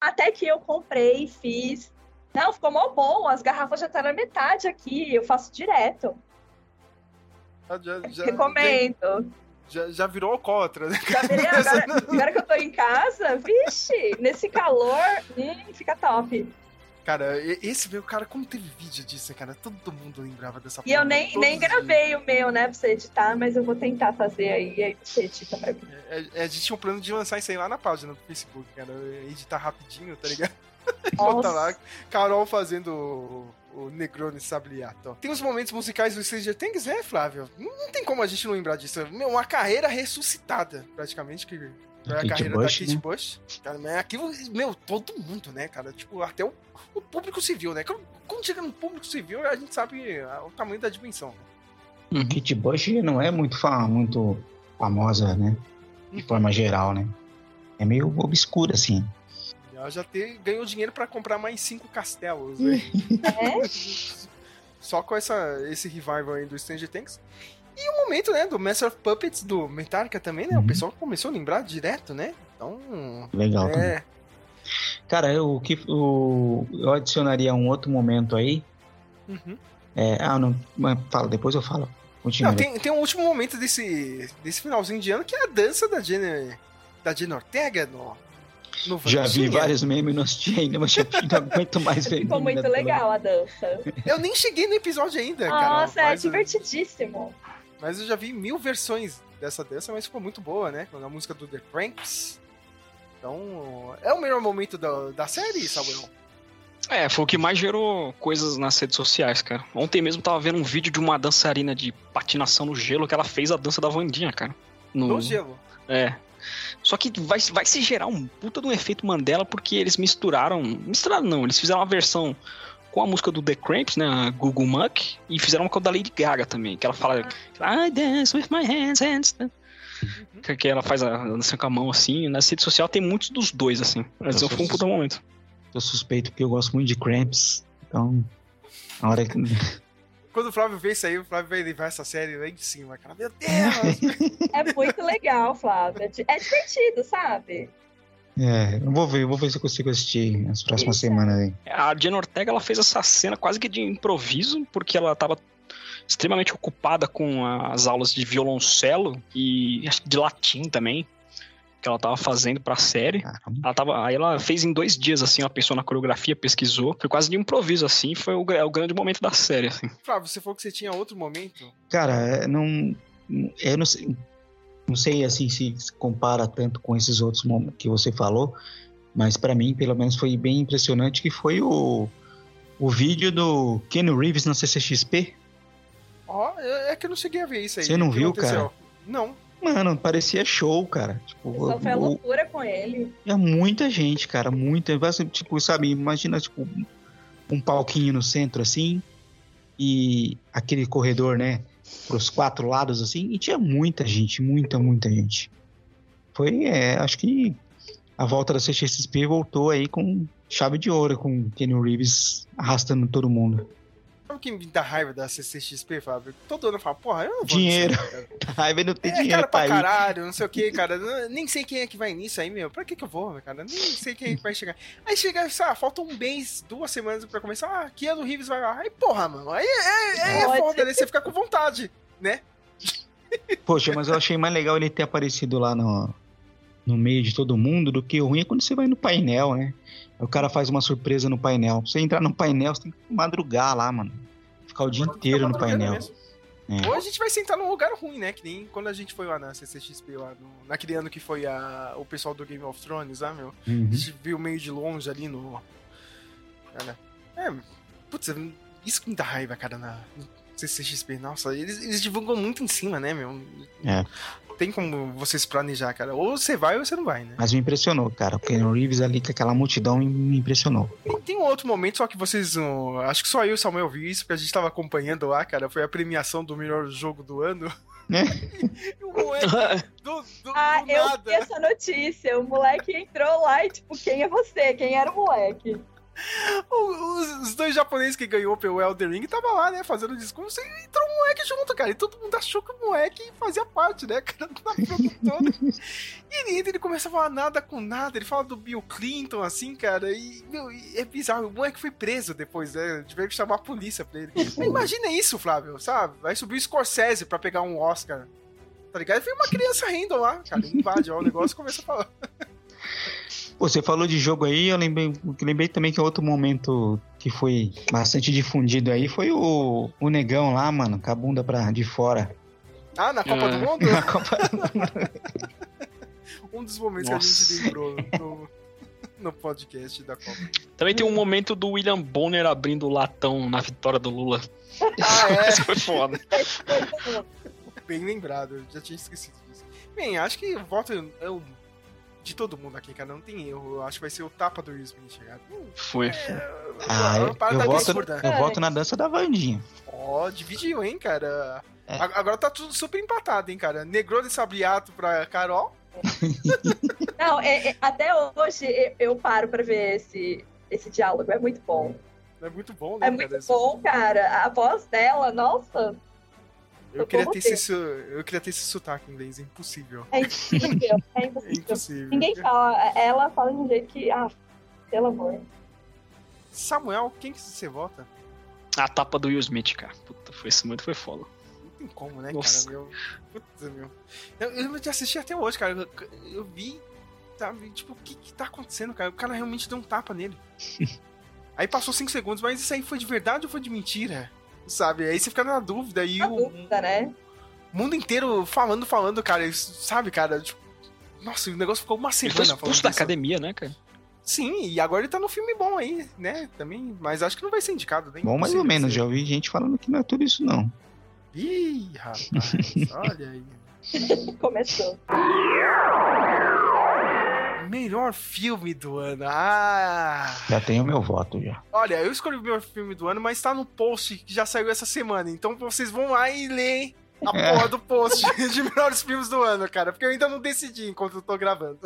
Até que eu comprei, fiz. Não, ficou mó bom. As garrafas já estão na metade aqui. Eu faço direto. Já, já, Recomendo. Já, já virou alcoólatra, né? Já virei agora, agora que eu tô em casa, vixe, nesse calor, hum, fica top. Cara, esse meu cara, como teve vídeo disso, né, cara? Todo mundo lembrava dessa E eu nem, todos nem gravei o meu, né, pra você editar, mas eu vou tentar fazer aí, aí você edita pra mim. É, é, a gente tinha um plano de lançar isso aí lá na página do Facebook, cara. Editar rapidinho, tá ligado? Botar lá, Carol fazendo o, o Negroni Sabliato. Tem os momentos musicais do Stranger Things, né, Flávio? Não, não tem como a gente não lembrar disso. Meu, uma carreira ressuscitada, praticamente, que foi a Kate carreira Bush, da Kate né? Bush. Cara, mas aquilo, meu, todo mundo, né, cara? Tipo, até o, o público civil, né? Quando, quando chega no público civil, a gente sabe ah, o tamanho da dimensão. Kate Bush não é muito, fa muito famosa, né? De forma geral, né? É meio obscura, assim. Ela já te, ganhou dinheiro pra comprar mais cinco castelos, né? É? Só com essa, esse revival aí do Stranger Things. E o momento, né, do Master of Puppets do Metallica também, né? O pessoal começou a lembrar direto, né? Então. Legal também. É. Cara, eu, o que, o, eu adicionaria um outro momento aí. Uhum. É, ah, não. mas Fala, depois eu falo. Continua. Não, tem, tem um último momento desse, desse finalzinho de ano que é a dança da Jenny, da Jenny Ortega no, no Já vi Vandinha. vários memes, não assisti ainda, mas já não aguento mais ver. Ficou muito legal a dança. Eu nem cheguei no episódio ainda, cara. Nossa, é mas, divertidíssimo. Mas eu já vi mil versões dessa dança, mas ficou muito boa, né? Na música do The Cranks. Então, é o melhor momento da, da série, Samuel. É, foi o que mais gerou coisas nas redes sociais, cara. Ontem mesmo tava vendo um vídeo de uma dançarina de patinação no gelo que ela fez a dança da Vandinha, cara. No gelo. É. Só que vai, vai se gerar um puta de um efeito Mandela porque eles misturaram. Misturaram não, eles fizeram uma versão com a música do The Cramps, né? A Google Muck, e fizeram uma com a da Lady Gaga também, que ela fala. I dance with my hands, hands. Que- Que ela faz a dança com a mão assim. Na rede social tem muitos dos dois, assim. Mas Eu foi um sou puta momento. Eu suspeito porque eu gosto muito de Cramps. Então, na hora que. Quando o Flávio vê isso aí, o Flávio vai levar essa série lá em cima, cara. Meu Deus! É muito legal, Flávia. É divertido, sabe? É, eu vou ver, eu vou ver se eu consigo assistir nas próximas semanas aí. A Jenna Ortega ela fez essa cena quase que de improviso, porque ela tava extremamente ocupada com as aulas de violoncelo e de latim também, que ela tava fazendo pra série. Ela tava, aí ela fez em dois dias, assim, ela pensou na coreografia, pesquisou. Foi quase de improviso, assim, foi o, é o grande momento da série, assim. Flávio, você falou que você tinha outro momento. Cara, é, não. Eu não sei. Não sei assim se compara tanto com esses outros momentos que você falou, mas pra mim, pelo menos, foi bem impressionante que foi o, o vídeo do Keanu Reeves na CCXP. Ó, é é que eu não cheguei a ver isso aí. Você não viu, aconteceu? cara? Não. Mano, parecia show, cara. Tipo, Só foi a o- loucura com ele. É muita gente, cara, muita. ser, Tipo, sabe, imagina, tipo, um palquinho no centro, assim, e aquele corredor, né, pros quatro lados, assim, e tinha muita gente, muita, muita gente. Foi, é, acho que a volta da CXSP voltou aí com chave de ouro, com Kenny Reeves arrastando todo mundo. Sabe o que me dá raiva da CCXP, Fábio? Todo ano eu falo, porra, eu não vou Dinheiro. nisso. Raiva não tem É, dinheiro cara, pra ir. caralho, não sei o que, cara. Não- Nem sei quem é que vai nisso aí, meu. Pra que que eu vou, cara? Nem sei quem é que vai chegar. Aí chega, lá, falta um mês, duas semanas pra começar. Ah, Keanu Reeves vai lá. Aí, porra, mano. Aí é, é, é foda, né? Você fica com vontade, né? Poxa, mas eu achei mais legal ele ter aparecido lá no, no meio de todo mundo do que o ruim é quando você vai no painel, né? Aí O cara faz uma surpresa no painel. Pra você entrar no painel, você tem que madrugar lá, mano. Ficar o dia inteiro no painel. É. Ou a gente vai sentar num lugar ruim, né? Que nem quando a gente foi lá na CCXP, lá no, naquele ano que foi a, o pessoal do Game of Thrones, lá, meu. Uhum. A gente viu meio de longe ali no. Cara, é. Putz, isso que me dá raiva, cara, na CCXP. Nossa, eles, eles divulgam muito em cima, né, meu? É. Tem como vocês planejar, cara. Ou você vai ou você não vai, né? Mas me impressionou, cara. O Keanu Reeves ali com aquela multidão me- impressionou. Tem, tem um outro momento, só que vocês. não- acho que só eu e o Samuel viu isso, porque a gente tava acompanhando lá, cara. Foi a premiação do melhor jogo do ano. Né? E o moleque do, do, Ah, do eu nada. vi essa notícia. O moleque entrou lá e, tipo, quem é você? Quem era o moleque? Os, dois japoneses que ganhou pelo Elden Ring tava lá, né, fazendo discurso e entrou um moleque junto, cara. E todo mundo achou que o moleque fazia parte, né, cara, da produtora. e ele entra, ele começa a falar nada com nada. Ele fala do Bill Clinton, assim, cara. E, meu, é bizarro. O moleque foi preso depois, né? Tiveram que chamar a polícia pra ele. Mas imagina isso, Flávio, sabe? Vai subir o Scorsese pra pegar um Oscar. Tá ligado? E vem uma criança rindo lá, cara. Invade ó, o negócio e começa a falar. Pô, você falou de jogo aí, eu lembrei, lembrei também que outro momento que foi bastante difundido aí foi o, o negão lá, mano, com a bunda pra, de fora. Ah, na Copa É. do Mundo? Na Copa um dos momentos que a Nossa. gente lembrou no, no podcast da Copa. Também tem um momento do William Bonner abrindo o latão na vitória do Lula. Ah, Isso foi foda. é? Bem lembrado, eu já tinha esquecido disso. Bem, acho que o voto é o de todo mundo aqui, cara. Não tem erro. Eu acho que vai ser o tapa do Will Smith, cara. Uh, Foi. Ah, é eu, uma parada eu voto, eu voto na dança da Vandinha. Ó, dividiu, hein, cara. É. Agora tá tudo super empatado, hein, cara. Negrou de Sabriato pra Carol. Não, é- é- até hoje eu, eu paro pra ver esse, esse diálogo. É muito bom. É muito bom, né, É cara? muito Esse- bom, cara. A voz dela, nossa, Eu queria, ter você. esse, eu queria ter esse sotaque em inglês, é impossível. é impossível. É impossível. impossível. Ninguém fala. Ela fala de um jeito que. Ah, pelo amor. Samuel, quem que você vota? A tapa do Will Smith, cara. Puta, foi esse momento foi foda. Não tem como, né, Nossa. cara? Meu, puta, meu. Eu, eu já assisti até hoje, cara. Eu, eu vi, sabe, tipo, o que que tá acontecendo, cara? O cara realmente deu um tapa nele. Aí passou 5 segundos, mas isso aí foi de verdade ou foi de mentira? Sabe? Aí você fica na dúvida e Na o dúvida, né? mundo inteiro falando, falando, cara. Sabe, cara? Tipo, nossa, o negócio ficou uma Ele semana foi falando da academia, né, cara? Sim, e agora ele tá no filme bom aí, né? Também, mas acho que não vai ser indicado, nem Bom, mais ou menos. ser. Já ouvi gente falando que não é tudo isso, não. Ih, rapaz, olha aí. Começou. Melhor filme do ano. Ah! Já tenho meu voto já. Olha, eu escolhi o melhor filme do ano, mas tá no post que já saiu essa semana. Então vocês vão lá e lerem a É. porra do post de melhores filmes do ano, cara. Porque eu ainda não decidi enquanto eu tô gravando.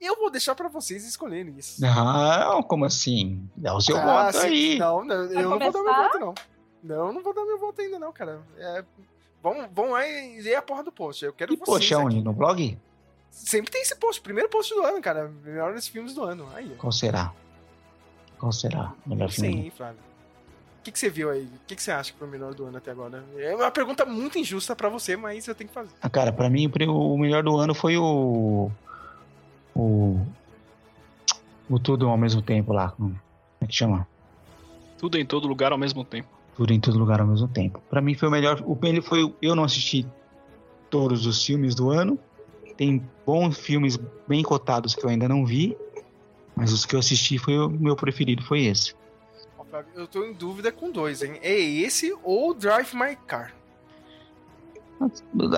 Eu vou deixar pra vocês escolherem isso. Não, como assim? Dá o seu Ah, voto sim. aí. Não, não, eu não vou dar meu começar? voto, não. Não, eu não vou dar meu voto ainda, não, cara. É, vão, vão lá e ler a porra do post. Eu quero E vocês poxa, onde? No blog? Sempre tem esse post, primeiro post do ano, cara. Melhores filmes do ano. Aí. Qual será? Qual será? Melhor filme? do Sim, Flávio. O que, que você viu aí? O que, que você acha que foi o melhor do ano até agora? É uma pergunta muito injusta pra você, mas eu tenho que fazer. Ah, cara, pra mim o melhor do ano foi o. O. O Tudo ao mesmo tempo lá. Como é que chama? Tudo em todo lugar ao mesmo tempo. Tudo em todo lugar ao mesmo tempo. Pra mim foi o melhor. O ele foi. Eu não assisti todos os filmes do ano. Tem bons filmes bem cotados que eu ainda não vi. Mas os que eu assisti foi o meu preferido, foi esse. Eu tô em dúvida com dois, hein? É esse ou Drive My Car?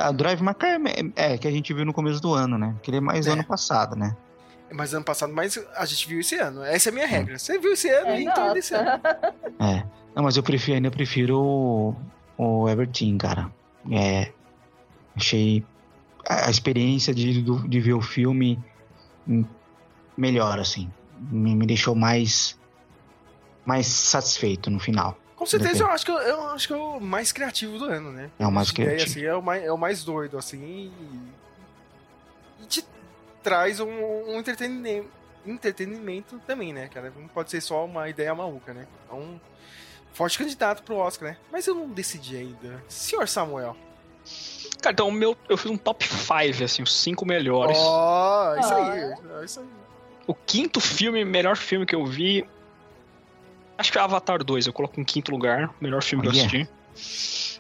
A Drive My Car é, é que a gente viu no começo do ano, né? Que ele é mais É. ano passado, né? Mas ano passado, mas a gente viu esse ano. Essa é a minha regra. Você viu esse ano, É, então é desse ano. É. Não, mas eu prefiro, ainda prefiro o, o Everton, cara. É. Achei a, experiência de, de ver o filme hum, melhor, assim. Me, me deixou mais. mais satisfeito no final. Com certeza eu acho, que eu, eu acho que é o mais criativo do ano, né? É o mais ideia, criativo. assim, é, o mais, é o mais doido, assim. E, e te traz um, um entretenimento, entretenimento também, né, cara? Não pode ser só uma ideia maluca, né? Então, forte candidato pro Oscar, né? Mas eu não decidi ainda. Senhor Samuel. Cara, então o meu, eu fiz um top 5, assim, os cinco melhores. Ó, isso aí. Ah. é Isso aí. O quinto filme, melhor filme que eu vi. Acho que é Avatar 2, eu coloco em quinto lugar. Melhor filme que eu assisti.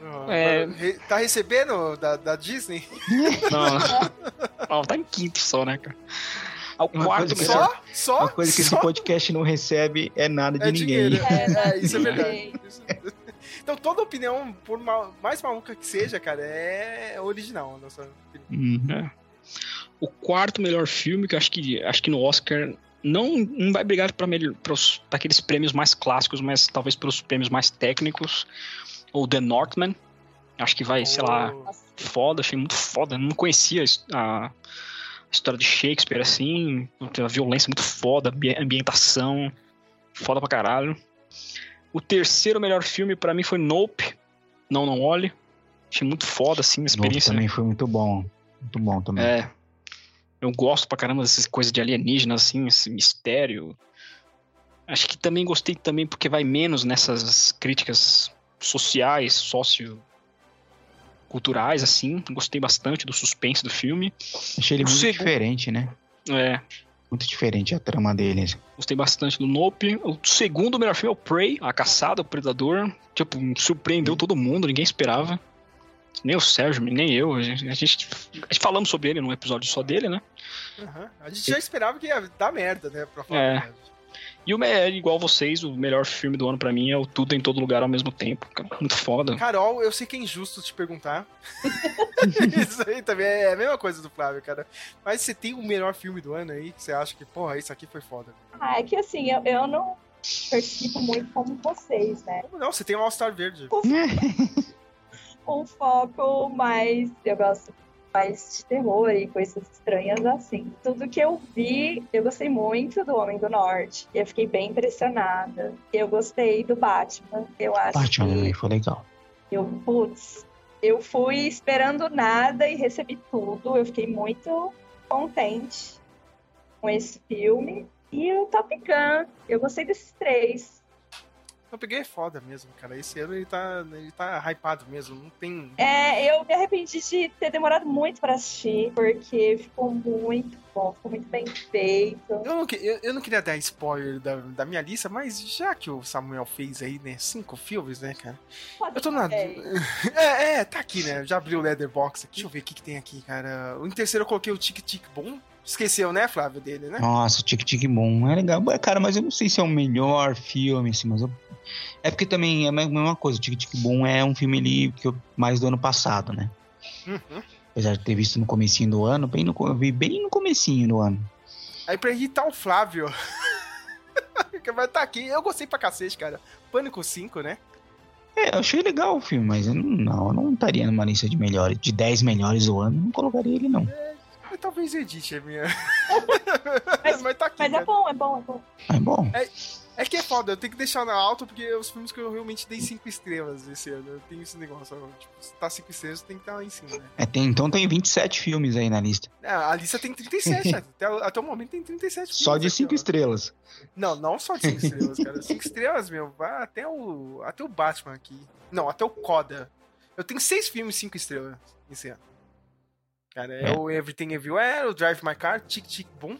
Ó, É. Tá recebendo da, da Disney? Não, não, tá em quinto só, né, cara? Ao Uma quarto coisa. Só? Só? Uma coisa que esse só? podcast não recebe é nada de É ninguém. dinheiro. É, é, isso é É. verdade. Então toda opinião, por ma- mais maluca que seja, cara, é original. a Nossa opinião. Uhum. É. O quarto melhor filme, que eu acho que acho que no Oscar não, não vai brigar para aqueles prêmios mais clássicos, mas talvez pelos prêmios mais técnicos. O The Northman. Acho que vai, sei lá, Oh, foda, achei muito foda. Não conhecia a his- a, a história de Shakespeare assim, a violência muito foda, ambi- ambientação, foda pra caralho. O terceiro melhor filme pra mim foi Nope, Não Não Olhe. Achei muito foda assim, a experiência. também foi muito bom. Muito bom também. É. Eu gosto pra caramba dessas coisas de alienígenas, assim, esse mistério. Acho que também gostei também porque vai menos nessas críticas sociais, socio culturais assim. Gostei bastante do suspense do filme. Achei ele O muito segundo- diferente, né? É, Muito diferente a trama deles. gostei bastante do Nope. O segundo melhor filme é o Prey, A Caçada, o Predador. Tipo, surpreendeu todo mundo, ninguém esperava. Nem o Sérgio, nem eu. A gente, a gente, a gente falamos sobre ele num episódio só dele, né? aham. A gente já esperava que ia dar merda, né? Pra falar É. E o me- igual vocês, o melhor filme do ano pra mim é o Tudo em Todo Lugar ao mesmo tempo. cara. Muito foda. Carol, eu sei que é injusto te perguntar. isso aí também é a mesma coisa do Flávio, cara. Mas você tem o melhor filme do ano aí que você acha que, porra, isso aqui foi foda. Ah, é que assim, eu, eu não percebo muito como vocês, né? Como não? Você tem o All-Star Verde. Um foco mais. Eu gosto mais de terror e coisas estranhas assim. Tudo que eu vi, eu gostei muito do Homem do Norte. Eu fiquei bem impressionada. Eu gostei do Batman. Eu acho Batman que também foi legal. eu, putz, eu fui esperando nada e recebi tudo. Eu fiquei muito contente com esse filme. E o Top Gun, eu gostei desses três. Eu peguei é foda mesmo, cara. Esse ano ele tá, ele tá hypado mesmo. Não tem. É, eu me arrependi de ter demorado muito pra assistir, porque ficou muito bom, ficou muito bem feito. Eu não, eu, eu não queria dar spoiler da, da minha lista, mas já que o Samuel fez aí, né, cinco filmes, né, cara? Pode Eu tô na. É, é, tá aqui, né? Já abriu o Leatherbox aqui. Deixa eu ver o que, que tem aqui, cara. Em terceiro eu coloquei o Tic Tic Boom. Esqueceu, né, Flávio, dele, né? Nossa, Tic Tic Boom é legal. Cara, mas eu não sei se é o melhor filme, assim, mas eu... É porque também é a mesma coisa. O Tic Tic Boom é um filme ali que eu... mais do ano passado, né? Uhum. Apesar de ter visto no comecinho do ano, bem no, eu vi bem no comecinho do ano. Aí pra irritar o Flávio. que vai estar aqui. Eu gostei pra cacete, cara. Pânico 5, né? É, eu achei legal o filme, mas eu não, não, eu não estaria numa lista de melhores, de 10 melhores do ano, não colocaria ele, não. Mas talvez edite a minha. mas, tá aqui. Mas é cara. bom, é bom, é bom. É bom. É que é foda, eu tenho que deixar na alta porque é os filmes que eu realmente dei 5 estrelas esse ano. Eu tenho esse negócio. Tipo, se tá 5 estrelas, tem que estar lá em cima, né? É, tem- então tem 27 filmes aí na lista. Ah, a lista tem 37, até, o- até o momento tem 37 Só filmes de aqui, 5 ó. estrelas. Não, não só de 5 estrelas, cara. 5 estrelas, meu, vai até o, até o Batman aqui. Não, até o Coda. Eu tenho 6 filmes 5 estrelas esse ano. Cara, é, É. o Everything Everywhere, o Drive My Car, Tic Tic Boom.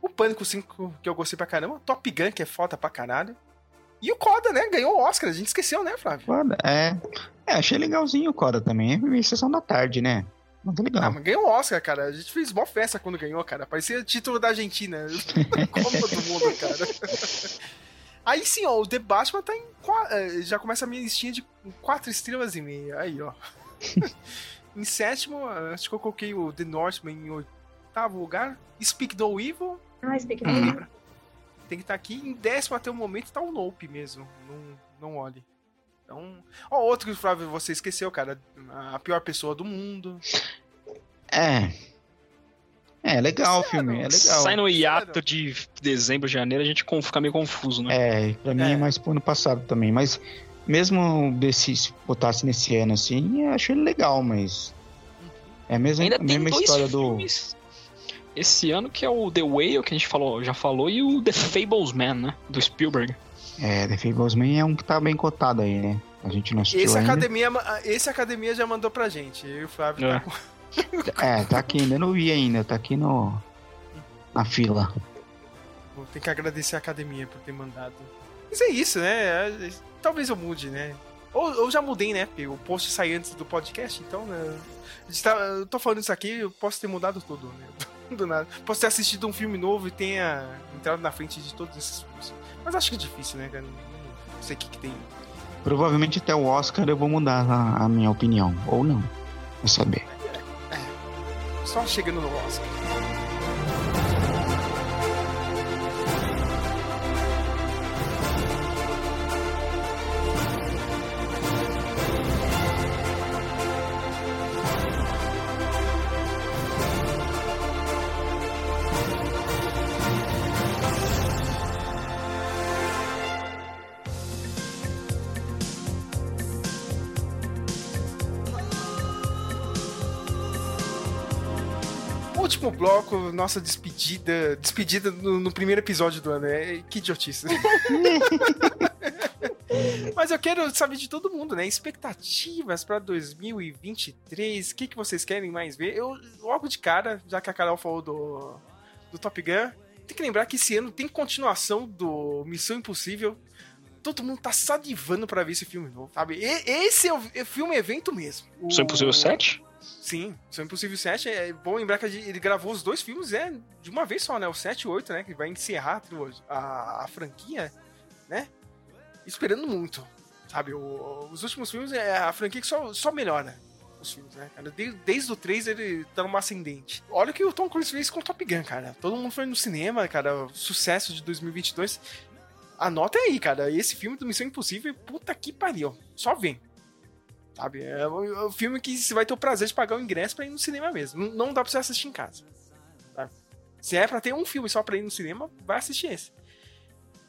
O Pânico 5, que eu gostei pra caramba. Top Gun, que é foda pra caralho. E o Coda, né? Ganhou o Oscar, a gente esqueceu, né, Flávio? Foda, é. É, achei legalzinho o Coda também. É minha sessão da tarde, né? Mas é Ah, legal. mas ganhou o Oscar, cara. A gente fez mó festa quando ganhou, cara. Parecia título da Argentina. Como todo mundo, cara. Aí sim, ó, o The Batman tá em. eh, Já começa a minha listinha de 4 estrelas e meia. Aí, ó. em sétimo, acho que eu coloquei o The Northman em oitavo lugar. Speak No Evil. Ah, Speak Tem No que- Evil. Tem que estar aqui. Em décimo até o momento tá o Nope mesmo. Não, não olhe. Então. Ó, outro que o Flávio você esqueceu, cara. A pior pessoa do mundo. É. É legal o filme, é legal. Sai no hiato de dezembro, janeiro, a gente fica meio confuso, né? É, pra mim é. É. mais pro ano passado também, mas mesmo desse, se botasse nesse ano assim, eu acho ele legal, mas. É a mesma, Ainda a tem mesma dois história do. filmes esse ano que é o The Whale, que a gente falou, já falou, e o The Fables Man, né? Do Spielberg. É, The Fables Man é um que tá bem cotado aí, né? A gente não assistiu Esse ainda. academia, esse academia já mandou pra gente. Eu e o Flávio É. tá com. É, tá aqui, ainda não vi ainda, tá aqui no. Na fila. Vou ter que agradecer a academia por ter mandado. Mas é isso, né? É, Talvez eu mude, né? Ou eu já mudei, né? Porque o post sai antes do podcast, então, né? Tá- eu tô falando isso aqui, eu posso ter mudado tudo, né? Do nada. Posso ter assistido um filme novo e tenha entrado na frente de todos esses filmes. Mas acho que é difícil, né, cara? Não, sei o que, que tem. Provavelmente até o Oscar eu vou mudar a, a minha opinião. Ou não. Vou saber. Só chegando no Oscar. Bloco, nossa despedida. Despedida no, no primeiro episódio do ano. É, que idiotice. Mas eu quero saber de todo mundo, né? Expectativas pra 2023. O que, que vocês querem mais ver? Eu, logo de cara, já que a Carol falou do, do Top Gun, tem que lembrar que esse ano tem continuação do Missão Impossível. Todo mundo tá salivando pra ver esse filme novo, sabe? E- esse é o é filme evento mesmo. O- Missão Impossível 7? Sim, Missão Impossível 7. É bom lembrar que ele gravou os dois filmes é, de uma vez só, né? O 7 e o 8, né? Que vai encerrar a, a, a franquia, né? Esperando muito, sabe? O- os últimos filmes é a franquia que só, só melhora os filmes, né, cara? De- desde o 3 ele tá numa ascendente. Olha o que o Tom Cruise fez com o Top Gun, cara. Todo mundo foi no cinema, cara. Sucesso de 2022. Anota aí, cara. Esse filme do Missão Impossível, puta que pariu. Só vem. Sabe? É o, é filme que você vai ter o prazer de pagar o ingresso pra ir no cinema mesmo. Não, não dá pra você assistir em casa. sabe? Se é pra ter um filme só pra ir no cinema, vai assistir esse.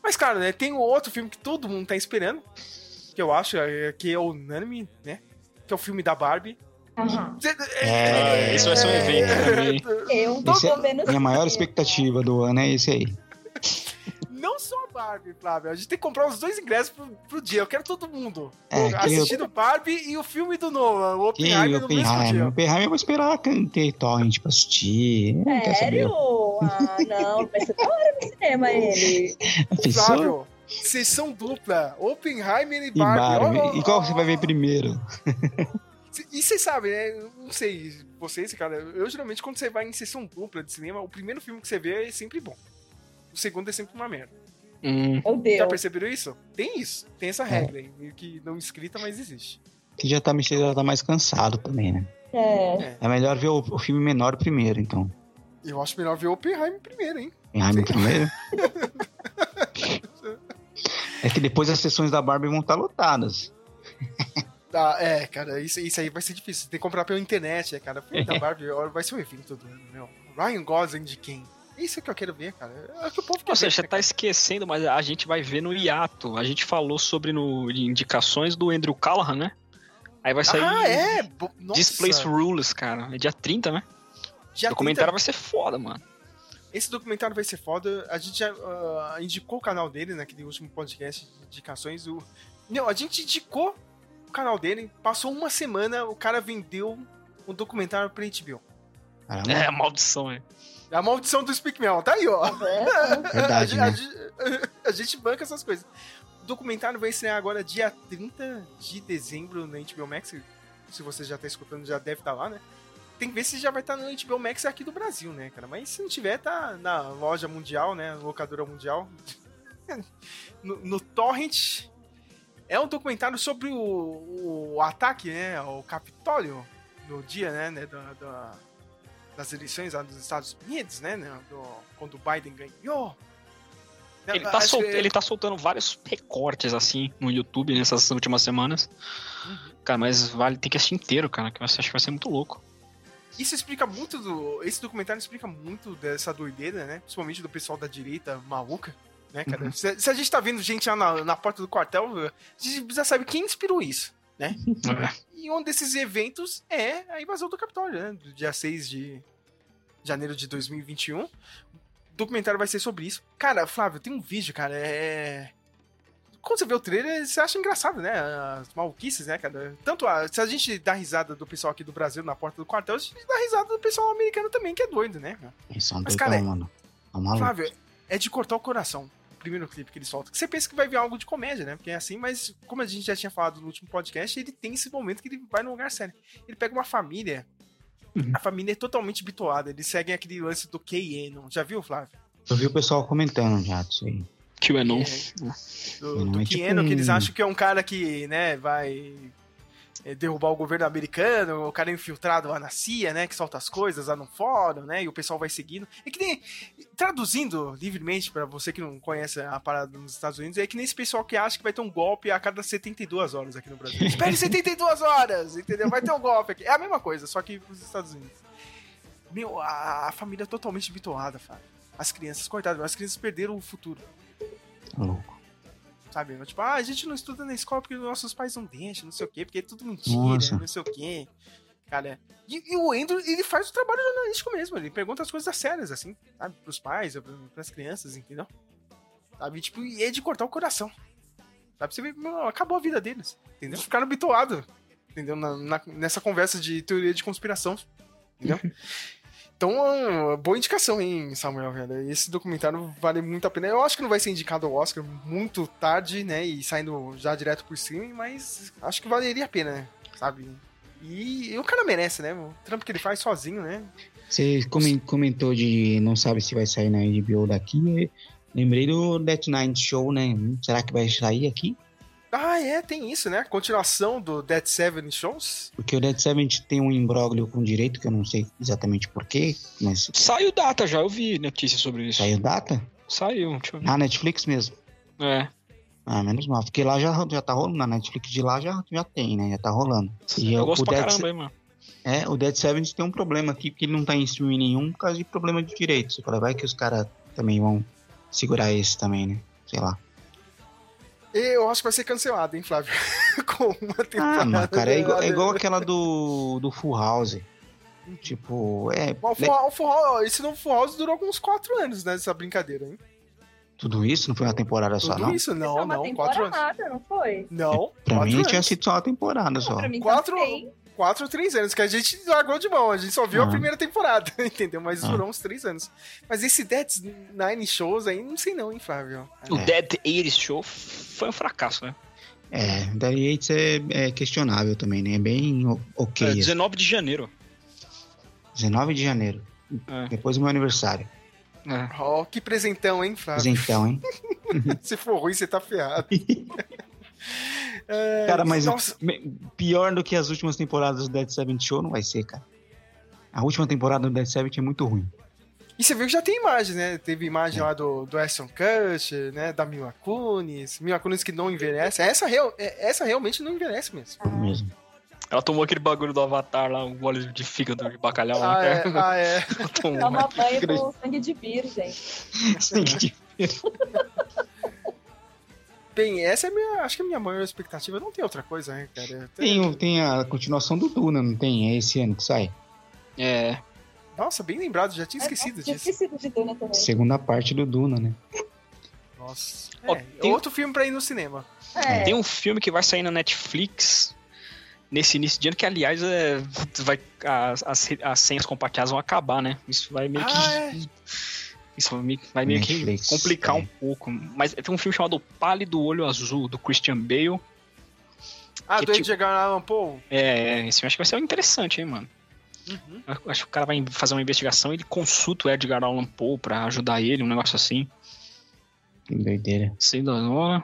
Mas, cara, né, tem um outro filme que todo mundo tá esperando. Que eu acho é, que é unânime, né? Que é o filme da Barbie. É, esse vai ser um evento. Eu é, minha maior expectativa do ano é esse aí. Barbie, Flávio. A gente tem que comprar os dois ingressos pro, pro dia. Eu quero todo mundo. É, assistindo Barbie e o filme do Nolan, o Oppenheimer no mesmo Oppenheimer. dia. Oppenheimer eu vou esperar ter torrent pra assistir. Não quer saber. Sério? Ah, não, vai ser da hora no cinema ele. Flávio, sessão dupla. Oppenheimer e E Barbie. Barbie. Ó, ó, E qual você vai ver primeiro? E vocês sabem, né? Eu Não sei, vocês, cara. Eu geralmente, quando você vai em sessão dupla de cinema, o primeiro filme que você vê é sempre bom. O segundo é sempre uma merda. Hum. Meu Deus. Já perceberam isso? Tem isso. Tem essa regra aí, meio que não escrita, mas existe. Que já tá, você já tá mais cansado também, né? É. É melhor ver o, o filme menor primeiro, então. Eu acho melhor ver o Oppenheimer primeiro, hein? Oppenheimer primeiro. É que depois as sessões da Barbie vão estar lotadas. Ah, é, cara, isso, isso aí vai ser difícil. Tem que comprar pela internet, né, cara? O filme da Barbie ó, vai ser um evento do ano, meu. Ryan Gosling de quem? Isso que eu quero ver, cara. É o que o povo quer seja, ver, você tá esquecendo, mas a gente vai ver no hiato. A gente falou sobre no indicações do Andrew Callahan, né? Aí vai sair Ah, é? Nossa. Displace Rules, cara. É dia 30, né? Dia o documentário 30. vai ser foda, mano. Esse documentário vai ser foda. A gente já ah, indicou o canal dele naquele último podcast de indicações. O... Não, a gente indicou o canal dele. Passou uma semana, o cara vendeu um documentário pra HBO. Caramba. É, a maldição, é. A maldição do Speak Mel, tá aí, ó. Verdade, a, né? gente- a gente banca essas coisas. O documentário vai estrear agora dia 30 de dezembro no HBO Max. Se você já tá escutando, já deve estar lá, né? Tem que ver se já vai estar no HBO Max aqui do Brasil, né, cara? Mas se não tiver, tá na loja mundial, né? Locadora mundial. no, no Torrent. É um documentário sobre o, o ataque, né? Ao Capitólio no dia, né? né, da- da- das eleições lá dos Estados Unidos, né? né, do- quando o Biden ganhou. Ele tá, sol- ele tá soltando vários recortes, assim, no YouTube nessas últimas semanas. Uhum. Cara, mas vale, tem que assistir inteiro, cara, que eu acho que vai ser muito louco. Isso explica muito do. Esse documentário explica muito dessa doideira, né? Principalmente do pessoal da direita maluca. Né, cara? Se, se a gente tá vendo gente lá na, na porta do quartel, a gente precisa saber quem inspirou isso, né? E um desses eventos é a invasão do Capitólio, né? Do dia 6 de janeiro de 2021. O documentário vai ser sobre isso. Cara, Flávio, tem um vídeo, cara, é... Quando você vê o trailer, você acha engraçado, né? As maluquices, né, cara? Tanto a... Se a gente dá risada do pessoal aqui do Brasil na porta do quartel, a gente dá risada do pessoal americano também, que é doido, né? Eles são Mas, cara, mano. Tá maluco. Flávio, é de cortar o coração. O primeiro clipe que eles soltam. Que você pensa que vai vir algo de comédia, né? Porque é assim, mas como a gente já tinha falado no último podcast, ele tem esse momento que ele vai num lugar sério. Ele pega uma família. A família é totalmente bitoada. Eles seguem aquele lance do K.N. Já viu, Flávio? Eu vi o pessoal comentando já disso aí. Que o Enon. Do, do é tipo Keanu, que eles um- acham que é um cara que, né, vai é, derrubar o governo americano, o cara é infiltrado lá na CIA, né, que solta as coisas lá no fórum, né, e o pessoal vai seguindo. É que nem, traduzindo livremente pra você que não conhece a parada nos Estados Unidos, é que nem esse pessoal que acha que vai ter um golpe a cada 72 horas aqui no Brasil. Espere 72 horas, entendeu? Vai ter um golpe aqui. É a mesma coisa, só que pros Estados Unidos. Meu, a, a família é totalmente bitoada, Fábio. As crianças, coitadas, as crianças perderam o futuro. Louco. Sabe? Tipo, ah, a gente não estuda na escola porque nossos pais não deixam, não sei o quê, porque é tudo mentira, Nossa. não sei o quê. Cara, e, e o Andrew, ele faz o trabalho jornalístico mesmo, ele pergunta as coisas sérias, assim, sabe? Pros pais, pras crianças, entendeu? Sabe? Tipo, e é de cortar o coração. Sabe? Você vê, meu, acabou a vida deles, entendeu? Ficaram bitoados, entendeu? Na- na- nessa conversa de teoria de conspiração, entendeu? Então, ah, boa indicação, hein, Samuel, velho. Esse documentário vale muito a pena. Eu acho que não vai ser indicado ao Oscar muito tarde, né? E saindo já direto por streaming, mas acho que valeria a pena? Sabe? E, o cara merece, né? O trampo que ele faz sozinho, né? Você comen- comentou de não sabe se vai sair na HBO daqui. Lembrei do Death Nine Show, né? Será que vai sair aqui? Ah, é, tem isso, né? Continuação do Dead Seven Shows. Porque o Dead Seven tem um imbróglio com direito, que eu não sei exatamente porquê, mas Saiu data já, eu vi notícia sobre isso. saiu data? Saiu, deixa eu ver. Na Netflix mesmo. É. Ah, menos mal. Porque lá já, já tá rolando. Na Netflix de lá já, já tem, né? Já tá rolando. E Eu o- gosto o pra Dead caramba, hein, mano. É, o Dead Seven tem um problema aqui, porque ele não tá em streaming nenhum por causa de problema de direito. Você fala, vai que os caras também vão segurar esse também, né? Sei lá. Eu acho que vai ser cancelado, hein, Flávio? Com uma temporada. Ah, mas, cara, é igual, é igual aquela do, do Full House. Tipo, é. Bom, o Full, o Full House- esse novo Full House durou alguns 4 anos, né? Essa brincadeira, hein? Tudo isso não foi uma temporada só, Tudo não? isso? Não, uma não. 4 anos. temporada, não foi? Não. Pra quatro mim anos. tinha sido só uma temporada só. Pra mim Quatro, também. Quatro ou três anos, que a gente largou de mão, a gente só viu a primeira temporada, entendeu? Mas Ah. durou uns três anos. Mas esse Dead Nine Shows aí, não sei não, hein, Flávio? O É. Dead 80 Show foi um fracasso, né? É, daí Yates é, é questionável também, né? É bem ok. É, assim. 19 de janeiro. 19 de janeiro. É. Depois do meu aniversário. É. Ó, que presentão, hein, Flávio? Presentão, hein? Se for ruim, você tá ferrado. É, Cara, mas nossa, me- pior do que as últimas temporadas do Dead Seven Show não vai ser, cara. A última temporada do Dead Seven é muito ruim. E você viu que já tem imagem, né? Teve imagem lá do, do Ashton Kutcher, né? Da Mila Kunis. Mila Kunis que não envelhece. Essa, real, é- essa realmente não envelhece mesmo. mesmo. Ela tomou aquele bagulho do Avatar lá, um óleo de fígado de bacalhau. Ah, né? é. Ah, é. Tomou. Toma banho com sangue de virgem. Bem, essa é a minha. Acho que a minha maior expectativa. Não tem outra coisa, né, cara? Tem, o- tem a continuação do Duna, não tem? É esse ano que sai. É. Nossa, bem lembrado, já tinha esquecido Tinha disso. esquecido de Duna também. Segunda parte do Duna, né? Nossa. É, tem- outro filme pra ir no cinema. É. Tem um filme que vai sair na Netflix nesse início de ano, que aliás é, vai, as, as, as senhas compartilhadas vão acabar, né? Isso vai meio que. Ah, é. Isso vai meio, vai meio Netflix, que complicar é. um pouco. Mas tem um filme chamado Pálido Olho Azul, do Christian Bale. Ah, do tipo- Edgar Allan Poe. É, esse filme acho que vai ser interessante, hein, mano. Uhum. Eu Acho que o cara vai fazer uma investigação e ele consulta o Edgar Allan Poe pra ajudar ele, um negócio assim. Que doideira. Sei da hora.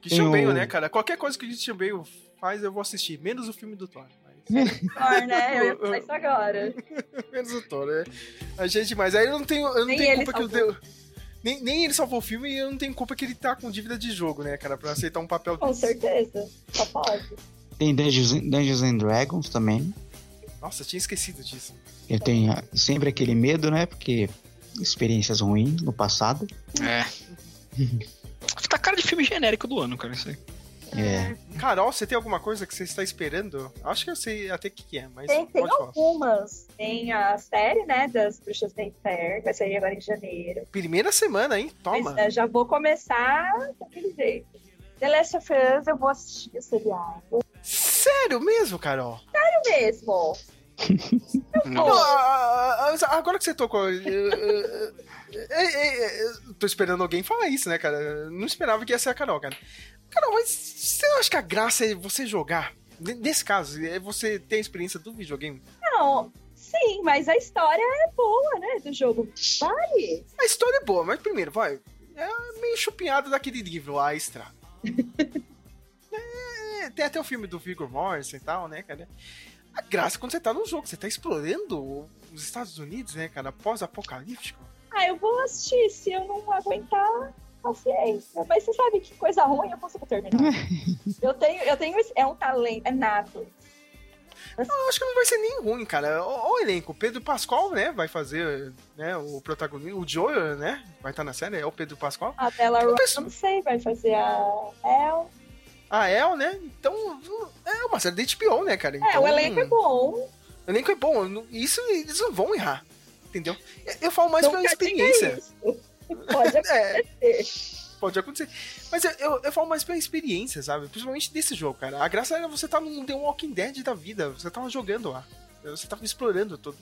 Christian Tem Bale, né, cara? Qualquer coisa que o Christian Bale faz, eu vou assistir. Menos o filme do Thor. Thor, né? Eu ia falar isso agora. Menos o Thor, né? A gente, mas aí eu não tenho, eu não Nem tenho culpa que eu salvou. deu. Nem, nem ele salvou o filme e eu não tenho culpa que ele tá com dívida de jogo, né, cara? Pra aceitar um papel Com desse. certeza. Só pode. Tem Dungeons, Dungeons and Dragons também. Nossa, eu tinha esquecido disso. Eu tenho ah, sempre aquele medo, né? Porque experiências ruins no passado. É. Tá cara de filme genérico do ano, cara, isso aí. É. Carol, você tem alguma coisa que você está esperando? Acho que eu sei até o que, que é, mas Tem, tem falar. algumas. Tem a série, né, das Bruxas da Inferno, vai sair agora em janeiro. Primeira semana, hein? Toma. Mas é, já vou começar daquele jeito. The Last of Us, eu vou assistir o seriado. Sério mesmo, Carol? Sério mesmo. Não, a- a- a- agora que você tocou. eu- eu- eu- eu- eu tô esperando alguém falar isso, né, cara? Eu não esperava que ia ser a Carol, cara. Carol, mas você não acha que a graça é você jogar? Nesse caso, é você ter a experiência do videogame? Não, sim, mas a história é boa, né, do jogo. Vale. A história é boa, mas primeiro, vai. É meio chupinhada daquele livro lá, Extra. É, tem até o filme do Viggo Mortensen e tal, né, cara? A graça é quando você tá no jogo, você tá explorando os Estados Unidos, né, cara? Pós-apocalíptico. Ah, eu vou assistir. Se eu não aguentar, paciência. Mas você sabe que coisa ruim eu consigo terminar. eu tenho, eu tenho. esse- É um talento, é nato. Eu acho que não vai ser nem ruim, cara. Olha o elenco. O Pedro Pascal, né, vai fazer né, o protagonista. O Joel, né, vai estar na série, é o Pedro Pascal. A Bella Ross, não sei, vai fazer a El. A El, né? Então, é uma série da HBO, né, cara? É, Então, o elenco é bom. O elenco é bom. Isso eles não vão errar. Entendeu? Eu falo mais Nunca pela experiência. isso. Pode É. acontecer. Pode acontecer. Mas eu, eu, eu falo mais pela experiência, sabe? Principalmente desse jogo, cara. A graça era você tá num The Walking Dead da vida. Você tava jogando lá. Você tava explorando tudo.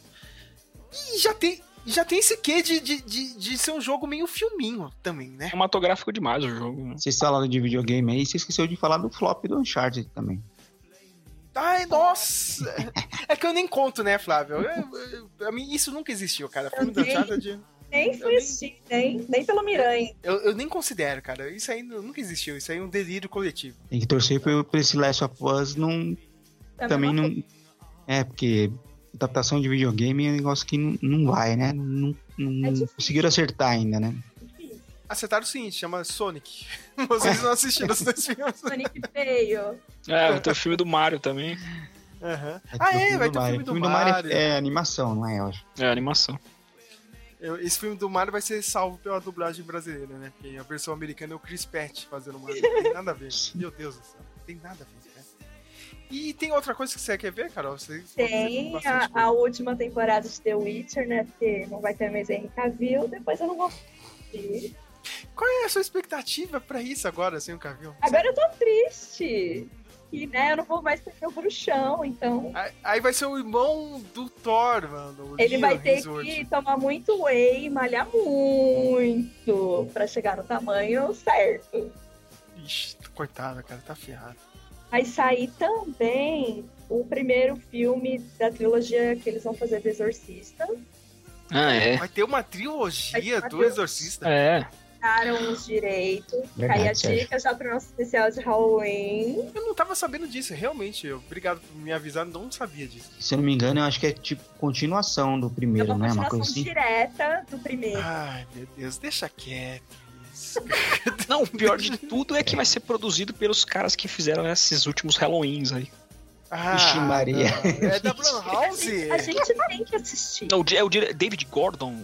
E já tem, já tem esse quê de, de, de, de ser um jogo meio filminho também, né? Cinematográfico demais o jogo. né? Vocês falaram de videogame aí, você esqueceu de falar do flop do Uncharted também. Ai, nossa! É que eu nem conto, né, Flávio? Eu- eu- pra mim, isso nunca existiu, cara. Filme do. Uncharted. Nem assistir, nem, nem pelo Miranha. Eu, eu nem considero, cara. Isso aí nu- nunca existiu. Isso aí é um delírio coletivo. Tem que torcer pra, pra esse Last of Us não. Também não. É, porque adaptação de videogame é um negócio que não, não vai, né? Não, não conseguiram acertar ainda, né? Acertaram o seguinte, chama Sonic. Vocês não assistiram os dois filmes. Sonic feio. É, vai ter o filme do Mario também. Aham. Vai Ah, é, vai ter o filme do O filme do Mario Mario. é, é animação, não é, eu acho. É, animação. Eu- Esse filme do Mario vai ser salvo pela dublagem brasileira, né? Porque a versão americana é o Chris Pratt fazendo o Mario. Não tem nada a ver. Meu Deus do céu. Não tem nada a ver, né? E tem outra coisa que você quer ver, Carol? Você Tem bastante a, a última temporada de The Witcher, né? Porque não vai ter mais Henry Cavill, depois eu não vou assistir. Qual é a sua expectativa pra isso agora, sem o Cavill? Agora eu tô triste. E, né, eu não vou mais ter meu bruxão, então. Aí, aí vai ser o irmão do Thor, mano. o Ele vai ter Hemsworth. que tomar muito whey, malhar muito pra chegar no tamanho certo. Ixi, coitada, cara, tá ferrado. Vai sair também o primeiro filme da trilogia que eles vão fazer do Exorcista. Ah, é. Vai ter uma trilogia ter do uma Exorcista. É. Daram os direitos. Verdade, Aí a Sérgio. dica já pro nosso especial de Halloween. Eu não tava sabendo disso, realmente. eu- Obrigado por me avisar, não sabia disso. Se eu não me engano, eu acho que é tipo continuação do É primeiro, uma né? Uma continuação coisa assim. direta do primeiro. Ai, meu Deus, deixa quieto isso. Não, o pior de tudo é que vai ser produzido pelos caras que fizeram esses últimos Halloweens aí. Ah, Ixi, Maria. não. É da Blumhouse? A gente tem que assistir. Não, o é o dire... David Gordon.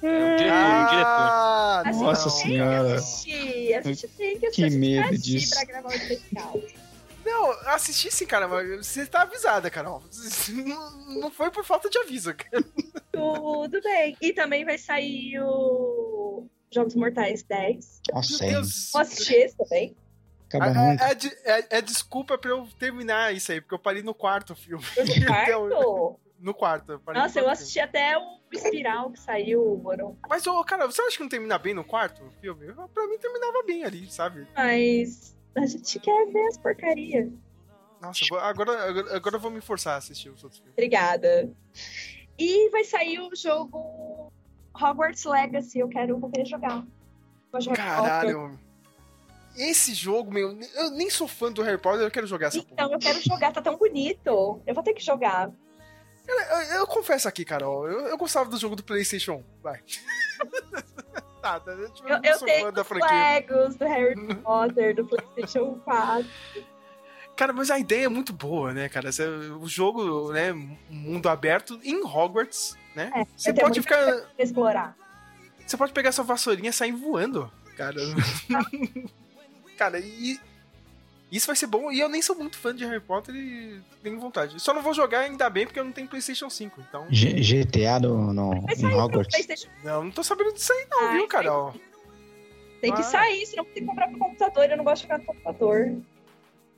É o diretor, o diretor. Ah, A gente Nossa tem senhora. que assistir. A gente tem que assistir. Que medo disso. pra gravar o especial. Não, assisti sim, cara, mas você tá avisada, Carol. Não, não foi por falta de aviso, cara. Tudo bem. E também vai sair o Jogos Mortais 10. Nossa, Meu Deus. Vou assistir esse também. Acaba É, nunca. é, de- é- é desculpa pra eu terminar isso aí, porque eu parei no quarto filme. No quarto? No quarto. eu parei no Nossa, eu assisti até o Espiral que saiu, filme. Mas, ô, cara, você acha que não termina bem no quarto filme? Pra mim terminava bem ali, sabe? Mas a gente quer ver as porcarias. Nossa, agora, agora, agora eu vou me forçar a assistir os outros filmes. Obrigada. E vai sair o jogo Hogwarts Legacy. Eu quero vou querer jogar. Vou jogar Caralho. Esse jogo, meu, eu nem sou fã do Harry Potter, eu quero jogar essa porra. Então, eu quero jogar, tá tão bonito. Eu vou ter que jogar. Eu, eu- eu confesso aqui, Carol, eu, eu gostava do jogo do PlayStation 1. Vai. tá, tá, eu, tipo, Eu, eu sou tenho fã da os franquia. Legos do Harry Potter, do PlayStation 4. Cara, mas a ideia é muito boa, né, cara? O jogo, né, mundo aberto em Hogwarts, né? É, você pode ficar. explorar. Você pode pegar sua vassourinha e sair voando. Cara. cara, e. Isso vai ser bom. E eu nem sou muito fã de Harry Potter e tenho vontade. Só não vou jogar ainda bem porque eu não tenho PlayStation 5. Então. G- GTA no, no, pro Hogwarts. Não, não tô sabendo disso aí, não, Ai, viu, Carol? Tem que Ah. sair, senão tem que comprar pro computador. Eu não gosto de jogar no computador.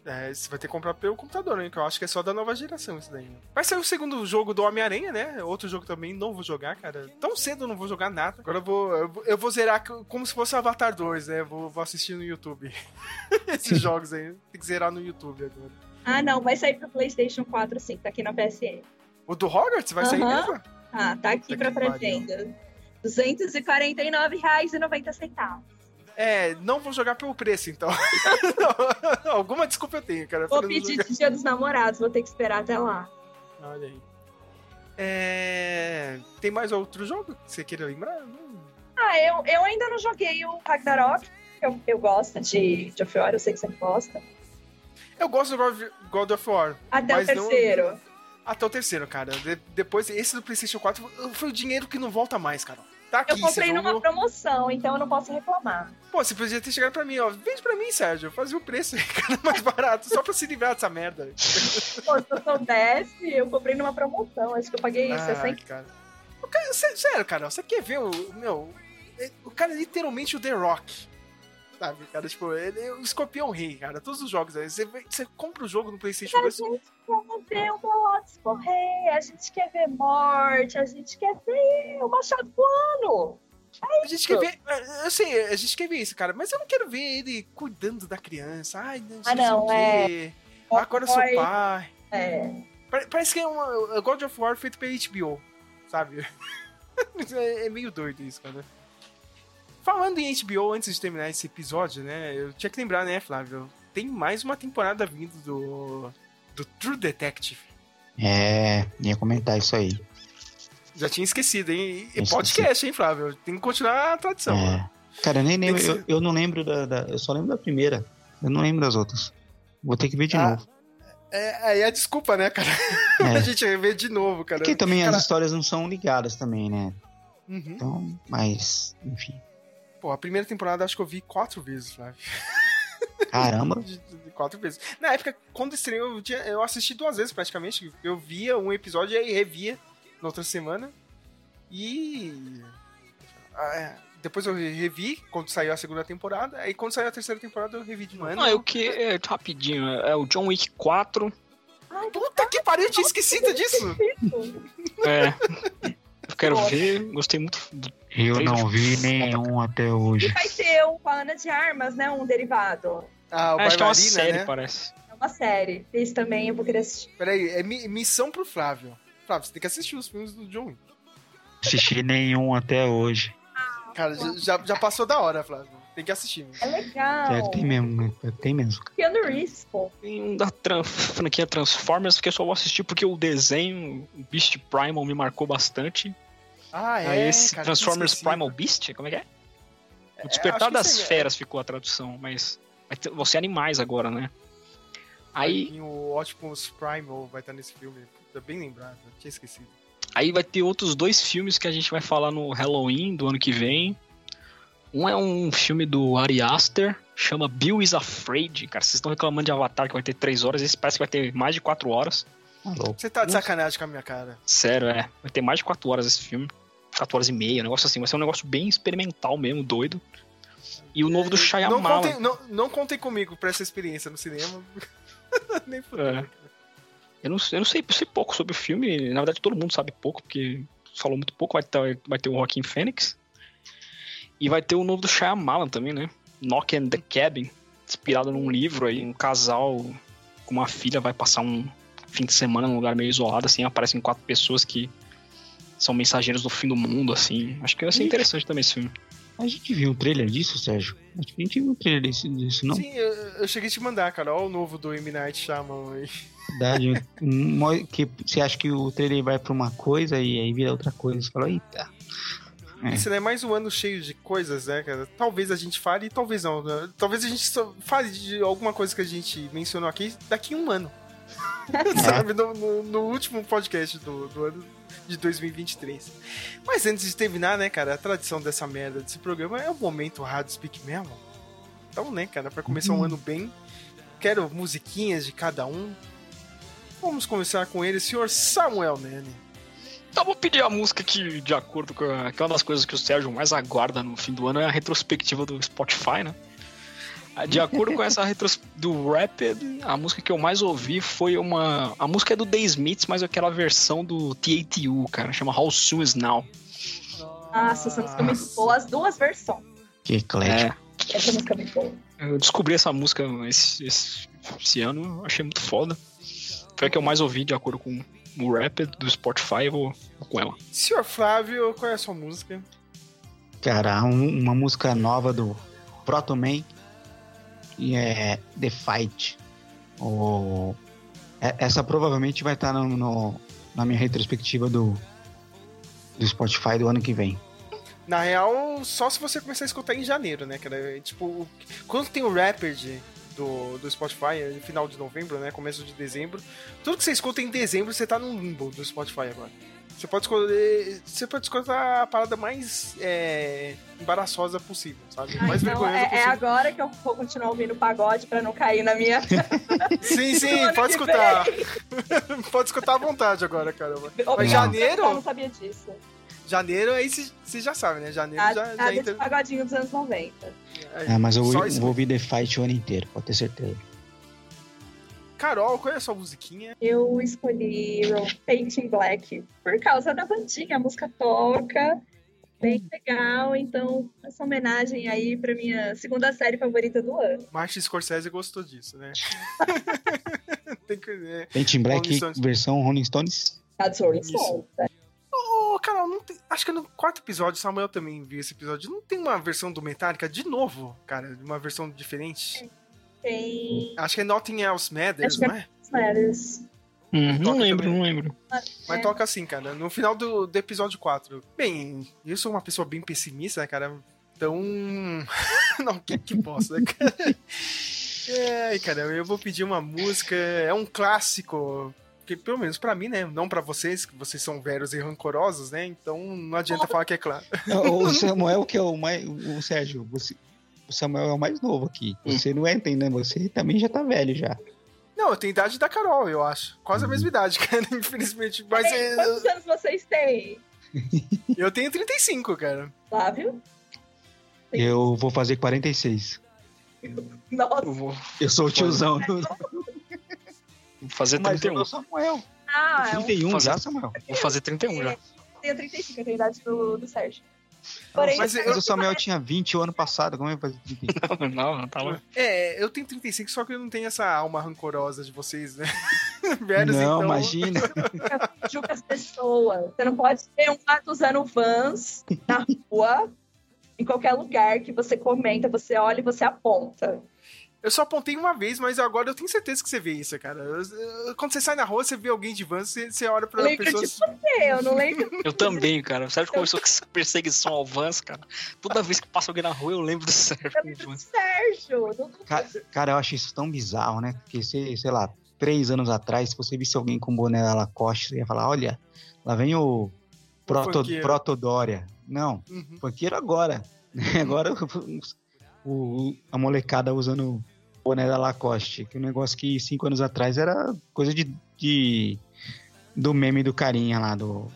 É, você vai ter que comprar pelo computador, né? Que eu acho que é só da nova geração isso daí. Vai sair o segundo jogo do Homem-Aranha, né? Outro jogo também, não vou jogar, cara. Tão cedo eu não vou jogar nada. Agora eu vou, eu vou, eu vou zerar como se fosse Avatar 2, né? Vou, vou assistir no YouTube. Esses jogos aí. Tem que zerar no YouTube agora. Ah, não, vai sair pro PlayStation 4 sim, tá aqui na PSN. O do Hogwarts vai sair mesmo? Ah, tá aqui Puta pra pré-venda. R$ 249,90. É, não vou jogar pelo preço, então. Não, alguma desculpa eu tenho, cara. Vou pedir de Dia dos Namorados, vou ter que esperar até lá. Olha aí. É... Tem mais outro jogo que você queira lembrar? Não. Ah, eu, eu ainda não joguei o Ragnarok. Eu, eu gosto de, de of War, eu sei que você gosta. Eu gosto do God- of War. Até o mas não- terceiro. Até o terceiro, cara. De- depois, esse do PlayStation 4 foi o dinheiro que não volta mais, cara. Tá aqui, Eu comprei numa jogo. promoção, então eu não posso reclamar. Pô, você podia ter chegado pra mim, ó. Vende pra mim, Sérgio. Fazia o preço aí, cara, mais barato. Só pra se livrar dessa merda. Pô, se eu soubesse, eu comprei numa promoção. Acho que eu paguei Ah, 60. cara. Cara- sé- Sério, cara, você quer ver o. Meu. é- O cara é literalmente o The Rock. Sabe, cara? Tipo, ele é o escorpião rei, cara. Todos os jogos aí. Você, você compra o jogo no PlayStation A 2. gente quer ver o Pelotas correr, a gente quer ver morte, a gente quer ver o Machado voando. A gente quer ver. Eu sei, a gente quer ver isso, cara. Mas eu não quero ver ele cuidando da criança. Ai, não, Ah, não, é. Agora eu sou pai. É. Pare- Parece que é uma é God of War feito pela HBO, sabe? é, é meio doido isso, cara. Falando em HBO, antes de terminar esse episódio, né? Eu tinha que lembrar, né, Flávio? Tem mais uma temporada vindo do. do True Detective. É, ia comentar isso aí. Já tinha esquecido, hein? E podcast, hein, Flávio? Tem que continuar a tradição. É. Cara, eu nem lembro, eu, eu não lembro da, da- Eu só lembro da primeira. Eu não lembro das outras. Vou ter que ver de Ah, novo. É, aí é a desculpa, né, cara? É. a gente vê de novo, cara. Porque também Cara, as histórias não são ligadas também, né? uhum. Então, mas, enfim. Pô, a primeira temporada acho que eu vi quatro vezes, Flávio. Caramba. De- de- Quatro vezes. Na época, quando estreou, eu, tinha- eu assisti duas vezes praticamente. Eu via um episódio e aí revia na outra semana. E. ah, é, depois eu revi quando saiu a segunda temporada. Aí quando saiu a terceira temporada eu revi de novo. Não, é o que. É, rapidinho, é o John Wick 4. Puta que pariu, eu tinha esquecido disso! É. Eu quero ver, gostei muito. do- Eu não vi nenhum até hoje. E vai ter um com a Ana de Armas, né? Um derivado. Ah, o É, acho que é uma série, né? parece. É uma série. Esse também eu vou querer assistir. Peraí, é mi- missão pro Flávio. Flávio, você tem que assistir os filmes do John Wick. Assisti nenhum até hoje. Cara, já, já passou da hora, Flávio. Tem que assistir. É legal. É, tem mesmo, né? Tem mesmo. Keanu Reeves, pô. Tem um da tran- franquia Transformers que eu só vou assistir porque o desenho, o Beast Primal, me marcou bastante. Ah, é. Aí esse cara, Transformers. Primal Beast, como é que é? O acho Despertar que das aí é- Feras ficou a tradução, mas vai ter, vão ser animais agora, né? Aí, E o Optimus Primal vai estar nesse filme. Puta, bem lembrado, tinha esquecido. aí vai ter outros dois filmes que a gente vai falar no Halloween do ano que vem. Um é um filme do Ari Aster, chama Bill is Afraid. Cara, vocês estão reclamando de Avatar que vai ter três horas, esse parece que vai ter mais de quatro horas. Você tá de sacanagem com a minha cara. Sério, é. Vai ter mais de 4 horas esse filme. 4 horas e meia, um negócio assim. Vai ser um negócio bem experimental mesmo, doido. E o novo do Não Shyamalan. contem, não, não contem comigo pra essa experiência no cinema. Nem fudendo. É. Eu não, eu não sei, eu sei pouco sobre o filme. Na verdade, todo mundo sabe pouco, porque falou muito pouco. Vai ter, vai ter o Joaquin Phoenix. E vai ter o novo do Shyamalan também, né? Knock and the Cabin. Inspirado num livro aí. Um casal com uma filha vai passar um fim de semana num lugar meio isolado, assim. Aparecem quatro pessoas que são mensageiros do fim do mundo, assim. Acho que vai ser interessante também esse filme. A gente viu um trailer disso, Sérgio? Acho que a gente viu um trailer desse, disso, não? Sim, eu, eu cheguei a te mandar, cara. Olha o novo do M. Night Shyamalan aí. Verdade. um mo- que você acha que o trailer vai pra uma coisa e aí vira outra coisa. Você fala, eita. É. Esse não é mais um ano cheio de coisas, né, cara? Talvez a gente fale, talvez não. né? Talvez a gente fale de alguma coisa que a gente mencionou aqui daqui a um ano. Sabe? No, no- no último podcast do, do ano. De 2023. Mas antes de terminar, né, cara, a tradição dessa merda desse programa é o momento Rádio Speak mesmo. Então, né, cara, pra começar um Uhum. ano bem, quero musiquinhas de cada um. Vamos começar com ele, senhor Samuel Nene. Então vou pedir a música que, de acordo com a, que é uma das coisas que o Sérgio mais aguarda no fim do ano, é a retrospectiva do Spotify, né? De acordo com essa retros do Rapid, a música que eu mais ouvi foi uma. A música é do The Smiths, mas é aquela versão do TATU, cara, chama How Soon Is Now. Nossa, essa música é muito boa. As duas versões. Que eclético. Essa música é muito boa. Eu descobri essa música esse, esse, esse ano, eu achei muito foda. Foi a que eu mais ouvi, de acordo com o Rapid do Spotify, eu vou, vou com ela. Senhor Flávio, qual é a sua música? Cara, um- uma música nova do Proto Man e é The Fight. O... é- Essa provavelmente vai estar no, no- na minha retrospectiva do, do Spotify do ano que vem. Na real, só se você começar a escutar em janeiro, né, cara? É, Tipo, quando tem o Rapid do, do Spotify, é final de novembro, né? Começo de dezembro. Tudo que você escuta em dezembro, você tá no limbo do Spotify agora. Você pode escolher. Você pode escutar a parada mais é, embaraçosa possível, sabe? mais Então, vergonhosa é, é possível. agora que eu vou continuar ouvindo pagode pra não cair na minha. Sim, sim, pode escutar. pode escutar à vontade agora, caramba. Mas janeiro. Eu não sabia disso. Janeiro, aí você já sabe, né? Janeiro Nada, já, de entra. pagodinho dos anos 90. É, mas eu vou, vou ouvir The Fight o ano inteiro, pode ter certeza. Carol, qual é a sua musiquinha? Eu escolhi Painting Black por causa da bandinha, a música toca, bem legal, então essa homenagem aí pra minha segunda série favorita do ano. Martin Scorsese gostou disso, né? Tem que ver. Painting Black, Rolling Stones. versão Rolling Stones. That's Rolling Stones. né? Ô, Carol, não tem- acho que no quarto episódio, Samuel também viu esse episódio. Não tem uma versão do Metallica de novo, cara? Uma versão diferente? Tem. Acho que é Nothing Else Matters, Acho que não é? Matters. Hum, não lembro, também. não lembro. Mas toca assim, cara, no final do, do episódio 4. Bem, eu sou uma pessoa bem pessimista, né, cara? Então. não, que, que bosta, né, cara? É, cara, eu vou pedir uma música. É um clássico. Que, pelo menos pra mim, né? Não pra vocês, que vocês são velhos e rancorosos, né? Então não adianta falar que é claro. O Samuel, que é o mais. O Sérgio, você, o Samuel é o mais novo aqui. Você não é entendendo, você também já tá velho já. Não, eu tenho idade da Carol, eu acho. Quase a mesma idade, cara, infelizmente. Mas Ei, é, Quantos anos vocês têm? eu tenho 35, cara. Flávio? Eu vou fazer 46. Nossa. Eu vou, Eu sou o tiozão. vou fazer Mas eu 31. sou Samuel. Ah, é um- 31 já, Samuel. Vou fazer 31 já. eu tenho 35, eu tenho a idade do, do Sérgio. Porém, Mas Mas o Samuel tinha 20 o ano passado, como é que fazer 31? Não, não, não tá lá. É, eu tenho 35, só que eu não tenho essa alma rancorosa de vocês, né? Velhos, Não, então. imagina. julga as pessoas. Você não pode ter um gato usando vans na rua, em qualquer lugar que você comenta, você olha e você aponta. Eu só apontei uma vez, mas agora eu tenho certeza que você vê isso, cara. Eu- eu- Quando você sai na rua, você vê alguém de van, você, você olha pra Eu lembro pessoa. de você, eu não lembro. Eu também, cara. O Sérgio começou com essa perseguição ao Vans, cara. Toda vez que passa alguém na rua, eu lembro do Sérgio com o Vans. Sérgio. Cara, cara, eu acho isso tão bizarro, né? Porque, sei, sei lá, três anos atrás, se você visse alguém com boné da Lacoste, você ia falar, olha, lá vem o Proto, funkeiro. Protodória. Não, Uhum. funkeiro agora. Agora o, o- a molecada usando boné da Lacoste, que é um negócio que cinco anos atrás era coisa de, de- do meme do carinha lá, do,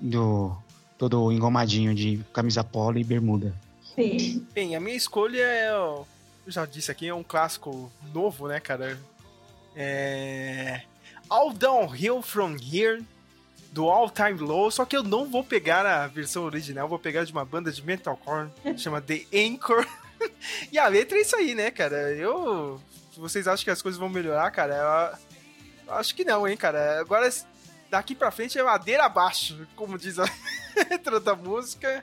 do todo engomadinho de camisa polo e bermuda. Sim. Bem, a minha escolha é. Eu já disse aqui, é um clássico novo, né, cara? É. All Downhill From Here, do All Time Low, só que eu não vou pegar a versão original, vou pegar de uma banda de metalcore, chama The Anchor. e a letra é isso aí, né, cara? Eu. Vocês acham que as coisas vão melhorar, cara, eu, acho que não, hein, cara. Agora, daqui pra frente é ladeira abaixo, como diz a letra da música.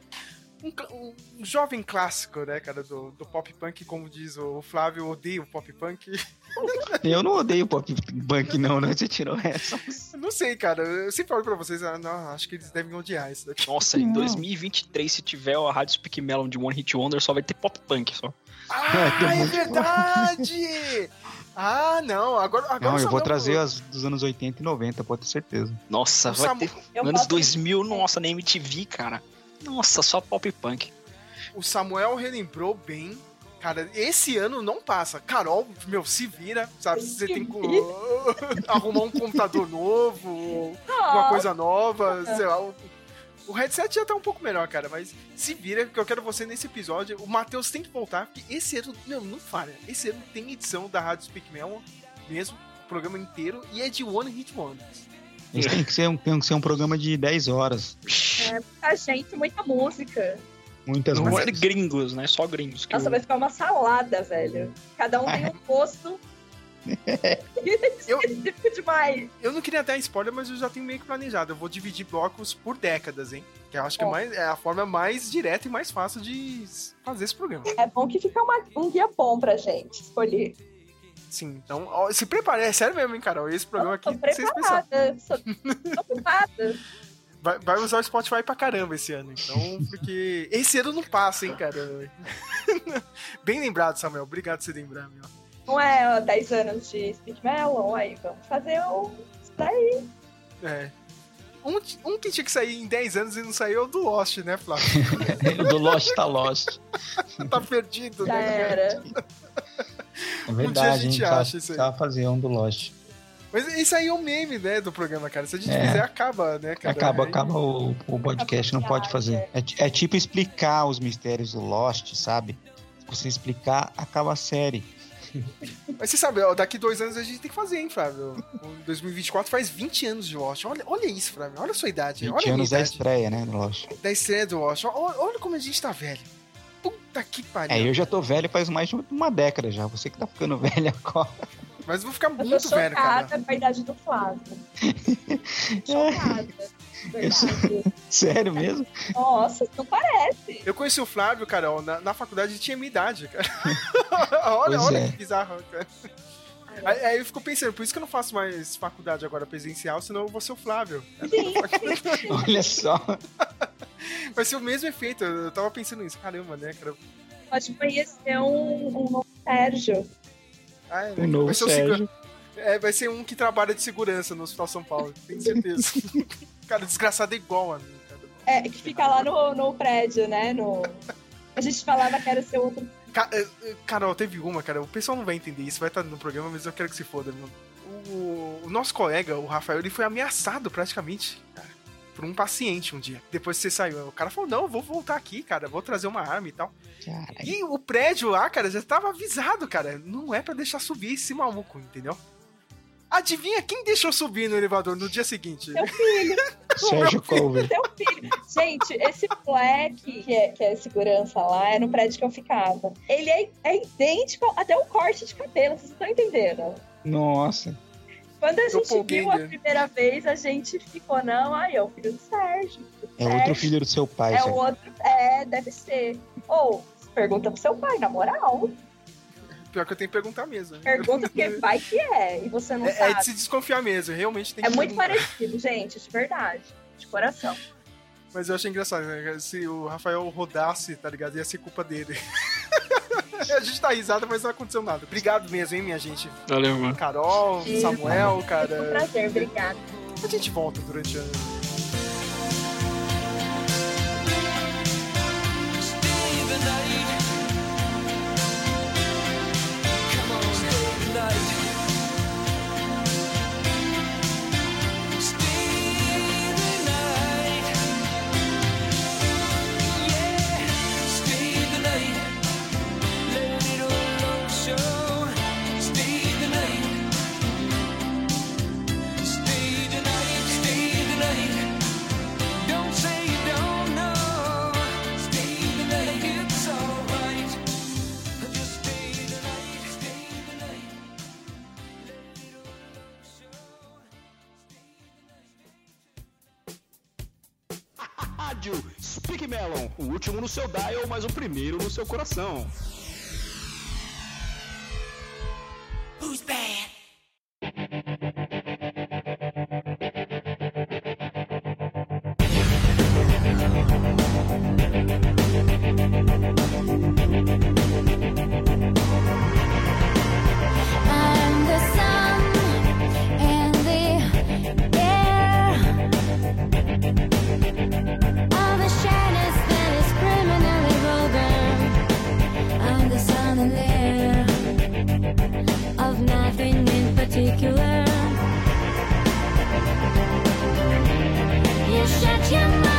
Um, um jovem clássico, né, cara, do, do pop punk, como diz o Flávio, odeio pop punk. Eu não odeio pop punk, não, né? Você tirou essa. Não sei, cara, eu sempre falo pra vocês, ah, não, acho que eles devem odiar isso daqui. Nossa, em 2023, se tiver a Rádio Speak Melon de One Hit Wonder, só vai ter pop punk só. Ah, é verdade! Ah, não, agora, agora Não, eu vou trazer as dos anos 80 e 90, pode ter certeza. Nossa, O vai Samu- ter. Eu Anos boto- 2000, nossa, na MTV, cara. Nossa, só pop punk. O Samuel relembrou bem. Cara, esse ano não passa. Carol, meu, se vira, sabe? Você tem que arrumar um computador novo, uma coisa nova, sei lá. O, headset já tá um pouco melhor, cara, mas se vira, que eu quero você nesse episódio. O Matheus tem que voltar, porque esse ano, não, não falha. Esse ano tem edição da Rádio Speak Melon, mesmo, programa inteiro, e é de One Hit Wonders. Isso tem que, ser um, tem que ser um programa de 10 horas. é muita gente, muita música. Muitas Não é gringos, né? Só gringos. Que Nossa, eu- vai ficar uma salada, velho. Cada um tem um gosto Eu, específico demais. eu não queria dar spoiler, mas eu já tenho meio que planejado. Eu vou dividir blocos por décadas, hein? Que eu acho que é, Ó. mais, é a forma mais direta e mais fácil de fazer esse programa. É bom que fica uma- um guia bom pra gente escolher. Sim, então, ó, se prepare, é sério mesmo, hein, Carol? Esse programa aqui Tô especial. preparada. Sou tô ocupada. Vai, vai usar o Spotify pra caramba esse ano, então, porque esse ano não passa, hein, cara. Bem lembrado, Samuel. Obrigado por você lembrar, meu. Não é ó, 10 anos de Speak Melon, aí vamos fazer o. Isso daí. É. Um, um que tinha que sair em 10 anos e não saiu é o do Lost, né, Flávio? O do Lost tá Lost. tá perdido, Já né? era. É Um verdade, dia a a gente gente acha isso aí. precisava fazer um do Lost. Mas isso aí é um meme, né, do programa, cara. Se a gente É. fizer, acaba, né, cara? Acaba, Aí- acaba o, o podcast, não pode fazer. É, é tipo explicar os mistérios do Lost, sabe? Se você explicar, acaba a série. Mas você sabe, ó, daqui dois anos a gente tem que fazer, hein, Flávio? Em 2024 faz 20 anos de Lost. Olha, olha isso, Flávio. Olha a sua idade. 20 olha a anos da estreia, né, do Lost. Da estreia do Lost. Olha, olha como a gente tá velho. Puta que pariu. É, eu já tô velho faz mais de uma década já. Você que tá ficando velho agora. Mas eu vou ficar Eu tô muito velho, cara. chocada com a idade do Flávio. Chocada. Verdade. Sério mesmo? Nossa, não parece. Eu conheci o Flávio, Carol, na, na faculdade ele tinha minha idade, cara. olha, Pois olha é. que bizarro, cara. Aí, aí eu fico pensando, por isso que eu não faço mais faculdade agora presencial, senão eu vou ser o Flávio. Olha só. Vai ser o mesmo efeito, eu tava pensando nisso. Caramba, né, cara? Pode conhecer um, um novo Sérgio. Ah, é, O né? novo vai ser Sérgio. segu- É, vai ser um que trabalha de segurança no Hospital São Paulo, tenho certeza. cara, desgraçado é igual a mim. É, que fica lá no, no prédio, né? No... A gente falava que era seu outro. Ca- eh, eh, Carol, teve uma, cara. O pessoal não vai entender isso, vai estar no programa, mas eu quero que se foda, mano. O, o nosso colega, o Rafael, ele foi ameaçado praticamente, cara, por um paciente um dia. Depois que você saiu. O cara falou: Não, vou voltar aqui, cara, vou trazer uma arma e tal. Caralho. E o prédio lá, cara, já tava avisado, cara. Não é pra deixar subir esse maluco, entendeu? Adivinha quem deixou subir no elevador no dia seguinte? Seu filho. Sérgio Colver. Seu filho. Gente, esse moleque que é, que é segurança lá, é no prédio que eu ficava. Ele é, é idêntico até o corte de cabelo, vocês estão entendendo? Nossa. Quando a gente viu a Doppelganger. primeira vez, a gente ficou, não, aí é o filho do Sérgio. É outro filho do seu pai, É outro. É, deve ser. Ou, pergunta pro seu pai, na moral. Pior que eu tenho que perguntar mesmo. né? Pergunta porque vai que é, e você não É, é sabe. de se desconfiar mesmo, realmente tem É que muito perguntar. parecido, gente, de verdade. De coração. Mas eu achei engraçado, né? Se o Rafael rodasse, tá ligado? Ia ser culpa dele. a gente tá risada, mas não aconteceu nada. Obrigado mesmo, hein, minha gente. Valeu, mano. Carol, Sim. Samuel, Foi um cara. prazer, obrigada. A gente volta durante a. Rádio o último no seu dial, mas o primeiro no seu coração. Who's bad? shut your mouth.